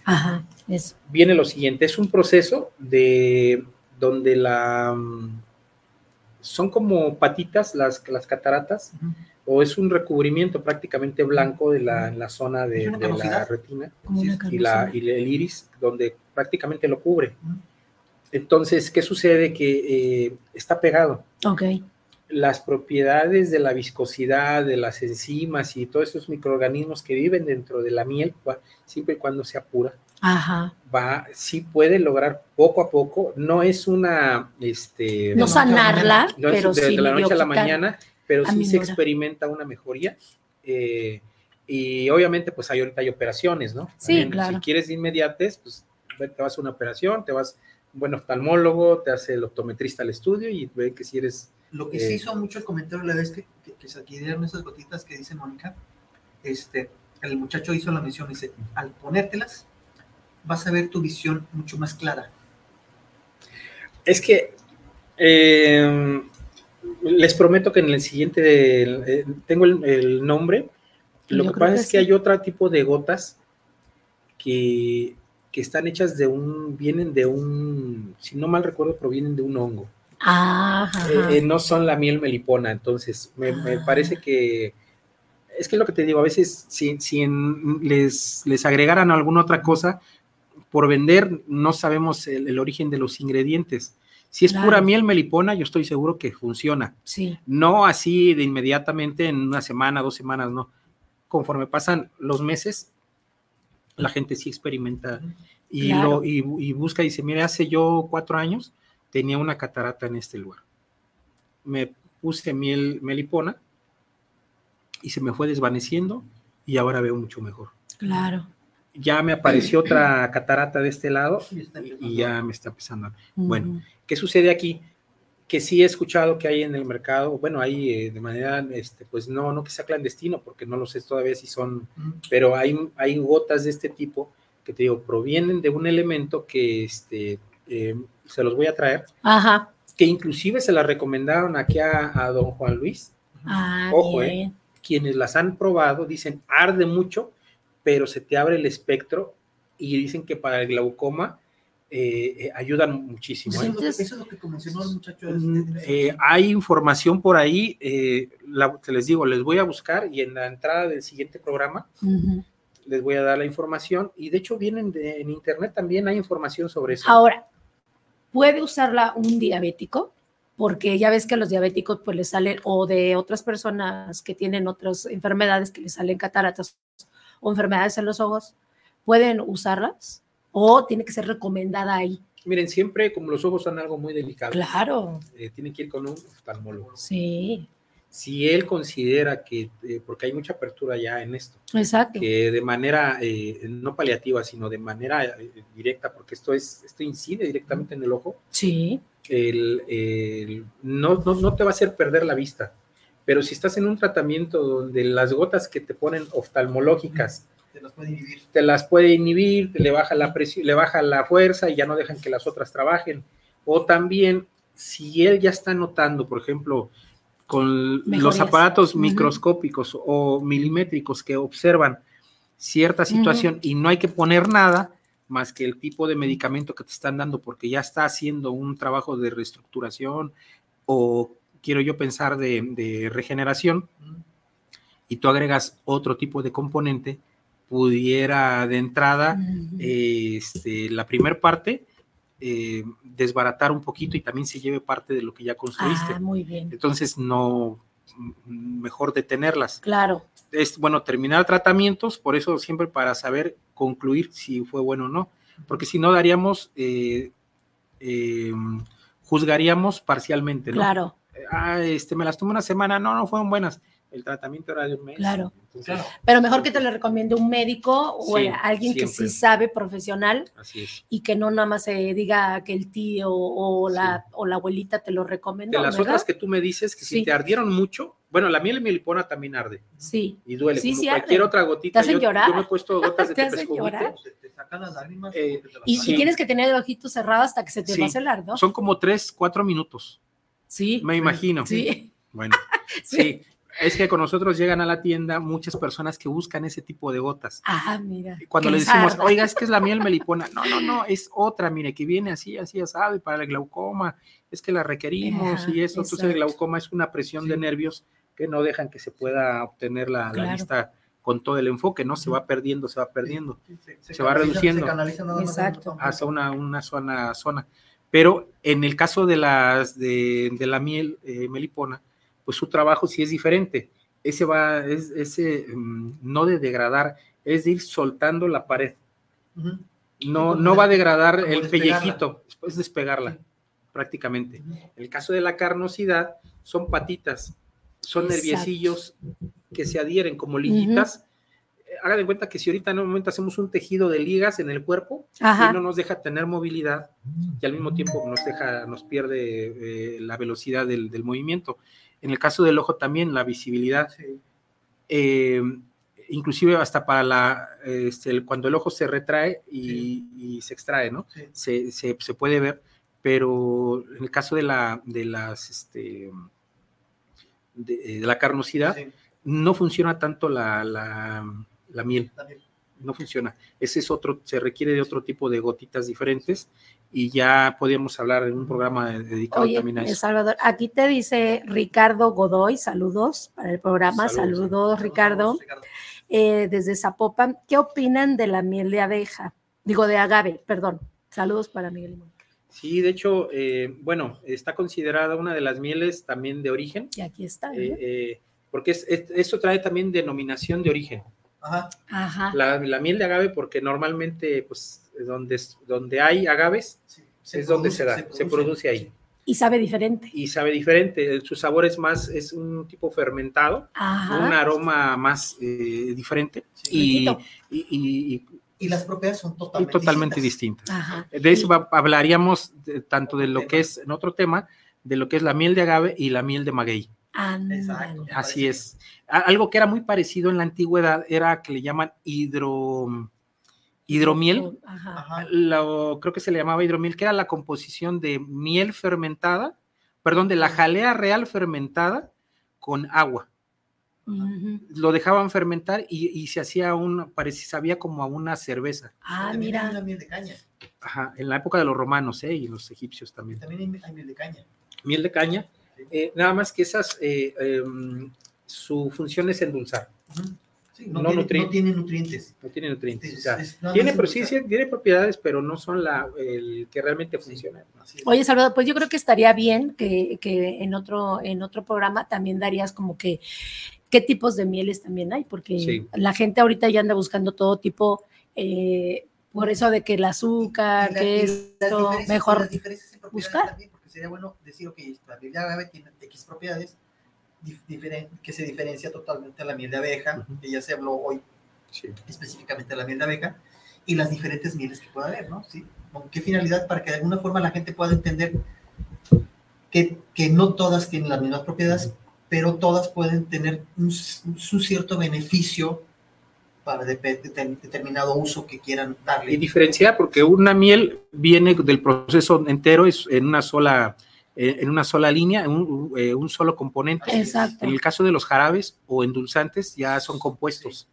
Ajá, eso. viene lo siguiente, es un proceso de donde la mm, son como patitas las, las cataratas o es un recubrimiento prácticamente blanco de la, en la zona de, ¿Es una de la retina Sí, y, la, y el iris donde prácticamente lo cubre. Entonces, ¿qué sucede? Que eh, está pegado. Ok, Las propiedades de la viscosidad, de las enzimas y todos esos microorganismos que viven dentro de la miel, siempre y cuando sea pura, ajá. va, sí puede lograr poco a poco, no es una, este, No sanarla, no es pero de, sí de la noche a la mañana, pero sí se experimenta una mejoría. eh, y obviamente, pues hay ahorita hay operaciones, ¿no? Sí, También, claro. Si quieres de inmediates, pues te vas a una operación, te vas un buen oftalmólogo, te hace el optometrista al estudio y ve que si eres Lo que Eh. sí hizo mucho el comentario la vez que, que- que se adquirieron esas gotitas que dice Mónica, este, el muchacho hizo la mención, dice, al ponértelas vas a ver tu visión mucho más clara. Es que eh, les prometo que en el siguiente eh, tengo el, el nombre. Lo Yo que pasa que es que sí. hay otro tipo de gotas que, que están hechas de un, vienen de un, si no mal recuerdo, provienen de un hongo. Ajá. Eh, eh, no son la miel melipona, entonces me, me Ah. parece que es que lo que te digo, a veces si, si en- les, les agregaran alguna otra cosa, por vender no sabemos el, el origen de los ingredientes. Si es Claro. pura miel melipona, yo estoy seguro que funciona. sí, No así de inmediatamente en una semana, dos semanas, no. Conforme pasan los meses, la gente sí experimenta y, Claro. lo, y, y busca y dice, mire, hace yo cuatro años tenía una catarata en este lugar. Me puse miel melipona y se me fue desvaneciendo y ahora veo mucho mejor. claro. Ya me apareció otra catarata de este lado Y ya me está empezando. Bueno. ¿Qué sucede aquí? Que sí he escuchado que hay en el mercado, bueno, hay eh, de manera, este, pues no, no que sea clandestino, porque no lo sé todavía si son pero hay, hay gotas de este tipo que te digo, provienen de un elemento que este, eh, se los voy a traer, Ajá. que inclusive se las recomendaron aquí a, a don Juan Luis. Ah, Ojo, eh. bien. Quienes las han probado dicen, arde mucho, pero se te abre el espectro y dicen que para el glaucoma eh, eh, ayudan muchísimo. Eso, ¿eh? es lo que, Entonces- eso es lo que mencionó el muchacho. Mm, este, eh, hay información por ahí, la- te les digo, les voy a buscar y en la entrada del siguiente programa les voy a dar la información y de hecho vienen de, en internet también hay información sobre eso. Ahora, ¿puede usarla un diabético? Porque ya ves que a los diabéticos pues les salen, o de otras personas que tienen otras enfermedades que les salen cataratas o enfermedades en los ojos, ¿pueden usarlas? ¿O tiene que ser recomendada ahí? Miren, siempre como los ojos son algo muy delicado. Claro. Eh, tienen que ir con un oftalmólogo. Sí. Si él considera que, eh, porque hay mucha apertura ya en esto, Exacto. que de manera eh, no paliativa, sino de manera eh, directa, porque esto es, esto incide directamente en el ojo, Sí. el, el- no, no, no te va a hacer perder la vista. Pero si estás en un tratamiento donde las gotas que te ponen oftalmológicas Te los puede inhibir. te las puede inhibir, le baja la presión, le baja la fuerza y ya no dejan que las otras trabajen. O también, si él ya está notando, por ejemplo, con los aparatos microscópicos o milimétricos que observan cierta situación y no hay que poner nada más que el tipo de medicamento que te están dando porque ya está haciendo un trabajo de reestructuración o quiero yo pensar de, de regeneración y tú agregas otro tipo de componente, pudiera de entrada Ujú. este, la primer parte eh, desbaratar un poquito y también se lleve parte de lo que ya construiste. Ah, muy bien. Entonces, no, mejor detenerlas. Claro. Es bueno terminar tratamientos, por eso siempre para saber concluir si fue bueno o no, porque si no daríamos, eh, eh, juzgaríamos parcialmente, ¿no? Claro. Ah, este, me las tomé una semana, no, no fueron buenas. El tratamiento era de un mes. Claro. Entonces, Claro. Pero mejor que te lo recomiende un médico o Sí, alguien que sí siempre. sabe profesional Así es. y que no nada más se diga que el tío o la, o la abuelita te lo recomendó. De las ¿verdad? otras que tú me dices que si Sí. te ardieron mucho, bueno, la miel melipona también arde Sí. y duele, Sí, como sí cualquier arde. otra gotita. hacen yo, llorar. yo me he puesto gotas de Te hacen llorar. Te, te sacan las lágrimas. Eh, te las Y, y tienes que tener el ojito cerrado hasta que se te Sí. pase el ardor. Son como tres, cuatro minutos, Sí. me imagino. Sí. Bueno, sí. Es que con nosotros llegan a la tienda muchas personas que buscan ese tipo de gotas. Ah, mira. Cuando le decimos, oiga, es que es la miel melipona. No, no, no, es otra, mire, que viene así, así asado y para el glaucoma. Es que la requerimos y eso. Entonces el glaucoma es una presión de nervios que no dejan que se pueda obtener la, la Claro. vista con todo el enfoque, ¿no? Se va perdiendo, se va perdiendo Sí, se, se va canaliza- reduciendo. Se canaliza nada más Exacto. hacia una, una zona, zona. Pero en el caso de, las, de, de la miel eh, melipona, pues su trabajo sí es diferente. Ese va, es ese mm, no de degradar, es de ir soltando la pared. No, no va a degradar el despegarla. pellejito, es despegarla, prácticamente. En el caso de la carnosidad, son patitas, son Exacto. nerviecillos que se adhieren como liguitas. Hagan de cuenta que si ahorita en un momento hacemos un tejido de ligas en el cuerpo, Ajá. y no nos deja tener movilidad y al mismo tiempo nos deja, nos pierde eh, la velocidad del, del movimiento. En el caso del ojo también la visibilidad, eh, inclusive hasta para la, este, el- cuando el ojo se retrae y, y se extrae, ¿no? Sí. Se, se- se puede ver, pero en el caso de la, de las, este, de, de la carnosidad, Sí, no funciona tanto la, la, la miel no funciona. Ese es otro, se requiere de otro tipo de gotitas diferentes y ya podríamos hablar en un programa de- dedicado Oye, también a eh, eso. Salvador, aquí te dice Ricardo Godoy, saludos para el programa, Saludos. saludos, Ricardo, eh, desde Zapopan. ¿Qué opinan de la miel de abeja? Digo, de agave, perdón. Saludos para Miguel. Sí, de hecho, eh, bueno, está considerada una de las mieles también de origen, Y aquí está. porque es, es- eso trae también denominación de origen. Ajá. Ajá. La, la miel de agave, porque normalmente, pues, donde, es- donde hay agaves, Sí. es donde se da, se produce ahí. Y sabe diferente. Y sabe diferente, su sabor es más, es un tipo fermentado, Ajá. un aroma más eh, diferente Sí. y, y- y- y Y las propiedades son totalmente, totalmente distintas. distintas. Ajá. De eso hablaríamos de- tanto de lo que es, en otro tema, de lo que es la miel de agave y la miel de maguey. Exacto. Así es. Algo que era muy parecido en la antigüedad era que le llaman hidro, hidromiel. Ajá. Lo, creo que se le llamaba hidromiel, que era la composición de miel fermentada, perdón, de la jalea real fermentada con agua. Lo dejaban fermentar y, y se hacía un, parecía, sabía como a una cerveza. Ah, También mira. miel de caña. Ajá, en la época de los romanos ¿eh? y los egipcios también. También hay, miel de caña. Miel de caña. Eh, nada más que esas, eh, em, su función es endulzar. No, tiene, nutrientes. no, tiene, nutrientes. No tiene nutrientes. tiene, pero sí, tiene propiedades, pero no son la, el que realmente funciona. Oye, Salvador, pues yo creo que estaría bien que, que, en, otro, en otro programa también darías como que qué tipos de mieles también hay, porque la gente ahorita ya anda buscando todo tipo, eh, por eso de que el azúcar, que es mejor buscar. También, sería bueno decir, ok, la miel de agave tiene X propiedades, que se diferencia totalmente a la miel de abeja, que ya se habló hoy específicamente de la miel de abeja, y las diferentes mieles que pueda haber, ¿no? ¿Sí? ¿Con qué finalidad? Para que de alguna forma la gente pueda entender que, que no todas tienen las mismas propiedades, pero todas pueden tener un, cierto beneficio para determinado uso que quieran darle. Y diferenciar, porque una miel viene del proceso entero, es en una sola eh, en una sola línea, en un, eh, un solo componente. Exacto. En el caso de los jarabes o endulzantes ya son compuestos.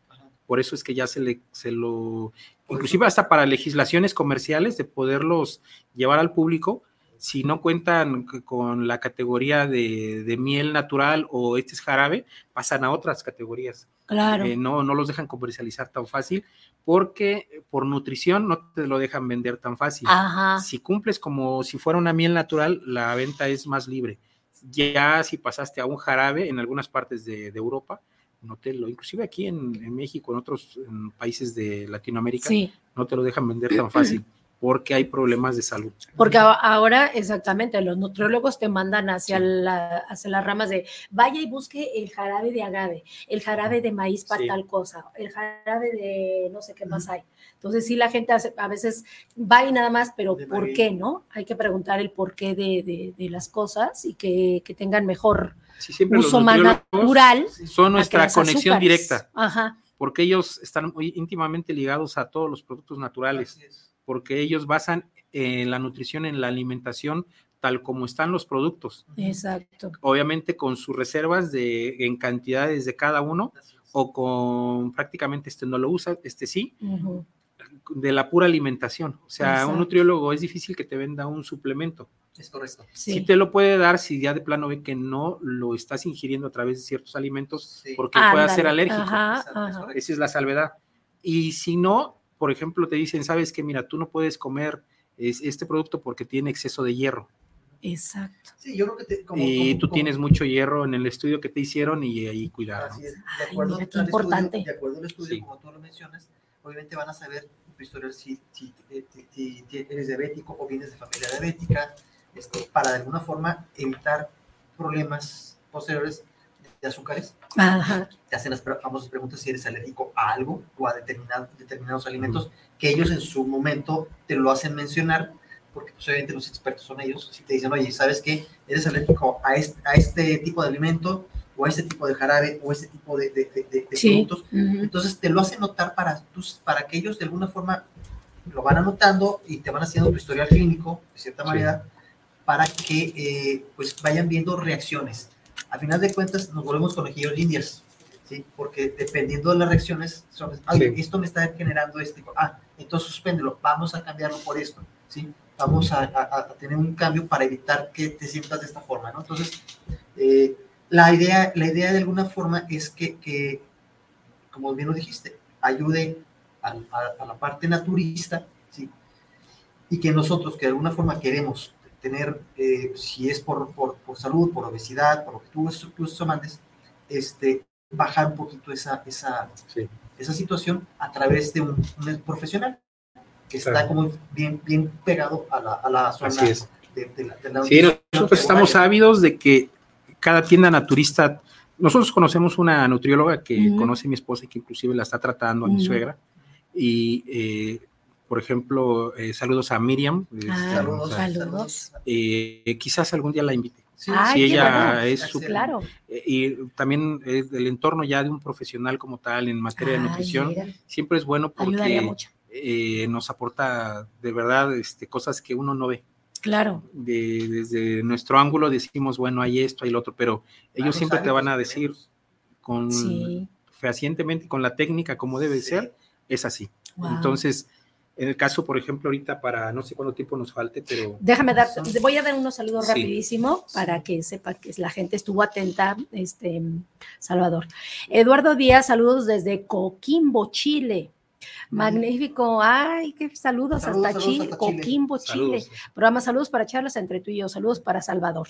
Por eso es que ya se, le, se lo, inclusive hasta para legislaciones comerciales de poderlos llevar al público, si no cuentan con la categoría de, de miel natural o este es jarabe, pasan a otras categorías. Claro. Eh, no, no los dejan comercializar tan fácil porque por nutrición no te lo dejan vender tan fácil. Ajá. Si cumples como si fuera una miel natural, la venta es más libre. Ya si pasaste a un jarabe en algunas partes de, Europa, no te lo, inclusive aquí en, en México, en otros países de Latinoamérica, no te lo dejan vender tan fácil porque hay problemas de salud. Porque ahora, exactamente, los nutriólogos te mandan hacia, la, hacia las ramas de vaya y busque el jarabe de agave, el jarabe de maíz para tal cosa, el jarabe de no sé qué más hay. Entonces, sí, la gente a veces va y nada más, pero ¿por qué no? Hay que preguntar el porqué de, de, las cosas y que, que tengan mejor uso más natural. Son nuestra conexión directa. Ajá. Porque ellos están muy íntimamente ligados a todos los productos naturales porque ellos basan eh, la nutrición en la alimentación tal como están los productos. Exacto. Obviamente con sus reservas de, en cantidades de cada uno o con prácticamente este no lo usa, este sí, de la pura alimentación. O sea, un nutriólogo es difícil que te venda un suplemento. Es correcto. Sí. te lo puede dar si ya de plano ve que no lo estás ingiriendo a través de ciertos alimentos porque puede ser alérgico. Esa es la salvedad. Y si no, por ejemplo, te dicen, sabes que, mira, tú no puedes comer este producto porque tiene exceso de hierro. Exacto. Sí, yo creo que te, y tú tienes mucho hierro en el estudio que te hicieron y ahí cuidado. Así es. De acuerdo, Ay, mira, importante. Estudio, de acuerdo al estudio, como tú lo mencionas, obviamente van a saber si, si, si, eres diabético o vienes de familia diabética, este, para de alguna forma evitar problemas posteriores de azúcares. Te hacen las famosas preguntas si eres alérgico a algo o a determinados alimentos, que ellos en su momento te lo hacen mencionar, porque pues, obviamente los expertos son ellos. Si te dicen, oye, ¿sabes qué? Eres alérgico a este, a este tipo de alimento o a este tipo de jarabe o a este tipo de, de, productos. Entonces te lo hacen notar para, tus, para que ellos de alguna forma lo van anotando y te van haciendo tu historial clínico, de cierta manera, para que eh, pues vayan viendo reacciones a final de cuentas nos volvemos conejillos indias, ¿sí? Porque dependiendo de las reacciones, son, esto me está generando este, ah, entonces suspéndelo, vamos a cambiarlo por esto, ¿sí? Vamos a, a, tener un cambio para evitar que te sientas de esta forma, ¿no? Entonces, eh, la, idea, la idea de alguna forma es que, que como bien lo dijiste, ayude a, a la parte naturista, ¿sí? Y que nosotros, que de alguna forma queremos tener, eh, si es por, por, por, salud, por obesidad, por lo que tú, tú mandes, este, bajar un poquito esa, esa, esa situación a través de un, profesional que está como bien, bien pegado a la, a la zona De, la, Sí, nosotros estamos ávidos de que cada tienda naturista, nosotros conocemos una nutrióloga que conoce a mi esposa y que inclusive la está tratando a mi suegra, y eh, por ejemplo, eh, saludos a Miriam. Ah, saludos. saludos. Eh, quizás algún día la invite. Sí, si ella es su, claro. Eh, y también es del entorno ya de un profesional como tal en materia de nutrición, siempre es bueno porque nos aporta de verdad este, cosas que uno no ve. Claro. De, desde nuestro ángulo decimos, bueno, hay esto, hay lo otro, pero ellos siempre te van a decir con fehacientemente, con la técnica como debe ser, es así. Entonces, En el caso, por ejemplo, ahorita para no sé cuánto tiempo nos falte, pero... Déjame dar, voy a dar unos saludos Sí. rapidísimo para que sepa que la gente estuvo atenta, este, Salvador. Eduardo Díaz, saludos desde Coquimbo, Chile. Magnífico, ay, qué saludos, Saludos, hasta, saludos Chile, hasta Chile. Coquimbo, Chile. Saludos. Programa Saludos para charlas entre tú y yo, saludos para Salvador.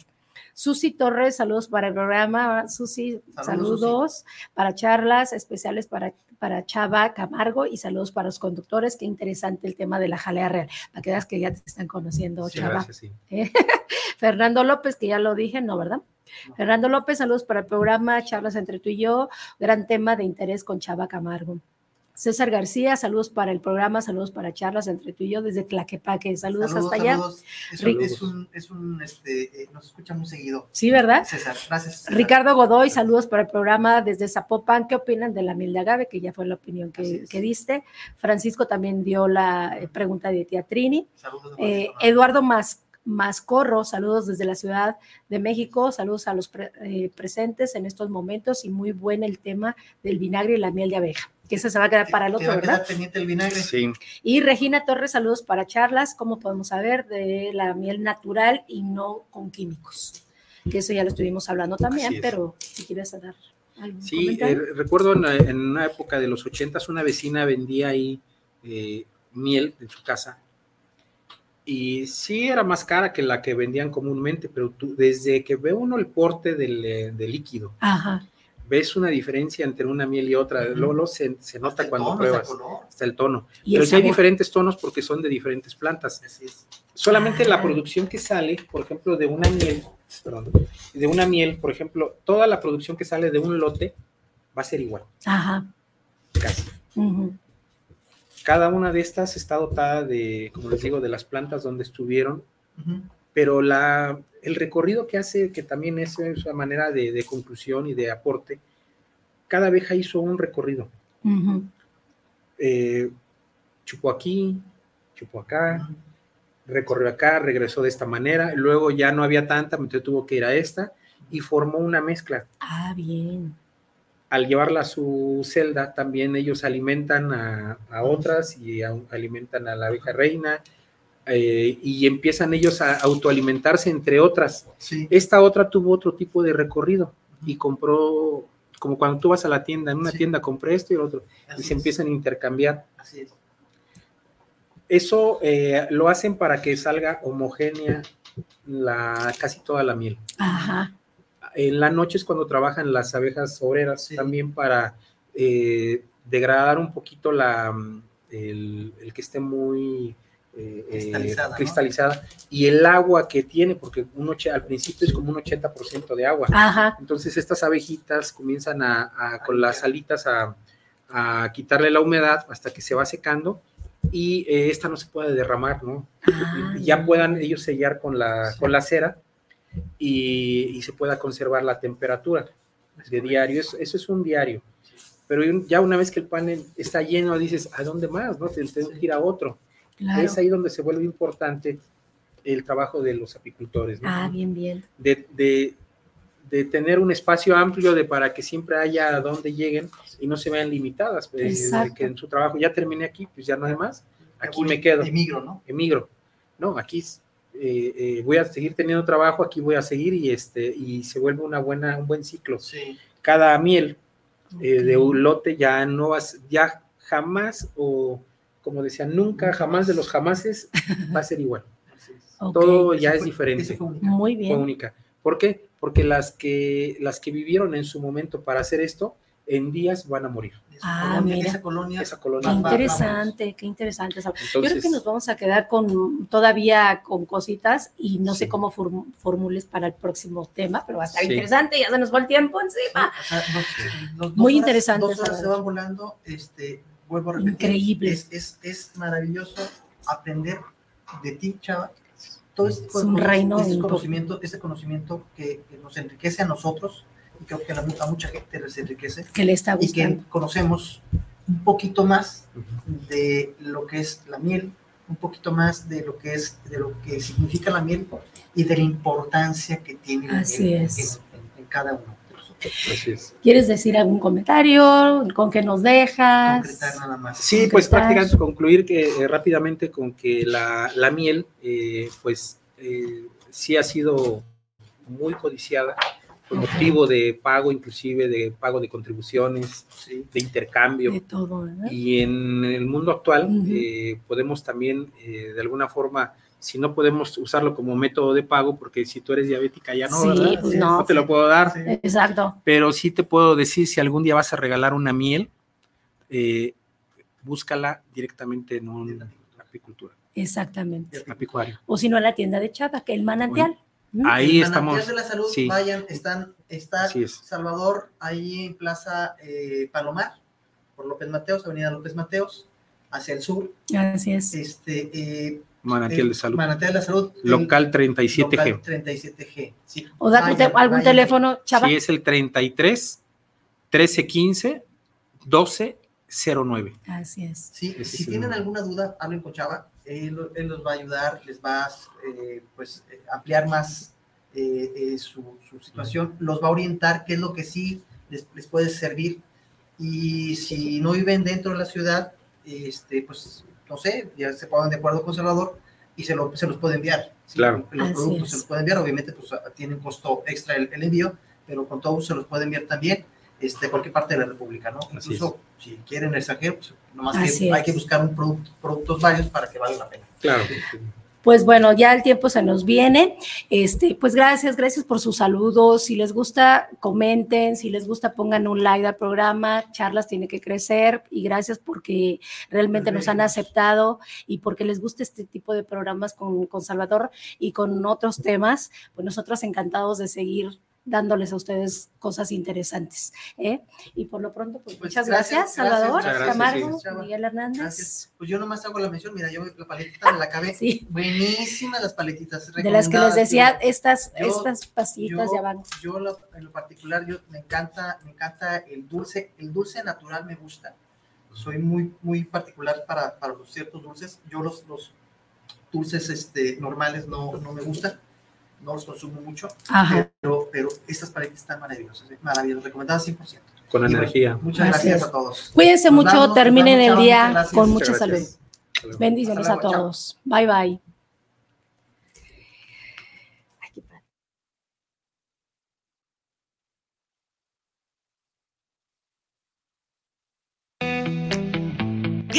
Susi Torres, saludos para el programa. Susi, Saludos, saludos, para charlas especiales para, para Chava Camargo y saludos para los conductores. Qué interesante el tema de la jalea real. Para que veas que ya te están conociendo, Sí, Chava. gracias, sí. Eh, Fernando López, que ya lo dije, ¿no, verdad? No. Fernando López, saludos para el programa Charlas entre tú y yo, gran tema de interés con Chava Camargo. César García, saludos para el programa, saludos para Charlas entre tú y yo desde Tlaquepaque, saludos, hasta allá. saludos. Es, un, es un, es un, este, eh, nos escucha muy seguido. Sí, ¿verdad? César, gracias. César. Ricardo Godoy, saludos para el programa desde Zapopan. ¿Qué opinan de la miel de agave? Que ya fue la opinión que, que diste. Francisco también dio la eh, pregunta de tía Trini. Saludos. Eh. Eduardo Mas- Mascorro, saludos desde la Ciudad de México, saludos a los pre- eh, presentes en estos momentos y muy buen el tema del vinagre y la miel de abeja, que ese se va a quedar para el otro, va a ¿verdad? quedar pendiente el vinagre. Sí, Y Regina Torres, saludos para charlas, como podemos saber, de la miel natural y no con químicos, que eso ya lo estuvimos hablando también, es. pero si quieres dar algún Sí, comentario. eh, recuerdo en, en una época de los ochentas una vecina vendía ahí eh, miel en su casa y sí era más cara que la que vendían comúnmente, pero tú- desde que ve uno el porte del, eh, del líquido, Ajá, ves una diferencia entre una miel y otra, luego, luego se, nota cuando tono, pruebas, hasta el tono. y Pero el sí hay diferentes tonos porque son de diferentes plantas. Así es. Solamente Ah. la producción que sale, por ejemplo, de una miel, perdón, de una miel, por ejemplo, toda la producción que sale de un lote va a ser igual, Ajá, casi. Cada una de estas está dotada de, como les digo, de las plantas donde estuvieron, Ujú. Pero la, el recorrido que hace, que también es una manera de, de conclusión y de aporte, cada abeja hizo un recorrido. Eh, chupó aquí, chupó acá, recorrió acá, regresó de esta manera, luego ya no había tanta, entonces tuvo que ir a esta y formó una mezcla. Ah, bien. Al llevarla a su celda, también ellos alimentan a, a otras y a- alimentan a la abeja reina eh, y empiezan ellos a autoalimentarse entre otras. Sí. Esta otra tuvo otro tipo de recorrido y compró, como cuando tú vas a la tienda, en una Sí. tienda compré esto y el otro, y se es. empiezan a intercambiar. Así es. Eso eh, lo hacen para que salga homogénea la, casi toda la miel. Ajá, En la noche es cuando trabajan las abejas obreras Sí. también para eh, degradar un poquito la, el, el que esté muy eh, eh, Cristalizada, ¿no? cristalizada y el agua que tiene, porque un al principio es como un 80% de agua. ajá, Entonces estas abejitas comienzan a, a- con las alitas a, a quitarle la humedad hasta que se va secando y eh, esta no se puede derramar, ¿no? Ah, ya ya. puedan ellos sellar con la, con la cera y, y se pueda conservar la temperatura de diario. Eso, eso es un diario. Pero ya una vez que el panel está lleno, dices, ¿a dónde más? No? Te- Tengo que ir a otro. Claro. Es ahí donde se vuelve importante el trabajo de los apicultores. ¿no? Ah, bien, bien. de, de- de tener un espacio amplio de para que siempre haya a dónde lleguen y no se vean limitadas, pues, que en su trabajo ya terminé aquí, pues ya no hay más, aquí me quedo, Emigro, ¿no? emigro, no, aquí eh, eh, voy a seguir teniendo trabajo, aquí voy a seguir y este y se vuelve una buena un buen ciclo. Sí. Cada miel eh, de un lote ya no vas, ya jamás o como decía, nunca, jamás de los jamases va a ser igual. Todo ya es diferente. Muy fue bien. única. ¿Por qué? Porque las que, las que vivieron en su momento para hacer esto, en días van a morir. Esa Ah, colonia- mira. Esa colonia. Esa Qué colonia. Va- va- interesante, qué interesante. Sal. Yo creo Entonces, que nos vamos a quedar con todavía con cositas y no sé cómo form- formules para el próximo tema, pero va a estar Sí. interesante, ya se nos fue el tiempo encima. O sea, Muy horas- interesante, Dos horas se Salvador. van volando. Este, vuelvo a repetir. Increíble. Es, es, es maravilloso aprender de ti, Chava. Todo este, Es un reino este en- conocimiento, este conocimiento que, que nos enriquece a nosotros y creo que a, mu- a mucha gente les enriquece Que le está y que gustando. conocemos un poquito más de lo que es la miel, un poquito más de lo que es de lo que significa la miel y de la importancia que tiene la Así miel en- es. en- en cada uno ¿Quieres decir algún comentario? ¿Con qué nos dejas? Nada más. Sí, pues prácticamente concluir que eh, rápidamente con que la, la miel, eh, pues eh, sí ha sido muy codiciada por motivo de pago, inclusive de pago de contribuciones, de intercambio. De todo, Y en el mundo actual podemos también, de alguna forma, si no podemos usarlo como método de pago, porque si tú eres diabética ya no, pues no, te lo puedo dar. Exacto. Pero sí te puedo decir, si algún día vas a regalar una miel, eh, búscala directamente en una apicultura. Exactamente. Apicuario. O si no, en la tienda de Chapa, que el manantial. Ahí el estamos. Manantial de la salud, vayan, están, está Salvador, ahí en Plaza eh, Palomar, por López Mateos, Avenida López Mateos, hacia el sur. Así es. Este, eh, Manantial de Salud. Manantial de Salud. Local 37G. Local 37G. Sí. O da algún teléfono, Chava. Sí, es el 33 1315 1209. Así es. Sí, si tienen alguna duda, hablen con Chava. Él, los va a ayudar, les va a eh, pues, eh, ampliar más eh, su, situación, los va a orientar qué es lo que sí les, les puede servir. Y si no viven dentro de la ciudad, este, pues no sé, ya se pongan de acuerdo con Salvador y se, lo, se los puede enviar. Claro. Los productos se los puede enviar, obviamente pues tienen costo extra el, envío, pero con todo se los puede enviar también este, cualquier parte de la República, ¿no? Incluso si quieren el extranjero, pues nomás que hay que buscar un producto, productos varios para que valga la pena. Claro pues bueno, ya el tiempo se nos viene. Este, pues gracias, gracias por sus saludos. Si les gusta, comenten. Si les gusta, pongan un like al programa. Charlas tiene que crecer y gracias porque realmente nos han aceptado y porque les gusta este tipo de programas con, con Salvador y con otros temas. Pues nosotros encantados de seguir dándoles a ustedes cosas interesantes. ¿eh? Y por lo pronto, pues, pues muchas gracias, Salvador, Camargo, Miguel Hernández. Pues yo nomás hago la mención, mira, yo la paletita me la acabé. sí. Buenísimas las paletitas. De las que les decía, estas, estas pasitas ya van. Yo en lo particular, yo me encanta, me encanta el dulce, el dulce natural me gusta. Soy muy, muy particular para, para los ciertos dulces. Yo los, los dulces este, normales no, no me gustan no los consumo mucho, pero, pero estas paletas están maravillosas, ¿eh? maravillosas, recomendadas 100%. Con energía. muchas gracias a todos. Cuídense mucho, terminen el día con mucha salud. Bendiciones a todos. Bye bye.